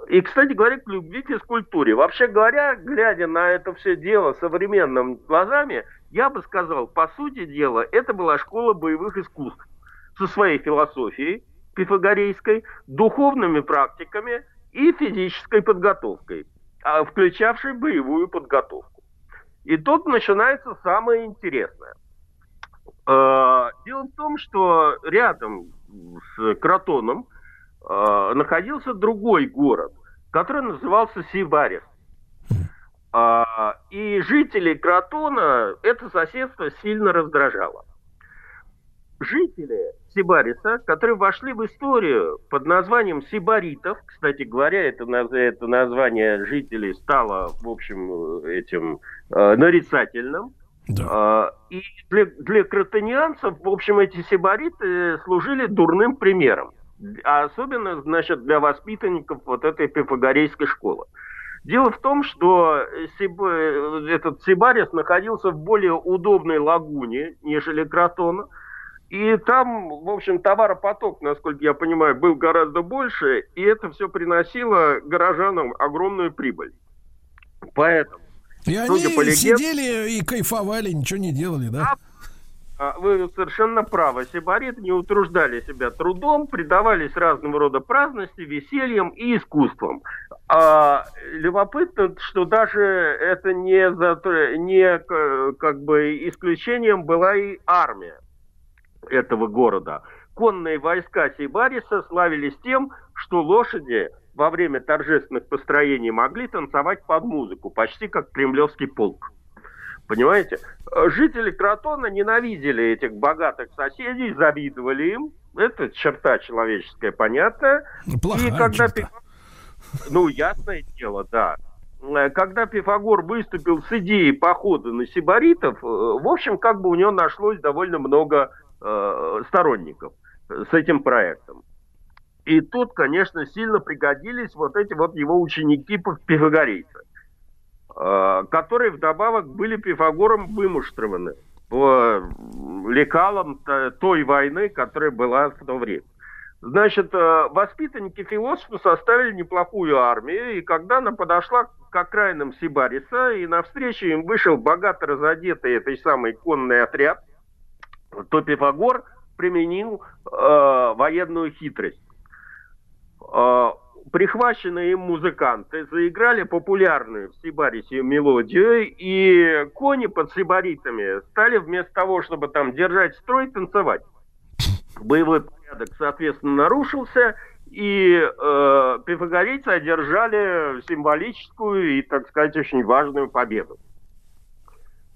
и, кстати говоря, к любви к физкультуре. Вообще говоря, глядя на это все дело современными глазами, я бы сказал, по сути дела, это была школа боевых искусств со своей философией, пифагорейской, духовными практиками и физической подготовкой, а, включавшей боевую подготовку. И тут начинается самое интересное. А, дело в том, что рядом с Кротоном а, находился другой город, который назывался Сибарис. И жителей Кротона это соседство сильно раздражало. Жители Сибариса, которые вошли в историю под названием Сибаритов. Кстати говоря, это, это название жителей стало, в общем, этим э, нарицательным. Да. Э, и для, для кротонианцев, в общем, эти сибариты служили дурным примером. А особенно, значит, для воспитанников вот этой пифагорейской школы. Дело в том, что Сиб... этот Сибарис находился в более удобной лагуне, нежели Кротона – и там, в общем, товаропоток, насколько я понимаю, был гораздо больше, и это все приносило горожанам огромную прибыль. Поэтому, и они по легенд... сидели и кайфовали, ничего не делали, да? А, вы совершенно правы. Сибариты не утруждали себя трудом, предавались разного рода праздности, весельям и искусствам. А, любопытно, что даже это не, не как бы исключением была и армия этого города. Конные войска Сибариса славились тем, что лошади во время торжественных построений могли танцевать под музыку, почти как кремлевский полк. Понимаете? Жители Кротона ненавидели этих богатых соседей, завидовали им. Это черта человеческая, понятная. Плохая И когда черта. Ну, ясное дело, да. Когда Пифагор выступил с идеей похода на сибаритов, э, в общем, как бы у него нашлось довольно много э, сторонников с этим проектом. И тут, конечно, сильно пригодились вот эти вот его ученики пифагорейцы, э, которые вдобавок были Пифагором вымуштрованы по лекалам той войны, которая была в то время. Значит, э, воспитанники философа составили неплохую армию, и когда она подошла к окраинам Сибариса, и навстречу им вышел богато разодетый этой самой конный отряд, то Пифагор применил э, военную хитрость. Э, прихваченные им музыканты заиграли популярную в Сибарисе мелодию, и кони под сибаритами стали вместо того, чтобы там держать строй, танцевать. Боевой порядок, соответственно, нарушился, и э, пифагорейцы одержали символическую и, так сказать, очень важную победу.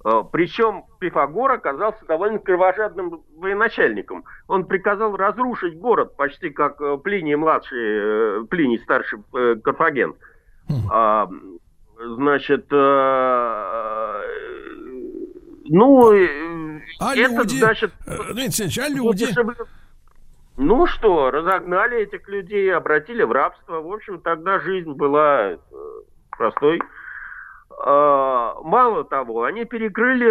Э, Причем Пифагор оказался довольно кровожадным военачальником. Он приказал разрушить город, почти как э, Плиний младший, э, Плиний старший Карфаген. А, значит, ну, А это, люди? значит, Алексеевич, а люди? Ну что, разогнали этих людей, обратили в рабство. В общем, тогда жизнь была простой. А, Мало того, они перекрыли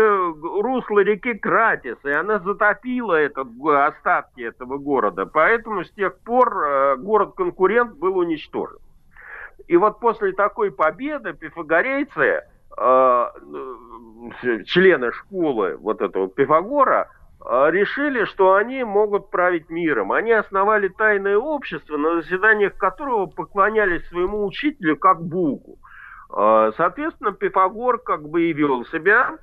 русло реки Кратис, и она затопила этот, остатки этого города. Поэтому с тех пор э, город-конкурент был уничтожен. И вот после такой победы пифагорейцы, э, э, члены школы вот этого Пифагора, решили, что они могут править миром. Они основали тайное общество, на заседаниях которого поклонялись своему учителю как Богу. Э, Соответственно, Пифагор как бы и вел себя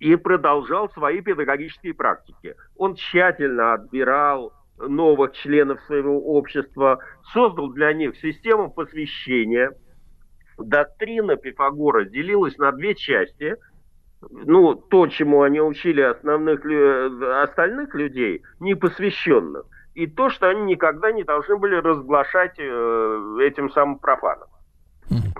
и продолжал свои педагогические практики. Он тщательно отбирал новых членов своего общества, создал для них систему посвящения. Доктрина Пифагора делилась на две части. Ну, то, чему они учили основных, остальных людей, непосвященных, и то, что они никогда не должны были разглашать э, этим самым профанам.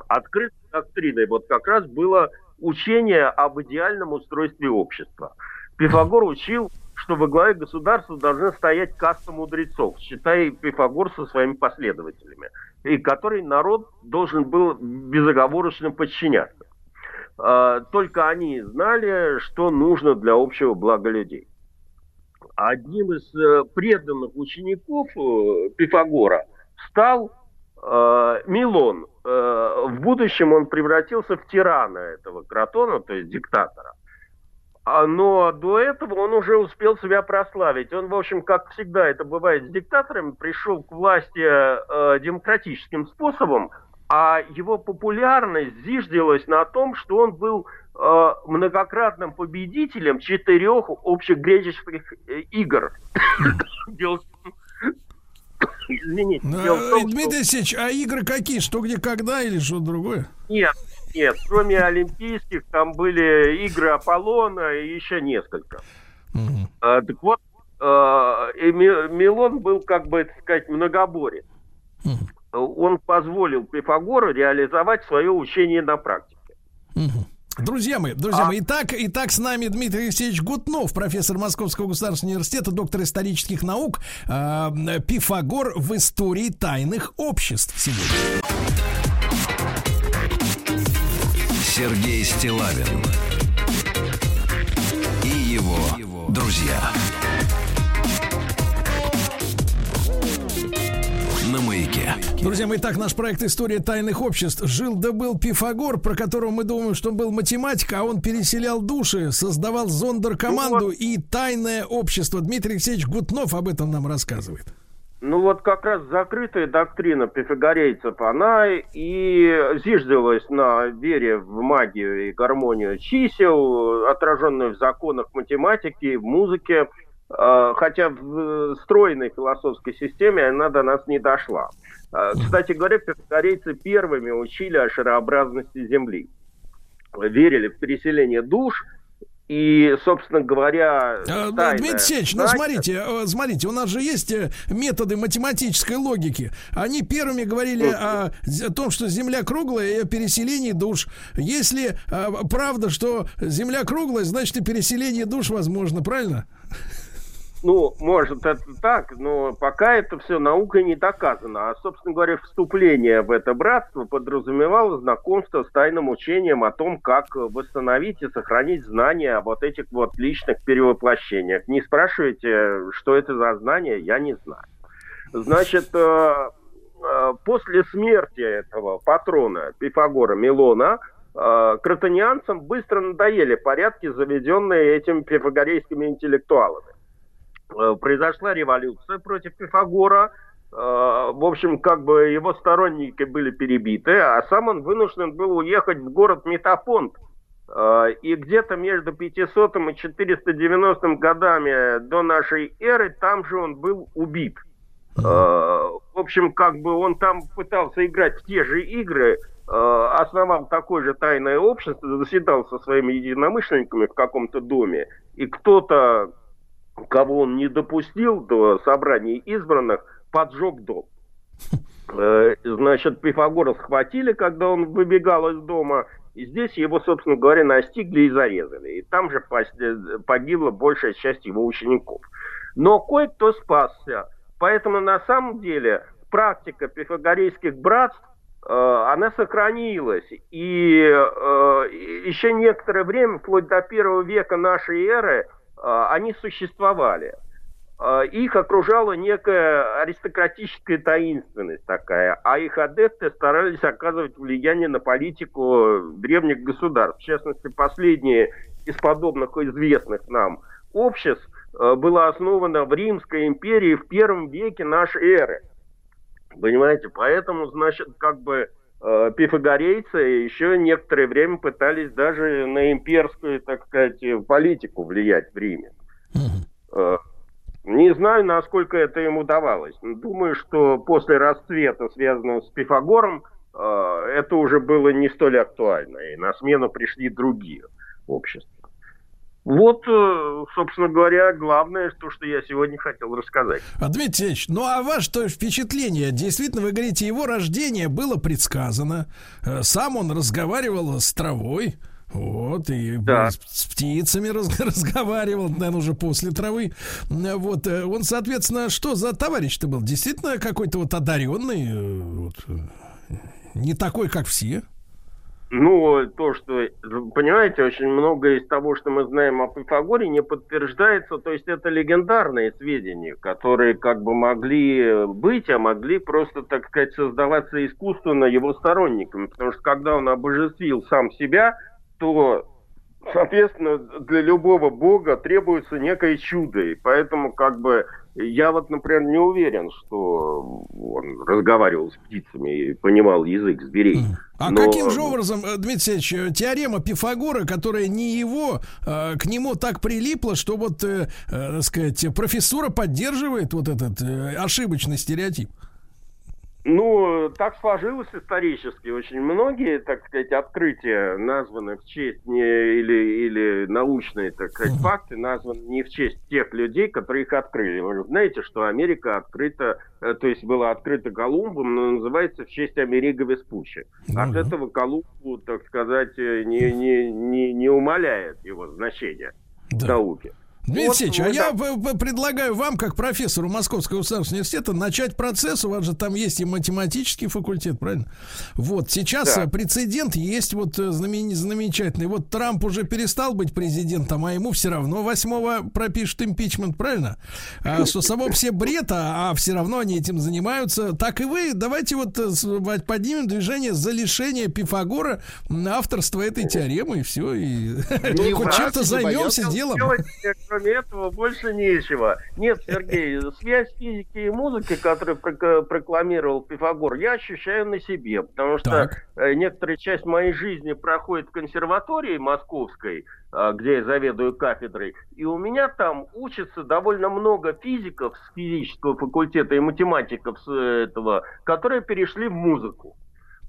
Открытой доктриной вот как раз было учение об идеальном устройстве общества. Пифагор *laughs* учил, что во главе государства должна стоять каста мудрецов, считая Пифагор со своими последователями, и которой народ должен был безоговорочно подчиняться. А, Только они знали, что нужно для общего блага людей. Одним из э, преданных учеников э, Пифагора стал Милон. Э, в будущем он превратился в тирана этого Кротона, то есть диктатора. А, Но до этого он уже успел себя прославить. Он, в общем, как всегда это бывает с диктаторами, пришел к власти э, демократическим способом, а его популярность зиждилась на том, что он был э, многократным победителем четырех общегреческих э, игр. *coughs* Дело в Извините, Э, том, Дмитрий Алексеевич, а игры какие? Что, где, когда или что другое? Нет, нет, кроме олимпийских, там были игры Аполлона и еще несколько. А, так вот, а, и Ми- Милон был, как бы, так сказать, многоборец. Он позволил Пифагору реализовать свое учение на практике. Друзья мои, друзья мои, итак, итак, с нами Дмитрий Алексеевич Гутнов, профессор Московского государственного университета, доктор исторических наук, а, Пифагор в истории тайных обществ сегодня. Сергей Стилавин и его друзья. На маяке. Друзья мои, итак, наш проект «История тайных обществ». Жил да был Пифагор, про которого мы думаем, что он был математик, а он переселял души, создавал зондеркоманду и тайное общество. Дмитрий Алексеевич Гутнов об этом нам рассказывает. Ну вот как раз закрытая доктрина пифагорейцев, она и зиждилась на вере в магию и гармонию чисел, отраженную в законах математики, в музыке, хотя в стройной философской системе она до нас не дошла. Э, Кстати говоря, пифагорейцы первыми учили о шарообразности Земли. Верили в переселение душ, и, собственно говоря, Э, тайное Дмитрий Алексеевич, ну смотрите, э, смотрите, у нас же есть э, методы математической логики. Они первыми говорили о, о том, что Земля круглая и о переселении душ. Если э, правда, что Земля круглая, значит и переселение душ возможно, правильно? Ну, может, это так, но пока это все наукой не доказано. А, собственно говоря, вступление в это братство подразумевало знакомство с тайным учением о том, как восстановить и сохранить знания о вот этих вот личных перевоплощениях. Не спрашивайте, что это за знания, я не знаю. Значит, э, э, после смерти этого патрона Пифагора Милона э, кротонианцам быстро надоели порядки, заведенные этими пифагорейскими интеллектуалами. Э, Произошла революция против Пифагора, Э, в общем, как бы его сторонники были перебиты, а сам он вынужден был уехать в город Метапонт. Э, И где-то между 500 и 490 годами до нашей эры там же он был убит. В общем, как бы он там пытался играть в те же игры, основал такое же тайное общество, заседал со своими единомышленниками в каком-то доме, и кто-то, кого он не допустил до собраний избранных, поджег дом. Э, Значит, Пифагора схватили, когда он выбегал из дома, и здесь его, собственно говоря, настигли и зарезали. И там же погибла большая часть его учеников. Но кое-кто спасся. Поэтому на самом деле практика пифагорейских братств э, она сохранилась. И э, еще некоторое время, вплоть до первого века нашей эры, они существовали. Э, Их окружала некая аристократическая таинственность такая, а их адепты старались оказывать влияние на политику древних государств. В частности, последнее из подобных известных нам обществ э, было основано в Римской империи в первом веке нашей эры. Понимаете, поэтому, значит, как бы э, пифагорейцы еще некоторое время пытались даже на имперскую, так сказать, э, политику влиять в Риме. Э, Не знаю, насколько это им удавалось. Думаю, что после расцвета, связанного с Пифагором, э, это уже было не столь актуально, и на смену пришли другие общества. Вот, э, собственно говоря, главное, то, что я сегодня хотел рассказать. А, Дмитрий Алексеевич, ну а ваше впечатление? Действительно, вы говорите, его рождение было предсказано. Э, Сам он разговаривал с травой. Вот, и Да. с, с птицами раз- *laughs* разговаривал, наверное, уже после травы. Э, Вот, он, соответственно, что за товарищ-то был? Действительно какой-то вот одаренный, вот, не такой, как все. Ну, то, что, понимаете, очень многое из того, что мы знаем о Пифагоре, не подтверждается. То есть это легендарные сведения, которые как бы могли быть, а могли просто, так сказать, создаваться искусственно его сторонниками. Потому что когда он обожествил сам себя, то, соответственно, для любого бога требуется некое чудо. И поэтому как бы я вот, например, не уверен, что он разговаривал с птицами и понимал язык зверей. А Но- каким же образом, э, Дмитрий Алексеевич, э, теорема Пифагора, которая не его, э, к нему так прилипла, что вот, так сказать, профессура поддерживает вот этот ошибочный стереотип? Ну, так сложилось исторически. Очень многие, так сказать, открытия названы в честь не, или, или научные, так сказать, факты названы не в честь тех людей, которые их открыли. Вы знаете, что Америка открыта, э, то есть была открыта Колумбом, но называется в честь Америго Веспуччи. От этого Колумбу, так сказать, э, не, не, не, не умаляет его значение в науке. Дмитрий Вот Алексеевич, а мы я предлагаю вам, как профессору Московского государственного университета, начать процесс. У вас же там есть и математический факультет, правильно? Вот, сейчас Да. прецедент есть вот э, знамен- замечательный. Вот Трамп уже перестал быть президентом, а ему все равно восьмого пропишут импичмент, правильно? А, *laughs* что само все бред, а, а все равно они этим занимаются. Так и вы, давайте вот э, поднимем движение за лишение Пифагора авторства этой теоремы, и все. И *laughs* хоть чем-то займемся делом. делать, э, кроме этого больше нечего. Нет, Сергей, *laughs* связь физики и музыки, которую прок- прокламировал Пифагор, я ощущаю на себе, потому что э, некоторая часть моей жизни проходит в консерватории московской, э, где я заведую кафедрой, и у меня там учатся довольно много физиков с физического факультета и математиков с э, этого, которые перешли в музыку.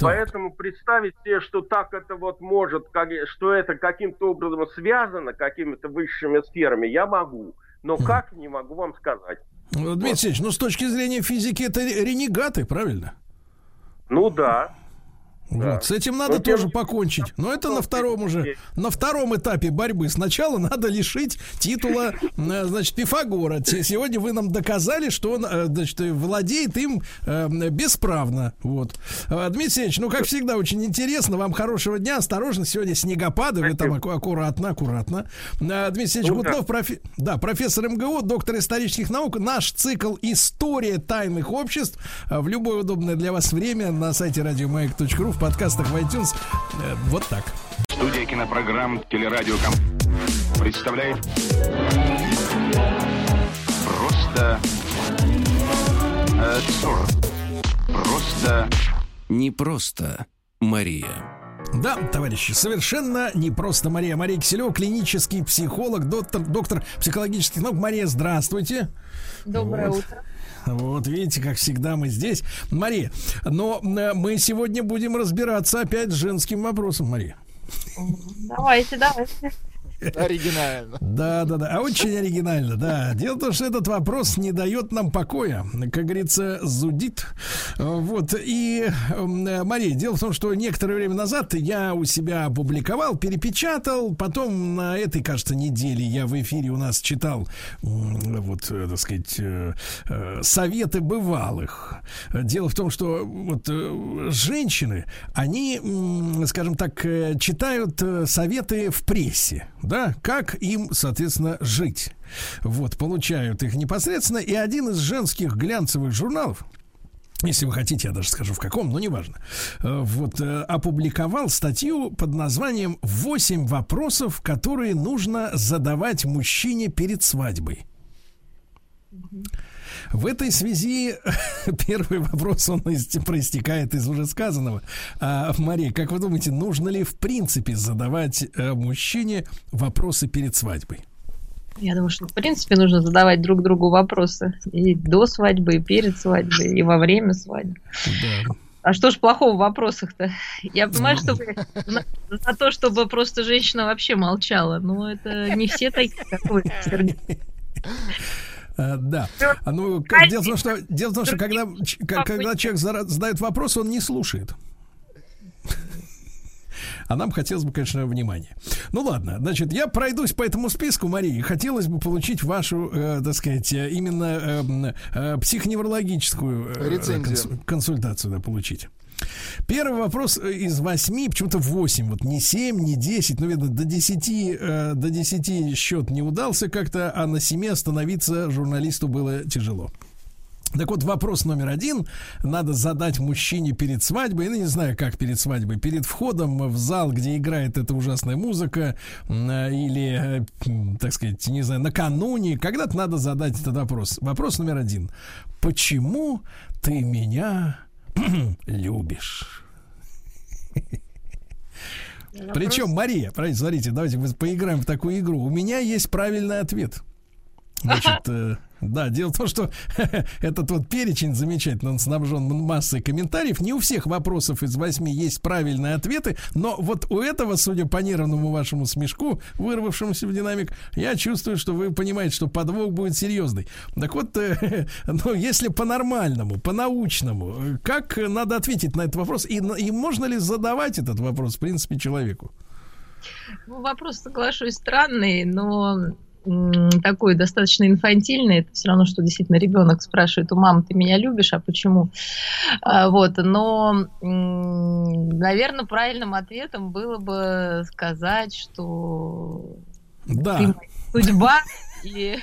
Поэтому представить себе, что так это вот может, как- что это каким-то образом связано какими-то высшими сферами, я могу. Но как, не могу вам сказать. Дмитрий Алексеевич, ну с точки зрения физики это ре- ренегаты, правильно? Ну да. Вот, с этим надо Ну, тоже покончить. Но это на втором уже, на втором этапе борьбы. Сначала *laughs* надо лишить титула, э, значит, Пифагора. Сегодня вы нам доказали, что он, э, значит, владеет им э, бесправно. Вот. Дмитрий Алексеевич, ну, как всегда, очень интересно. Вам хорошего дня. Осторожно, сегодня снегопады. Вы там аккуратно, аккуратно. Дмитрий Алексеевич Ну, да. Гутнов, профи- да, профессор МГУ, доктор исторических наук. Наш цикл «История тайных обществ» в любое удобное для вас время на сайте радиомаяк.ру, в подкастах в iTunes. Э, Вот так. Студия кинопрограмм «Телерадиоком» представляет просто абсурд. Просто не просто Мария. Да, товарищи, совершенно не просто Мария. Мария Киселева, клинический психолог, доктор, доктор психологических наук. Мария, здравствуйте. Доброе Вот. утро. Вот видите, как всегда мы здесь. Мария, но э, мы сегодня будем разбираться опять с женским вопросом, Мария. Давайте, давайте. *laughs* Оригинально. Да, да, да. А очень оригинально, да. Дело в том, что этот вопрос не дает нам покоя. Как говорится, зудит. Вот. И, Мария, дело в том, что некоторое время назад я у себя опубликовал, перепечатал. Потом на этой, кажется, неделе я в эфире у нас читал, вот, э, так сказать, э, э, советы бывалых. Дело в том, что вот женщины, они, скажем так, читают советы в прессе, да, как им, соответственно, жить. Вот, получают их непосредственно. И один из женских глянцевых журналов, если вы хотите, я даже скажу в каком, но неважно. Э, Вот э, опубликовал статью под названием «8 вопросов, которые нужно задавать мужчине перед свадьбой». В этой связи *laughs* первый вопрос, он из- проистекает из уже сказанного. А, Мария, как вы думаете, нужно ли в принципе задавать э, мужчине вопросы перед свадьбой? Я думаю, что в принципе нужно задавать друг другу вопросы и до свадьбы, и перед свадьбой, и во время свадьбы. Да. А что ж плохого в вопросах-то? Я понимаю, что вы на, за то, чтобы просто женщина вообще молчала. Но это не все такие, как вы, *laughs* да. А, Ну, дело в том, что, дело в том, что когда, когда человек задает вопрос, он не слушает. А нам хотелось бы, конечно, внимания. Ну ладно, значит, я пройдусь по этому списку, Марии. Хотелось бы получить вашу, э, так сказать, э, именно э, э, психоневрологическую э, Рецензию. консу- консультацию да, получить. Первый вопрос э, из восьми, почему-то восемь, вот не семь, не десять, ну, видно, до десяти, э, до десяти счет не удался как-то, а на семи остановиться журналисту было тяжело. Так вот, вопрос номер один надо задать мужчине перед свадьбой, ну, не знаю, как перед свадьбой, перед входом в зал, где играет эта ужасная музыка, э, или, э, так сказать, не знаю, накануне, когда-то надо задать этот вопрос. Вопрос номер один. Почему ты меня *clears throat* любишь? Причем, Мария, правильно, смотрите, давайте мы поиграем в такую игру. У меня есть правильный ответ. Значит, э, да, дело в том, что *laughs* этот вот перечень замечательно, он снабжен массой комментариев. Не у всех вопросов из восьми есть правильные ответы, но вот у этого, судя по нервному вашему смешку, вырвавшемуся в динамик, я чувствую, что вы понимаете, что подвох будет серьезный. Так вот, э, *laughs* ну, если по-нормальному, по-научному, э, как надо ответить на этот вопрос? И, и можно ли задавать этот вопрос, в принципе, человеку? Ну, вопрос, соглашусь, странный, но такой достаточно инфантильный. Это все равно, что действительно ребенок спрашивает у мамы, ты меня любишь, а почему? А, вот, но, наверное, правильным ответом было бы сказать, что Да. ты судьба, и,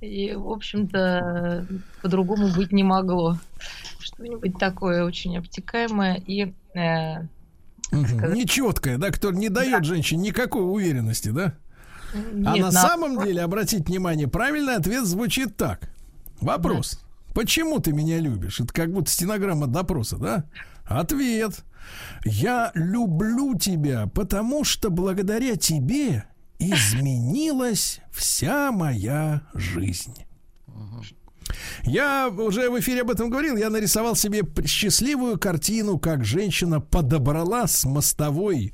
и, в общем-то, по-другому быть не могло. Что-нибудь такое очень обтекаемое и э, Мгм. Нечеткая, да, кто не дает женщине никакой уверенности, да? А на на- самом деле, обратите внимание, правильный ответ звучит так. Вопрос. Почему ты меня любишь? Это как будто стенограмма допроса, да? Ответ. Я люблю тебя, потому что благодаря тебе изменилась вся моя жизнь. Я уже в эфире об этом говорил. Я нарисовал себе счастливую картину, как женщина подобрала с мостовой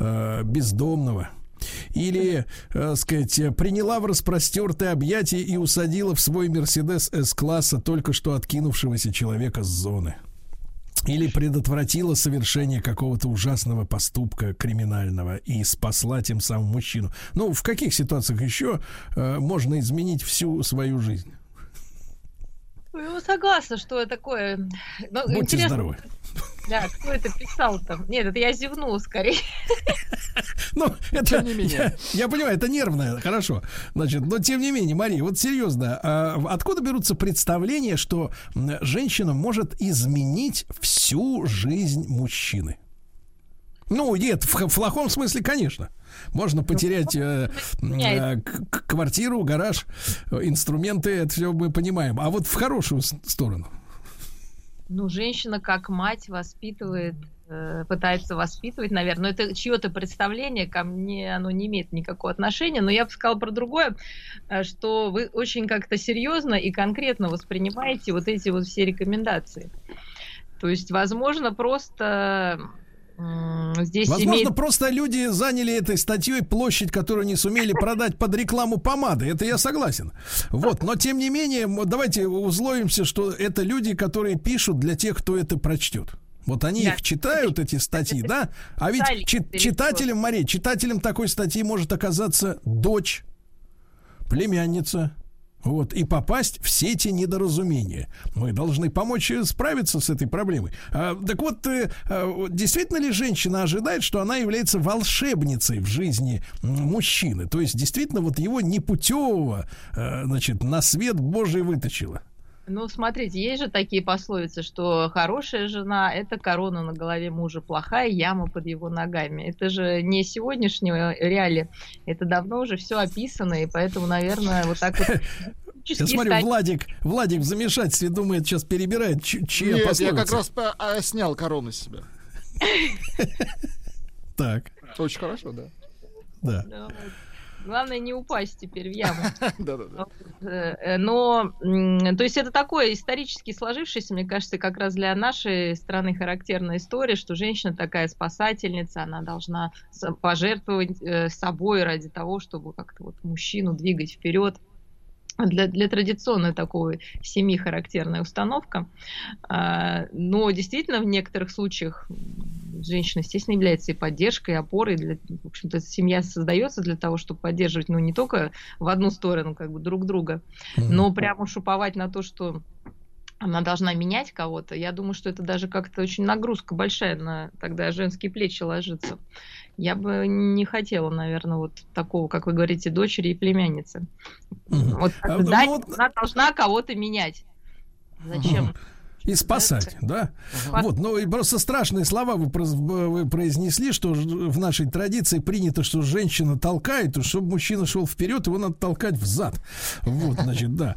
э, бездомного. Или, э, сказать, приняла в распростертое объятие и усадила в свой Мерседес С-класса только что откинувшегося человека с зоны. Или предотвратила совершение какого-то ужасного поступка криминального и спасла тем самым мужчину. Ну, в каких ситуациях еще э, можно изменить всю свою жизнь? Ну, согласна, что такое. Ну, Будьте интересно, здоровы. Да, кто это писал там? Нет, это я зевнула скорее. *laughs* Ну, это, Я, я понимаю, это нервное, хорошо. Значит, но тем не менее, Мария, вот серьезно, а откуда берутся представления, что женщина может изменить всю жизнь мужчины? Ну, нет, в, в плохом смысле, конечно. Можно потерять э, э, квартиру, гараж, э, инструменты, это все мы понимаем. А вот в хорошую сторону. Ну, женщина как мать воспитывает, э, пытается воспитывать, наверное. Но это чье-то представление, ко мне оно не имеет никакого отношения. Но я бы сказала про другое, э, что вы очень как-то серьезно и конкретно воспринимаете вот эти вот все рекомендации. То есть, возможно, просто здесь Возможно, имеет... просто люди заняли этой статьей площадь, которую не сумели продать под рекламу помады. Это я согласен. Вот, но тем не менее, давайте условимся, что это люди, которые пишут для тех, кто это прочтет. Вот они Да. их читают, эти статьи, да? А ведь Писали чи- или читателем, Мария, читателем такой статьи может оказаться дочь, племянница, вот, и попасть в сети недоразумения. Мы должны помочь э, справиться с этой проблемой. А, так вот, э, а, действительно ли женщина ожидает, что она является волшебницей в жизни мужчины? То есть, действительно, вот его непутевого, э, значит, на свет Божий вытащила. Ну, смотрите, есть же такие пословицы, что хорошая жена – это корона на голове мужа, плохая яма под его ногами. Это же не сегодняшнего реали, это давно уже все описано, и поэтому, наверное, вот так вот... *laughs* Я смотрю, стать- Владик, Владик в замешательстве думает, сейчас перебирает, чь- чья Нет, я пословица. как раз по- а, снял корону с себя. *laughs* Так, Очень хорошо, да. да. Главное не упасть теперь в яму. *laughs* Э, Но, то есть это такое исторически сложившееся, мне кажется, как раз для нашей страны характерная история, что женщина такая спасательница, она должна пожертвовать э, собой ради того, чтобы как-то вот мужчину двигать вперед. Для, для традиционной такой семьи характерная установка. А, Но действительно в некоторых случаях женщина, естественно, является и поддержкой, и опорой. Для, в общем-то, семья создается для того, чтобы поддерживать, ну, не только в одну сторону, как бы друг друга, но прямо шуповать на то, что она должна менять кого-то, я думаю, что это даже как-то очень нагрузка большая на тогда женские плечи ложится. Я бы не хотела, наверное, вот такого, как вы говорите, дочери и племянницы. Вот А, ну да, вот- она должна кого-то менять. Зачем? И спасать, да? Вот, ну и просто страшные слова вы, вы произнесли, что в нашей традиции принято, что женщина толкает, и чтобы мужчина шел вперед, его надо толкать в зад. Вот, значит, да.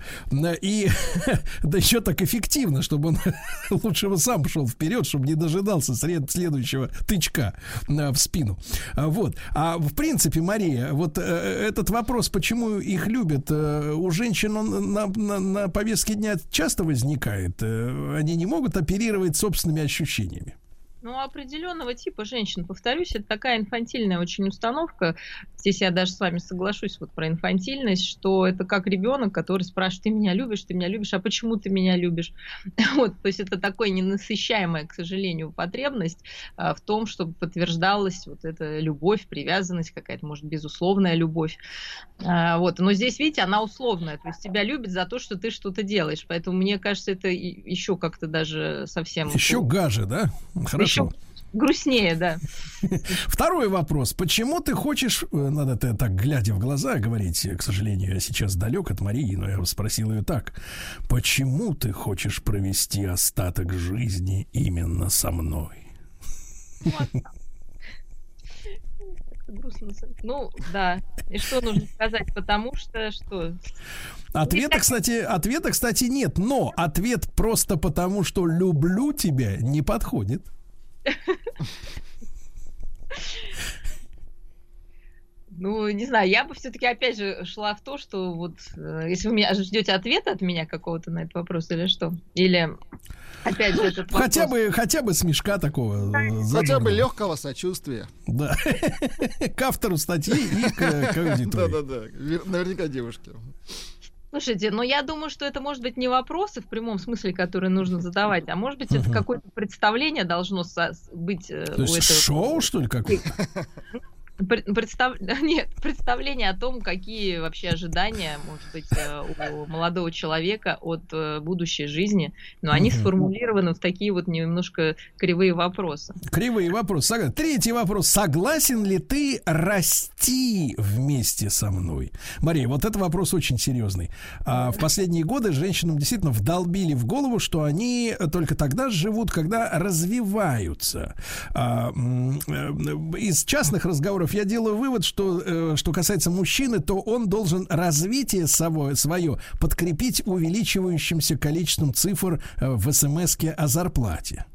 И *laughs* да еще так эффективно, чтобы он *laughs* лучше бы сам шел вперед, чтобы не дожидался сред- следующего тычка а, в спину. А, Вот. А в принципе, Мария, вот э, этот вопрос, почему их любят, э, у женщин он на, на- на повестке дня часто возникает. Они не могут оперировать собственными ощущениями. Ну, определенного типа женщин, повторюсь, это такая инфантильная очень установка. Здесь я даже с вами соглашусь вот про инфантильность, что это как ребенок, который спрашивает, ты меня любишь, ты меня любишь, а почему ты меня любишь? *laughs* Вот, то есть это такая ненасыщаемая, к сожалению, потребность а, в том, чтобы подтверждалась вот эта любовь, привязанность какая-то, может, безусловная любовь. А, Вот, но здесь, видите, она условная, то есть тебя любят за то, что ты что-то делаешь, поэтому мне кажется, это еще как-то даже совсем... Еще гаже, да? Хорошо. Еще грустнее, да. *laughs* Второй вопрос. Почему ты хочешь, э, надо это так, глядя в глаза, говорить, к сожалению, я сейчас далек от Марии, но я спросил ее так. Почему ты хочешь провести остаток жизни именно со мной? Ну, да. И что нужно сказать? Потому что что? Ответа, кстати, ответа, кстати, нет. Но ответ просто потому, что люблю тебя, не подходит. Ну, не знаю, я бы все-таки опять же шла в то, что вот э, если вы меня ждете ответа от меня какого-то на этот вопрос или что? Или опять же этот вопрос. Хотя бы, хотя бы смешка такого. э, Хотя бы легкого сочувствия. Да. *laughs* К автору статьи и к, аудитории. Да-да-да. Вер- Наверняка девушки. Слушайте, ну я думаю, что это может быть не вопросы в прямом смысле, которые нужно задавать, а может быть это какое-то представление должно со- быть э, То у есть этого. шоу, что ли, какое-то? Пред- представ- *laughs* Нет, представление о том, какие вообще ожидания, может быть, э, у молодого человека от э, будущей жизни, но они Мгм. сформулированы в такие вот немножко кривые вопросы. Кривые вопросы. Третий вопрос. Согласен ли ты расти вместе со мной? Мария, вот этот вопрос очень серьезный. А, в последние годы женщинам действительно вдолбили в голову, что они только тогда живут, когда развиваются. А, э, из частных разговоров я делаю вывод, что э, что касается мужчины, то он должен развитие свое, свое подкрепить увеличивающимся количеством цифр э, в смс о зарплате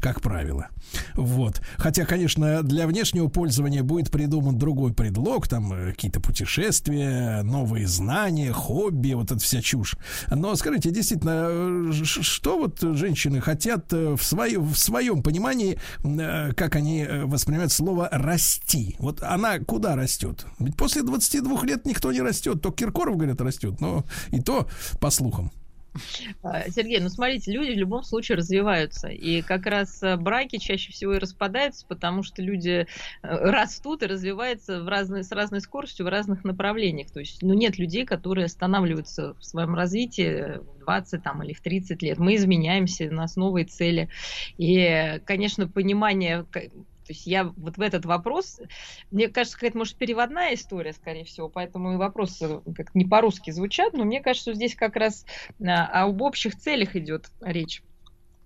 как правило. Вот. Хотя, конечно, для внешнего пользования будет придуман другой предлог, там э, какие-то путешествия, новые знания, хобби, вот эта вся чушь. Но скажите, действительно, э, что вот женщины хотят э, в, свое, в своем понимании, как они воспринимают слово «расти»? Вот она куда растет? Ведь после 22 лет никто не растет. То Киркоров, говорят, растет, но и то по слухам. *laughs* А, Сергей, ну смотрите, люди в любом случае развиваются. И как раз э, браки чаще всего и распадаются, потому что люди э, растут и развиваются в разной, с разной скоростью в разных направлениях. То есть ну, нет людей, которые останавливаются в своем развитии в 20 там, или в 30 лет. Мы изменяемся, у нас новые цели. И, конечно, понимание то есть я вот в этот вопрос, мне кажется, какая-то, может, переводная история, скорее всего, поэтому и вопросы как не по-русски звучат, но мне кажется, что здесь как раз а, об общих целях идет речь.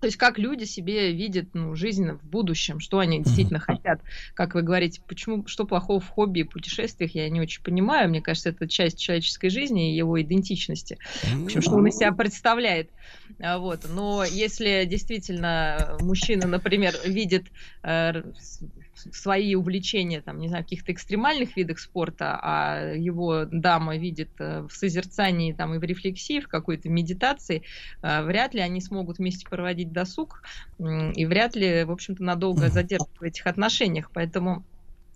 То есть как люди себе видят ну, жизнь в будущем, что они действительно хотят. Как вы говорите, почему, что плохого в хобби и путешествиях, я не очень понимаю. Мне кажется, это часть человеческой жизни и его идентичности. В общем, что он из себя представляет. А, Вот. Но если действительно мужчина, например, видит э, свои увлечения, там, не знаю, в каких-то экстремальных видах спорта, а его дама видит э, в созерцании там, и в рефлексии, в какой-то медитации, э, вряд ли они смогут вместе проводить досуг, и вряд ли, в общем-то, надолго задержаться в этих отношениях. Поэтому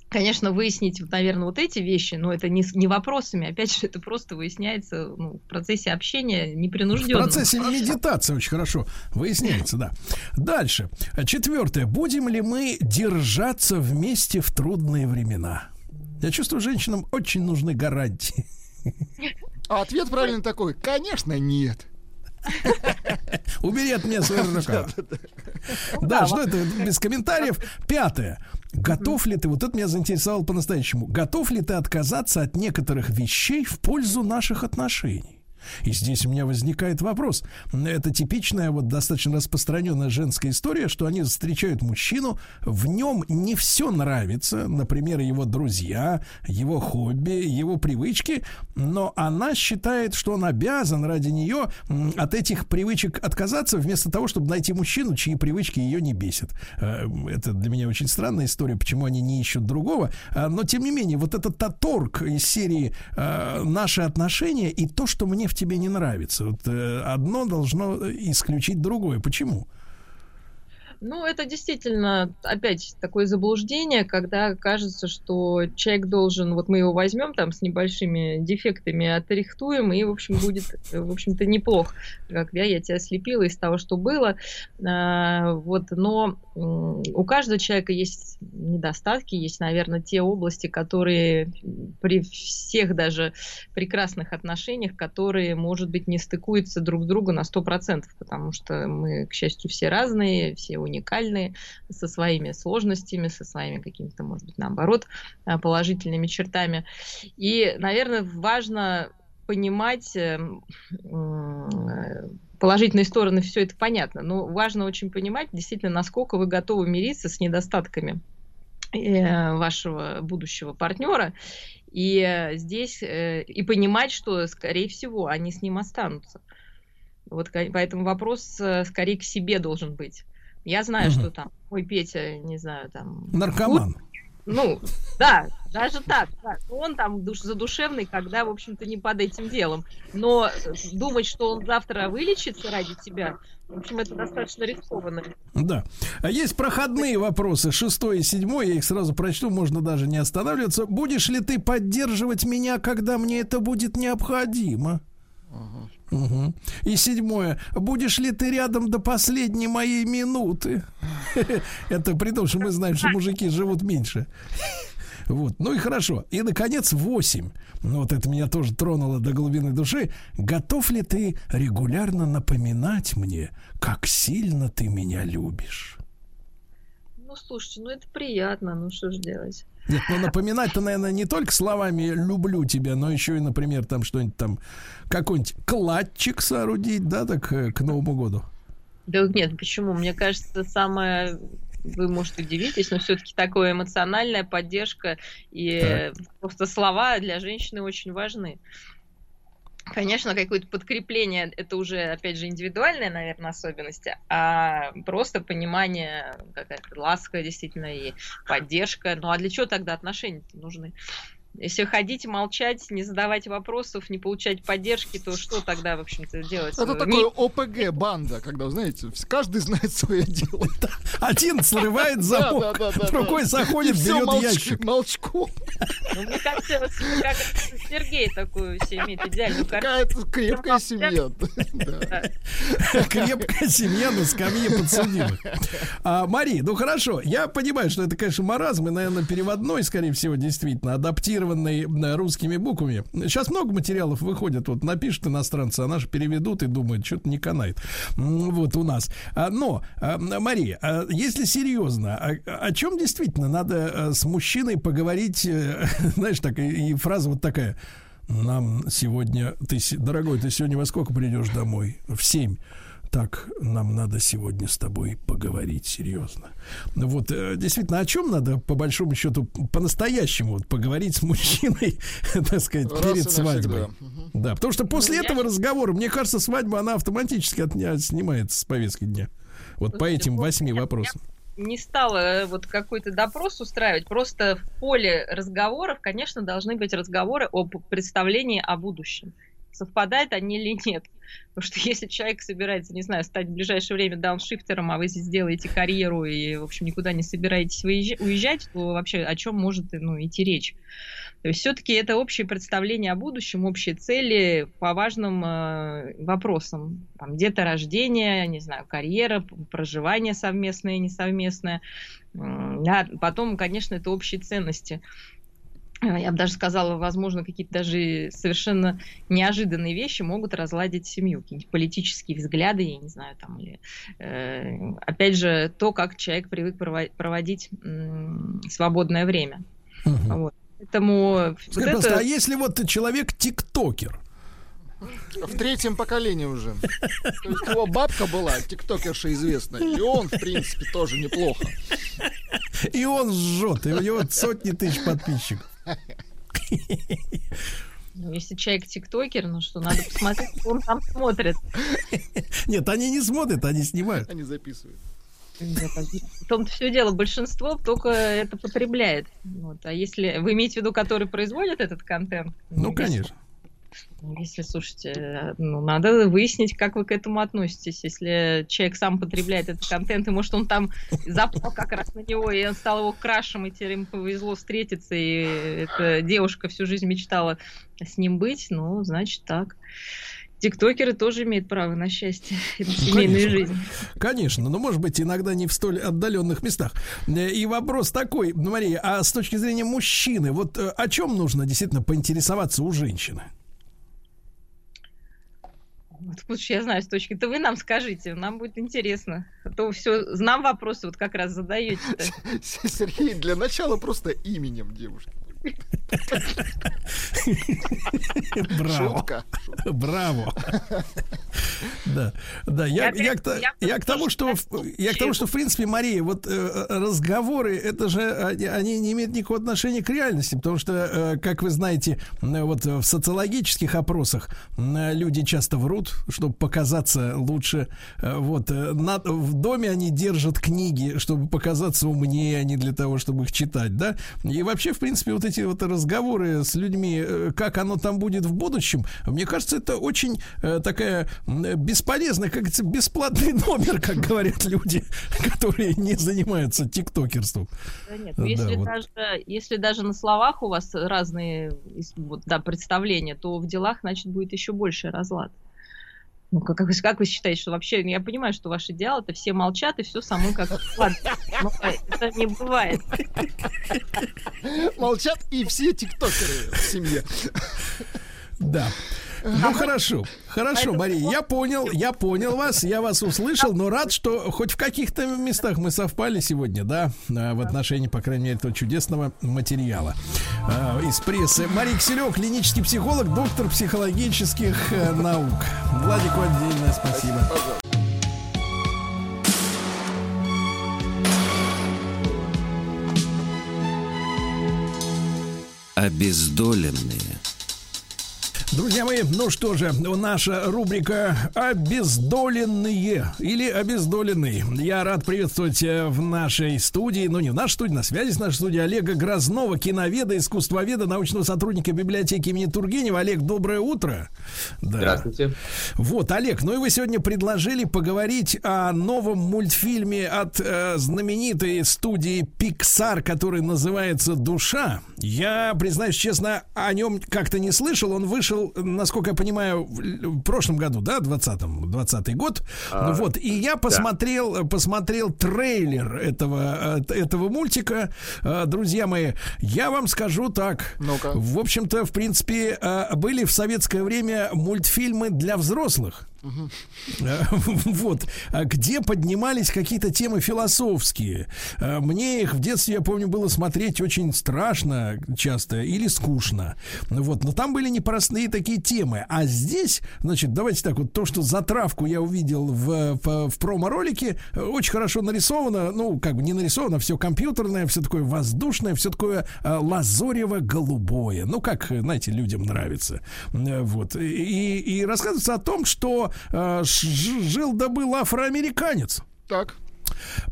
Конечно, выяснить, вот, наверное, вот эти вещи, но это не, не вопросами, опять же, это просто выясняется ну, в процессе общения В непринужденно. процессе медитации очень хорошо выясняется, да. Дальше. Четвертое. Будем ли мы держаться вместе в трудные времена? Я чувствую, женщинам очень нужны гарантии. А ответ правильный такой, конечно, нет. Убери от меня свои рукава. Да, что это без комментариев. Пятое. Готов ли ты, вот это меня заинтересовало по-настоящему, готов ли ты отказаться от некоторых вещей в пользу наших отношений? И здесь у меня возникает вопрос. Это типичная, вот достаточно распространенная женская история, что они встречают мужчину, в нем не все нравится, например, его друзья, его хобби, его привычки, но она считает, что он обязан ради нее от этих привычек отказаться, вместо того, чтобы найти мужчину, чьи привычки ее не бесят. Э, Это для меня очень странная история, почему они не ищут другого. А, Но, тем не менее, вот этот торг из серии э, «Наши отношения» и то, что мне в тебе не нравится. Вот э, одно должно исключить другое. Почему? Ну, это действительно, опять, такое заблуждение, когда кажется, что человек должен, вот мы его возьмем там с небольшими дефектами, отрихтуем, и, в общем, будет, э, в общем-то, неплохо. Как я, я тебя слепила из того, что было. А, Вот, но у каждого человека есть недостатки, есть, наверное, те области, которые при всех даже прекрасных отношениях, которые, может быть, не стыкуются друг с другу на 100%, потому что мы, к счастью, все разные, все уникальные, со своими сложностями, со своими какими-то, может быть, наоборот, а, положительными чертами. И, наверное, важно понимать э, м, положительные стороны, все это понятно, но важно очень понимать действительно, насколько вы готовы мириться с недостатками э, вашего будущего партнера. И э, здесь э, и понимать, что, скорее всего, они с ним останутся. Вот поэтому вопрос скорее к себе должен быть. Я знаю, Мгм. что там мой Петя, не знаю, там Наркоман. Ну, да, даже так. да. Он там душ, задушевный, когда, в общем-то, не под этим делом. Но думать, что он завтра вылечится ради тебя, в общем, это достаточно рискованно. Да. А Есть проходные вопросы, шестой и седьмой, я их сразу прочту, можно даже не останавливаться. Будешь ли ты поддерживать меня, когда мне это будет необходимо? Угу. И седьмое. Будешь ли ты рядом до последней моей минуты? *laughs* Это при том, что мы знаем, что мужики живут меньше. *laughs* Вот. Ну и хорошо. И, наконец, восемь. Ну, вот это меня тоже тронуло до глубины души. Готов ли ты регулярно напоминать мне, как сильно ты меня любишь? Ну, слушайте, ну это приятно, ну что ж делать. Нет, ну напоминать-то, наверное, не только словами «люблю тебя», но еще и, например, там что-нибудь там, какой-нибудь кладчик соорудить, да, так э, к Новому году. Да нет, почему? Мне кажется, самое вы, может, удивитесь, но все-таки такая эмоциональная поддержка и Так. просто слова для женщины очень важны. Конечно, какое-то подкрепление это уже, опять же, индивидуальная, наверное, особенность, а просто понимание, какая-то ласка действительно и поддержка. Ну а для чего тогда отношения нужны? Если ходить, молчать, не задавать вопросов, не получать поддержки, то что тогда, в общем-то, делать? Это Ми- такое ОПГ-банда, когда, знаете, каждый знает свое дело. Один срывает замок, другой заходит, берет ящик. Молчком. Ну, мне кажется, как Сергей такую себе имеет идеальную картину. Какая-то крепкая семья. Крепкая семья на скамье подсудимых. А, Мари, ну хорошо, я понимаю, что это, конечно, маразм, и, наверное, переводной, скорее всего, действительно, адаптированный э, русскими буквами. Сейчас много материалов выходит, вот напишут иностранцы, а наши переведут и думают, что-то не канает. Вот у нас. А, Но, а, Мария, а если серьезно, о чем действительно надо э, с мужчиной поговорить, э, *laughs* знаешь, так, и фраза вот такая, нам сегодня, ты, дорогой, ты сегодня во сколько придешь домой? В семь. Так, нам надо сегодня с тобой поговорить серьезно. Ну Вот, э, действительно, о чем надо, по большому счету, по-настоящему вот, поговорить с мужчиной, *laughs* так сказать, Раз перед свадьбой. Мгм. Да, потому что после Ну, я- этого разговора, мне кажется, свадьба, она автоматически отня- снимается с повестки дня. Вот по Слушайте, этим ну, восьми я- вопросам. не стала э, вот какой-то допрос устраивать. Просто в поле разговоров, конечно, должны быть разговоры об представлении о будущем. Совпадают они или нет. Потому что *laughs* если человек собирается, не знаю, стать в ближайшее время дауншифтером, а вы здесь сделаете карьеру и, в общем, никуда не собираетесь уезжать, то вообще о чем может ну, идти речь? То есть все-таки это общее представление о будущем, общие цели по важным э, вопросам. Там, деторождение, не знаю, карьера, проживание совместное, несовместное. Да, потом, конечно, это общие ценности. Э, Я бы даже сказала, возможно, какие-то даже совершенно неожиданные вещи могут разладить семью. Какие-нибудь политические взгляды, я не знаю, там, или, э, опять же, то, как человек привык прово- проводить м, свободное время. Вот. Поэтому вот Скажи, просто, это- а если вот человек тиктокер? В третьем поколении уже. То есть его бабка была тиктокерша известная, и он, в принципе, тоже неплохо. И он жжет, и у него сотни тысяч подписчиков. Ну, если человек тиктокер, ну что, надо посмотреть, что он там смотрит. Нет, они не смотрят, они снимают. Они записывают. В том-то все дело, большинство только это потребляет. Вот. А если вы имеете в виду, который производит этот контент? Ну, если- конечно. Если, слушайте, э, ну, надо выяснить, как вы к этому относитесь. Если человек сам потребляет этот контент, и может он там запал как раз на него, и он стал его крашем, и теперь ему повезло встретиться, и эта девушка всю жизнь мечтала с ним быть, ну, значит так. Тиктокеры тоже имеют право на счастье и на семейную конечно. жизнь. Конечно, но может быть иногда не в столь отдаленных местах. И вопрос такой, Мария, а с точки зрения мужчины, вот э, о чем нужно действительно поинтересоваться у женщины? Вот лучше я знаю с точки. То вы нам скажите, нам будет интересно. А то все, нам вопросы вот как раз задаете. Сергей, для начала просто именем девушки. Браво. Шутка. Браво. Да, да, я, Я я, я к тому, что, в- я к тому, что, в принципе, Мария, вот э, разговоры, это же, они, они не имеют никакого отношения к реальности, потому что, э, как вы знаете, э, вот в социологических опросах э, люди часто врут, чтобы показаться лучше. Э, Вот, э, на- в доме они держат книги, чтобы показаться умнее, а не для того, чтобы их читать, да? И вообще, в принципе, вот эти вот разговоры с людьми, э, как оно там будет в будущем, мне кажется, это очень э, такая бесполезная, как говорится, бесплатный *laughs* номер, как говорят люди, *laughs* которые не занимаются тиктокерством. Да нет, Да, если, вот. даже, если даже на словах у вас разные да, представления, то в делах, значит, будет еще больше разлад. Ну, как, как вы- как вы считаете, что вообще, я понимаю, что ваше дело, это все молчат, и все само как... Ладно, *laughs* ну, это не бывает. Молчат и все тиктокеры в семье. *laughs* Да. Ну хорошо, хорошо, Мария, я понял, я понял вас, я вас услышал, но рад, что хоть в каких-то местах мы совпали сегодня, да, а, в отношении, по крайней мере, этого чудесного материала а, из прессы. Мария Киселев, клинический психолог, доктор психологических э, наук. Владику отдельное спасибо. Обездоленные. Друзья мои, ну что же, наша рубрика «Обездоленные» или «Обездоленный». Я рад приветствовать э, в нашей студии, ну не в нашей студии, на связи с нашей студией Олега Грознова, киноведа, искусствоведа, научного сотрудника библиотеки имени Тургенева. Олег, доброе утро. Да. Здравствуйте. Вот, Олег, ну и вы сегодня предложили поговорить о новом мультфильме от э, знаменитой студии Pixar, который называется «Душа». Я, признаюсь честно, о нем как-то не слышал. Он вышел, насколько я понимаю, в прошлом году, да, 20-м, 20 год. А, Ну вот, и я посмотрел, посмотрел трейлер этого, э, этого мультика. Э, Друзья мои, я вам скажу так. Ну-ка. В общем-то, в принципе, э, были в советское время мультфильмы для взрослых. *laughs* Вот, А где поднимались какие-то темы философские. Э, Мне их в детстве, я помню, было смотреть очень страшно часто или скучно. Вот, но там были непростые такие темы. А здесь, значит, давайте так вот, то, что затравку я увидел в, в, в промо-ролике, очень хорошо нарисовано, ну, как бы не нарисовано, все компьютерное, все такое воздушное, все такое э, лазорево-голубое. Ну, как, знаете, людям нравится. Вот. И, и рассказывается о том, что жил да был афроамериканец. Так.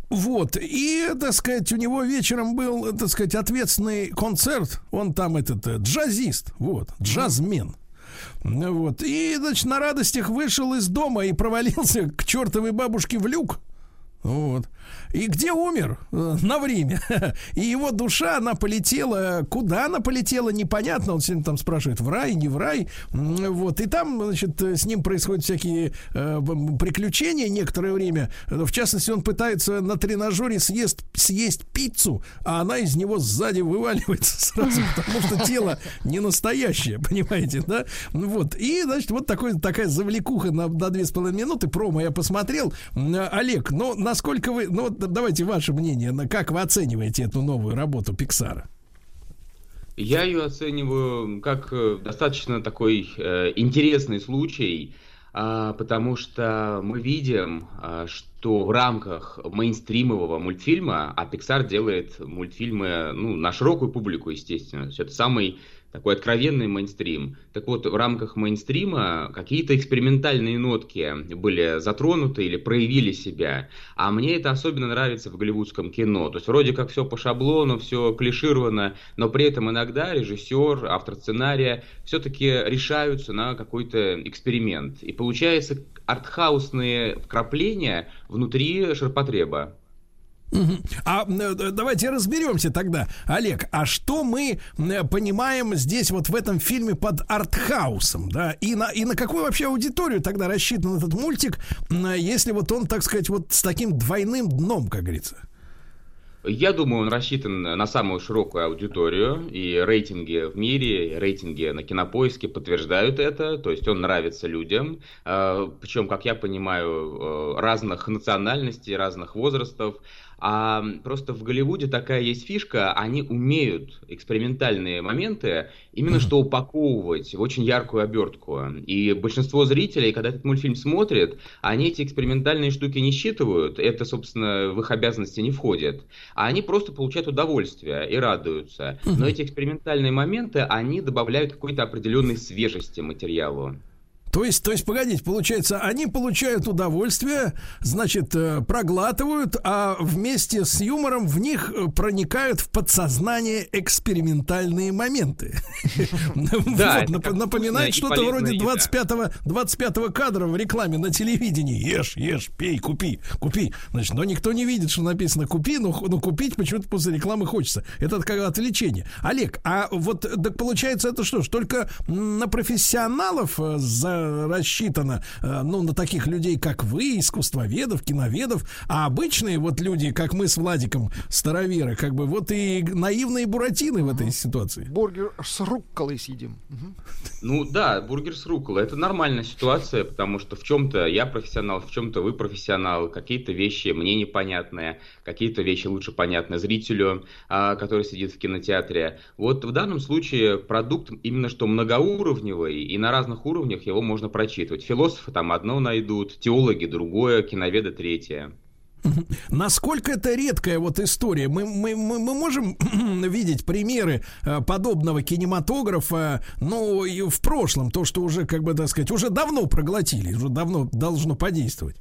Вот, и, так сказать, у него вечером был, так сказать, ответственный концерт. Он там этот э, джазист, вот, джазмен. Вот. И, значит, на радостях вышел из дома и провалился к чертовой бабушке в люк. Вот. И где умер? Э, На время. *laughs* И его душа, она полетела. Куда она полетела, непонятно. Он сегодня там спрашивает, в рай, не в рай. Вот. И там, значит, э, с ним происходят всякие э, приключения некоторое время. В частности, он пытается на тренажере съесть, съесть пиццу, а она из него сзади вываливается *laughs* сразу, потому что тело не настоящее, понимаете, да? Вот. И, значит, вот такой, такая завлекуха на, на две с половиной минуты. Промо я посмотрел. Олег, ну, насколько вы... Ну, вот давайте ваше мнение. на- Как вы оцениваете эту новую работу Пиксара? Я ее оцениваю как э, достаточно такой э, интересный случай, а, потому что мы видим, а, что в рамках мейнстримового мультфильма, а Pixar делает мультфильмы ну, на широкую публику, естественно, это самый такой откровенный мейнстрим. Так вот, в рамках мейнстрима какие-то экспериментальные нотки были затронуты или проявили себя. А мне это особенно нравится в голливудском кино. То есть вроде как все по шаблону, все клишировано, но при этом иногда режиссер, автор сценария все-таки решаются на какой-то эксперимент. И получается артхаусные вкрапления внутри ширпотреба. А э, давайте разберемся тогда, Олег, а что мы э, понимаем здесь вот в этом фильме под артхаусом, да? И на, и на какую вообще аудиторию тогда рассчитан этот мультик, м, если вот он, так сказать, вот с таким двойным дном, как говорится? Я думаю, он рассчитан на самую широкую аудиторию, и рейтинги в мире, рейтинги на кинопоиске подтверждают это, то есть он нравится людям, э, причем, как я понимаю, э, разных национальностей, разных возрастов, а просто в Голливуде такая есть фишка, они умеют экспериментальные моменты именно что упаковывать в очень яркую обертку. И большинство зрителей, когда этот мультфильм смотрят, они эти экспериментальные штуки не считывают, это, собственно, в их обязанности не входит, а они просто получают удовольствие и радуются. Но эти экспериментальные моменты, они добавляют какой-то определенной свежести материалу. То есть, то есть, погодите, получается, они получают удовольствие, значит, э, проглатывают, а вместе с юмором в них э, проникают в подсознание экспериментальные моменты. *laughs* Да, Напоминает что-то вроде полезная 25 25 кадра в рекламе на телевидении. Ешь, ешь, пей, купи, купи. Значит, но никто не видит, что написано купи, но, купить почему-то после рекламы хочется. Это как отвлечение. Олег, а вот так получается это что ж, только на профессионалов э, за- рассчитано, э, ну, на таких людей, как вы, искусствоведов, киноведов, а обычные вот люди, как мы с Владиком, староверы, как бы вот и наивные буратины в этой ситуации. Бургер с рукколой съедим. Ну да, бургер с рукколой. Это нормальная ситуация, потому что в чем-то я профессионал, в чем-то вы профессионал. Какие-то вещи мне непонятные, какие-то вещи лучше понятны зрителю, а, который сидит в кинотеатре. Вот в данном случае продукт именно что многоуровневый, и на разных уровнях его можно прочитывать. Философы там одно найдут, теологи другое, киноведы третье. *laughs* Насколько это редкая вот история? Мы, мы, мы, мы можем *clears throat* видеть примеры э, подобного кинематографа, ну, и в прошлом, то, что уже, как бы, так сказать, уже давно проглотили, уже давно должно подействовать.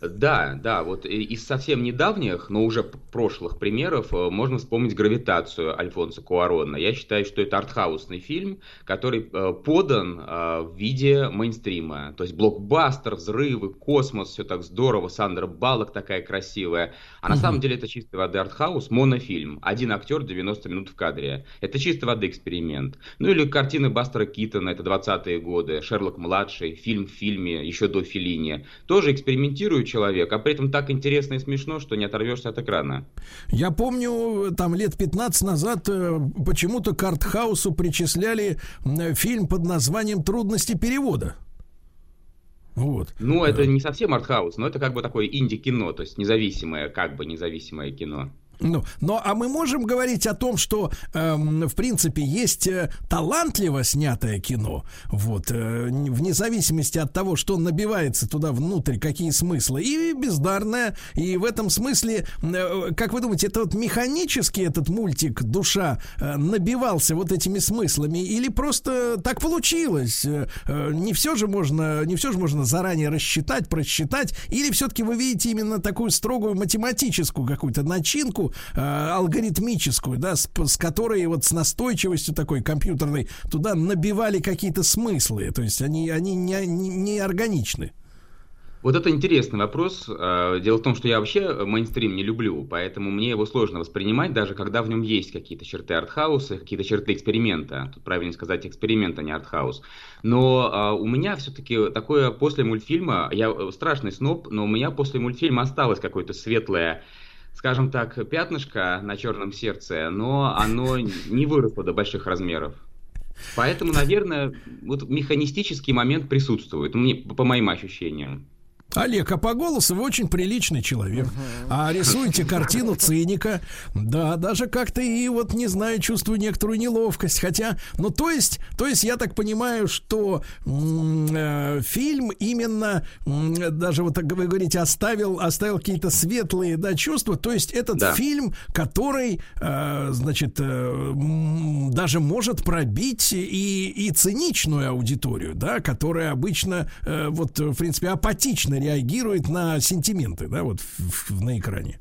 Да, да, вот из совсем недавних, но уже прошлых примеров э, можно вспомнить «Гравитацию» Альфонса Куарона. Я считаю, что это артхаусный фильм, который э, подан э, в виде мейнстрима. То есть блокбастер, взрывы, космос, все так здорово, Сандра Балок такая красивая. А на самом деле это чистой воды артхаус, монофильм. Один актер 90 минут в кадре. Это чистой воды эксперимент. Ну или картины Бастера Китона, это 20-е годы, Шерлок-младший, фильм в фильме, еще до Филини. Тоже экспериментируют человек, а при этом так интересно и смешно, что не оторвешься от экрана. Я помню, там лет 15 назад э, почему-то к артхаусу причисляли э, фильм под названием «Трудности перевода». Вот. Ну, это не совсем артхаус, но это как бы такое инди-кино, то есть независимое, как бы независимое кино. Ну, но а мы можем говорить о том, что, эм, в принципе, есть э, талантливо снятое кино, вот, э, вне зависимости от того, что набивается туда внутрь, какие смыслы, и бездарное, и в этом смысле, э, как вы думаете, это вот механически этот мультик «Душа» э, набивался вот этими смыслами, или просто так получилось? Э, э, не все же можно, не все же можно заранее рассчитать, просчитать, или все-таки вы видите именно такую строгую математическую какую-то начинку, э, алгоритмическую, да, с, с которой вот с настойчивостью такой компьютерной туда набивали какие-то смыслы, то есть они, они не, не, не органичны. Вот это интересный вопрос. Э, дело в том, что я вообще мейнстрим не люблю, поэтому мне его сложно воспринимать, даже когда в нем есть какие-то черты артхауса, какие-то черты эксперимента. Тут правильно сказать эксперимент, а не артхаус. Но а, у меня все-таки такое после мультфильма, я э, страшный сноб, но у меня после мультфильма осталось какое-то светлое скажем так, пятнышко на черном сердце, но оно не выросло до больших размеров. Поэтому, наверное, вот механистический момент присутствует, по моим ощущениям. Олег, а по голосу вы очень приличный человек. А рисуете картину циника. Да, даже как-то и вот, не знаю, чувствую некоторую неловкость. Хотя, ну, то есть, то есть я так понимаю, что э, фильм именно, э, даже вот так вы говорите, оставил, оставил какие-то светлые, да, чувства. То есть этот да. фильм, который, э, значит, э, даже может пробить и, и циничную аудиторию, да, которая обычно, э, вот, в принципе, апатична реагирует на сентименты, да, вот в, в, на экране.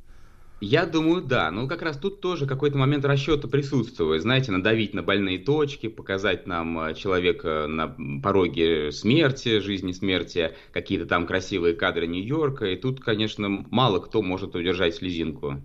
Я думаю, да. Ну, как раз тут тоже какой-то момент расчета присутствует. Знаете, надавить на больные точки, показать нам э, человека на пороге смерти, жизни смерти, какие-то там красивые кадры Нью-Йорка. И тут, конечно, мало кто может удержать слезинку.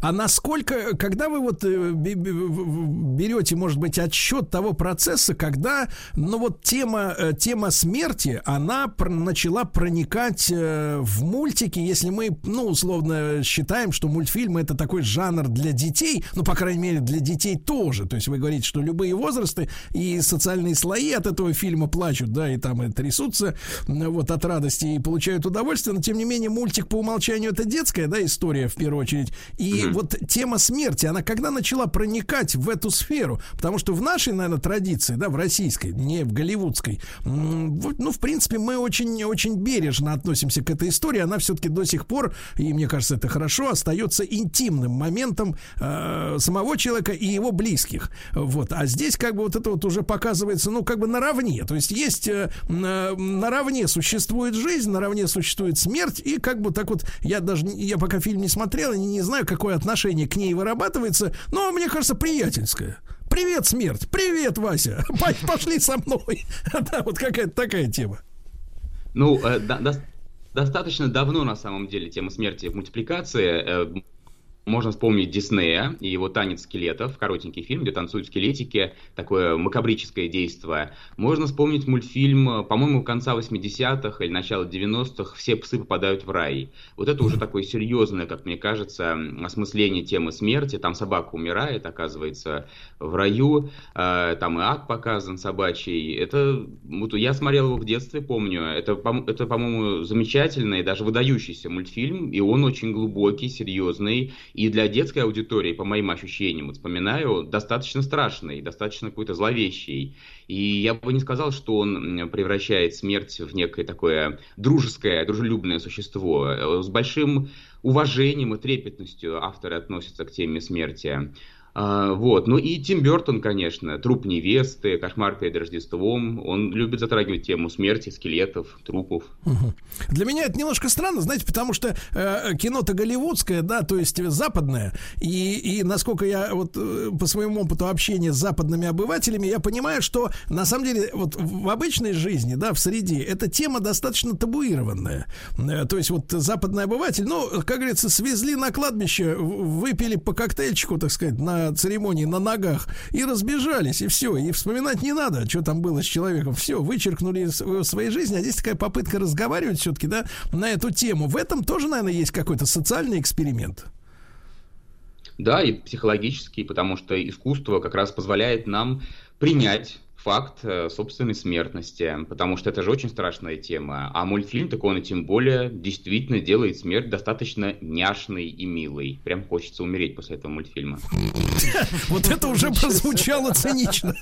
А насколько, когда вы вот э, берете, может быть, отсчет того процесса, когда, ну вот тема, э, тема смерти, она начала проникать э, в мультики, если мы, ну, условно считаем, что мультфильмы это такой жанр для детей, ну, по крайней мере, для детей тоже. То есть вы говорите, что любые возрасты и социальные слои от этого фильма плачут, да, и там и трясутся вот от радости и получают удовольствие, но тем не менее мультик по умолчанию это детская, да, история в первую очередь. И mm-hmm. вот тема смерти, она когда начала проникать в эту сферу? Потому что в нашей, наверное, традиции, да, в российской, не в голливудской, ну, в принципе, мы очень-очень бережно относимся к этой истории. Она все-таки до сих пор, и мне кажется, это хорошо, остается интимным моментом э, самого человека и его близких. Вот. А здесь как бы вот это вот уже показывается, ну, как бы наравне. То есть есть э, наравне существует жизнь, наравне существует смерть, и как бы так вот, я даже, я пока фильм не смотрел, не, не знаю, какое отношение к ней вырабатывается, но мне кажется, приятельское. Привет, смерть! Привет, Вася! *laughs* Пошли со мной! *laughs* Да, вот какая-то такая тема. Ну, э, да, да, достаточно давно, на самом деле, тема смерти в мультипликации. Э, можно вспомнить Диснея и его «Танец скелетов», коротенький фильм, где танцуют скелетики, такое макабрическое действие. Можно вспомнить мультфильм, по-моему, конца 80-х или начала 90-х «Все псы попадают в рай». Вот это уже такое серьезное, как мне кажется, осмысление темы смерти. Там собака умирает, оказывается, в раю. Э, Там и ад показан собачий. Это, вот я смотрел его в детстве, помню. Это, это, по-моему, замечательный даже выдающийся мультфильм. И он очень глубокий, серьезный. И для детской аудитории, по моим ощущениям, вот вспоминаю, достаточно страшный, достаточно какой-то зловещий. И я бы не сказал, что он превращает смерть в некое такое дружеское, дружелюбное существо. Э, С большим уважением и трепетностью авторы относятся к теме смерти. А, вот. Ну и Тим Бертон, конечно, труп невесты, кошмар перед Рождеством. Он любит затрагивать тему смерти, скелетов, трупов. Для меня это немножко странно, знаете, потому что э, кино-то голливудское, да, то есть западное, и, и насколько я вот э, по своему опыту общения с западными обывателями, я понимаю, что на самом деле вот в обычной жизни, да, в среде, эта тема достаточно табуированная. Э, то есть вот западный обыватель, ну, как говорится, свезли на кладбище, выпили по коктейльчику, так сказать, на церемонии на ногах и разбежались, и все, и вспоминать не надо, что там было с человеком, все, вычеркнули из э, своей жизни, а здесь такая попытка разговаривать все-таки, да, на эту тему. В этом тоже, наверное, есть какой-то социальный эксперимент. Да, и психологический, потому что искусство как раз позволяет нам принять факт э, собственной смертности, потому что это же очень страшная тема. А мультфильм, так он и тем более действительно делает смерть достаточно няшной и милой. Прям хочется умереть после этого мультфильма. *laughs* Вот это уже прозвучало цинично.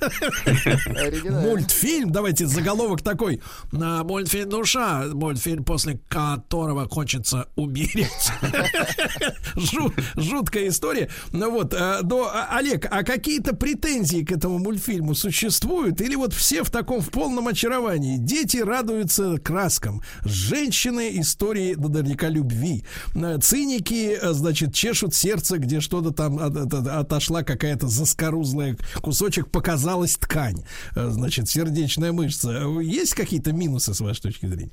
Мультфильм, давайте заголовок такой. Мультфильм «Душа», мультфильм, после которого хочется умереть. *laughs* Жу- Жуткая история. Ну вот, э, но, а, Олег, а какие-то претензии к этому мультфильму существуют? Или вот все в таком в полном очаровании? Дети радуются краскам, женщины истории наверняка любви, Э, циники, э, значит, чешут сердце, где что-то там от- от- отошла какая-то заскорузлая кусочек, показалась ткань, Э, значит, сердечная мышца. Есть какие-то минусы с вашей точки зрения?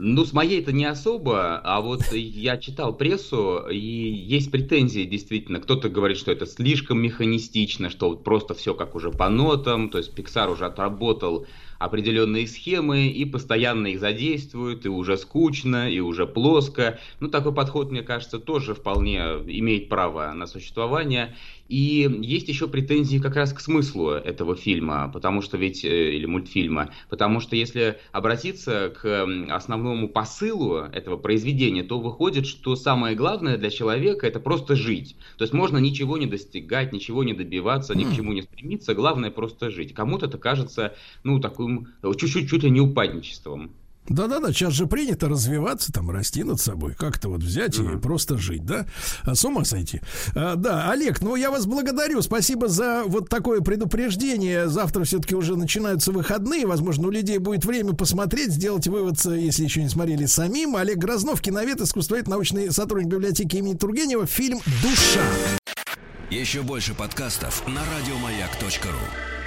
Ну, с моей это не особо, а вот я читал прессу, и есть претензии действительно. Кто-то говорит, что это слишком механистично, что вот просто все как уже по нотам, то есть Pixar уже отработал определенные схемы и постоянно их задействует, и уже скучно, и уже плоско. Ну, такой подход, мне кажется, тоже вполне имеет право на существование. И есть еще претензии как раз к смыслу этого фильма, потому что ведь, э, или мультфильма, потому что если обратиться к основному посылу этого произведения, то выходит, что самое главное для человека это просто жить. То есть можно ничего не достигать, ничего не добиваться, ни к чему не стремиться, главное просто жить. Кому-то это кажется, ну, таким чуть-чуть чуть ли не упадничеством. Да-да-да, сейчас же принято развиваться, там, расти над собой, как-то вот взять и просто жить, да? А, С ума сойти. А, да, Олег, ну я вас благодарю, спасибо за вот такое предупреждение. Завтра все-таки уже начинаются выходные, возможно, у людей будет время посмотреть, сделать вывод, если еще не смотрели самим. Олег Грознов, киновед, искусствовед, научный сотрудник библиотеки имени Тургенева, фильм «Душа». Еще больше подкастов на радиомаяк.ру.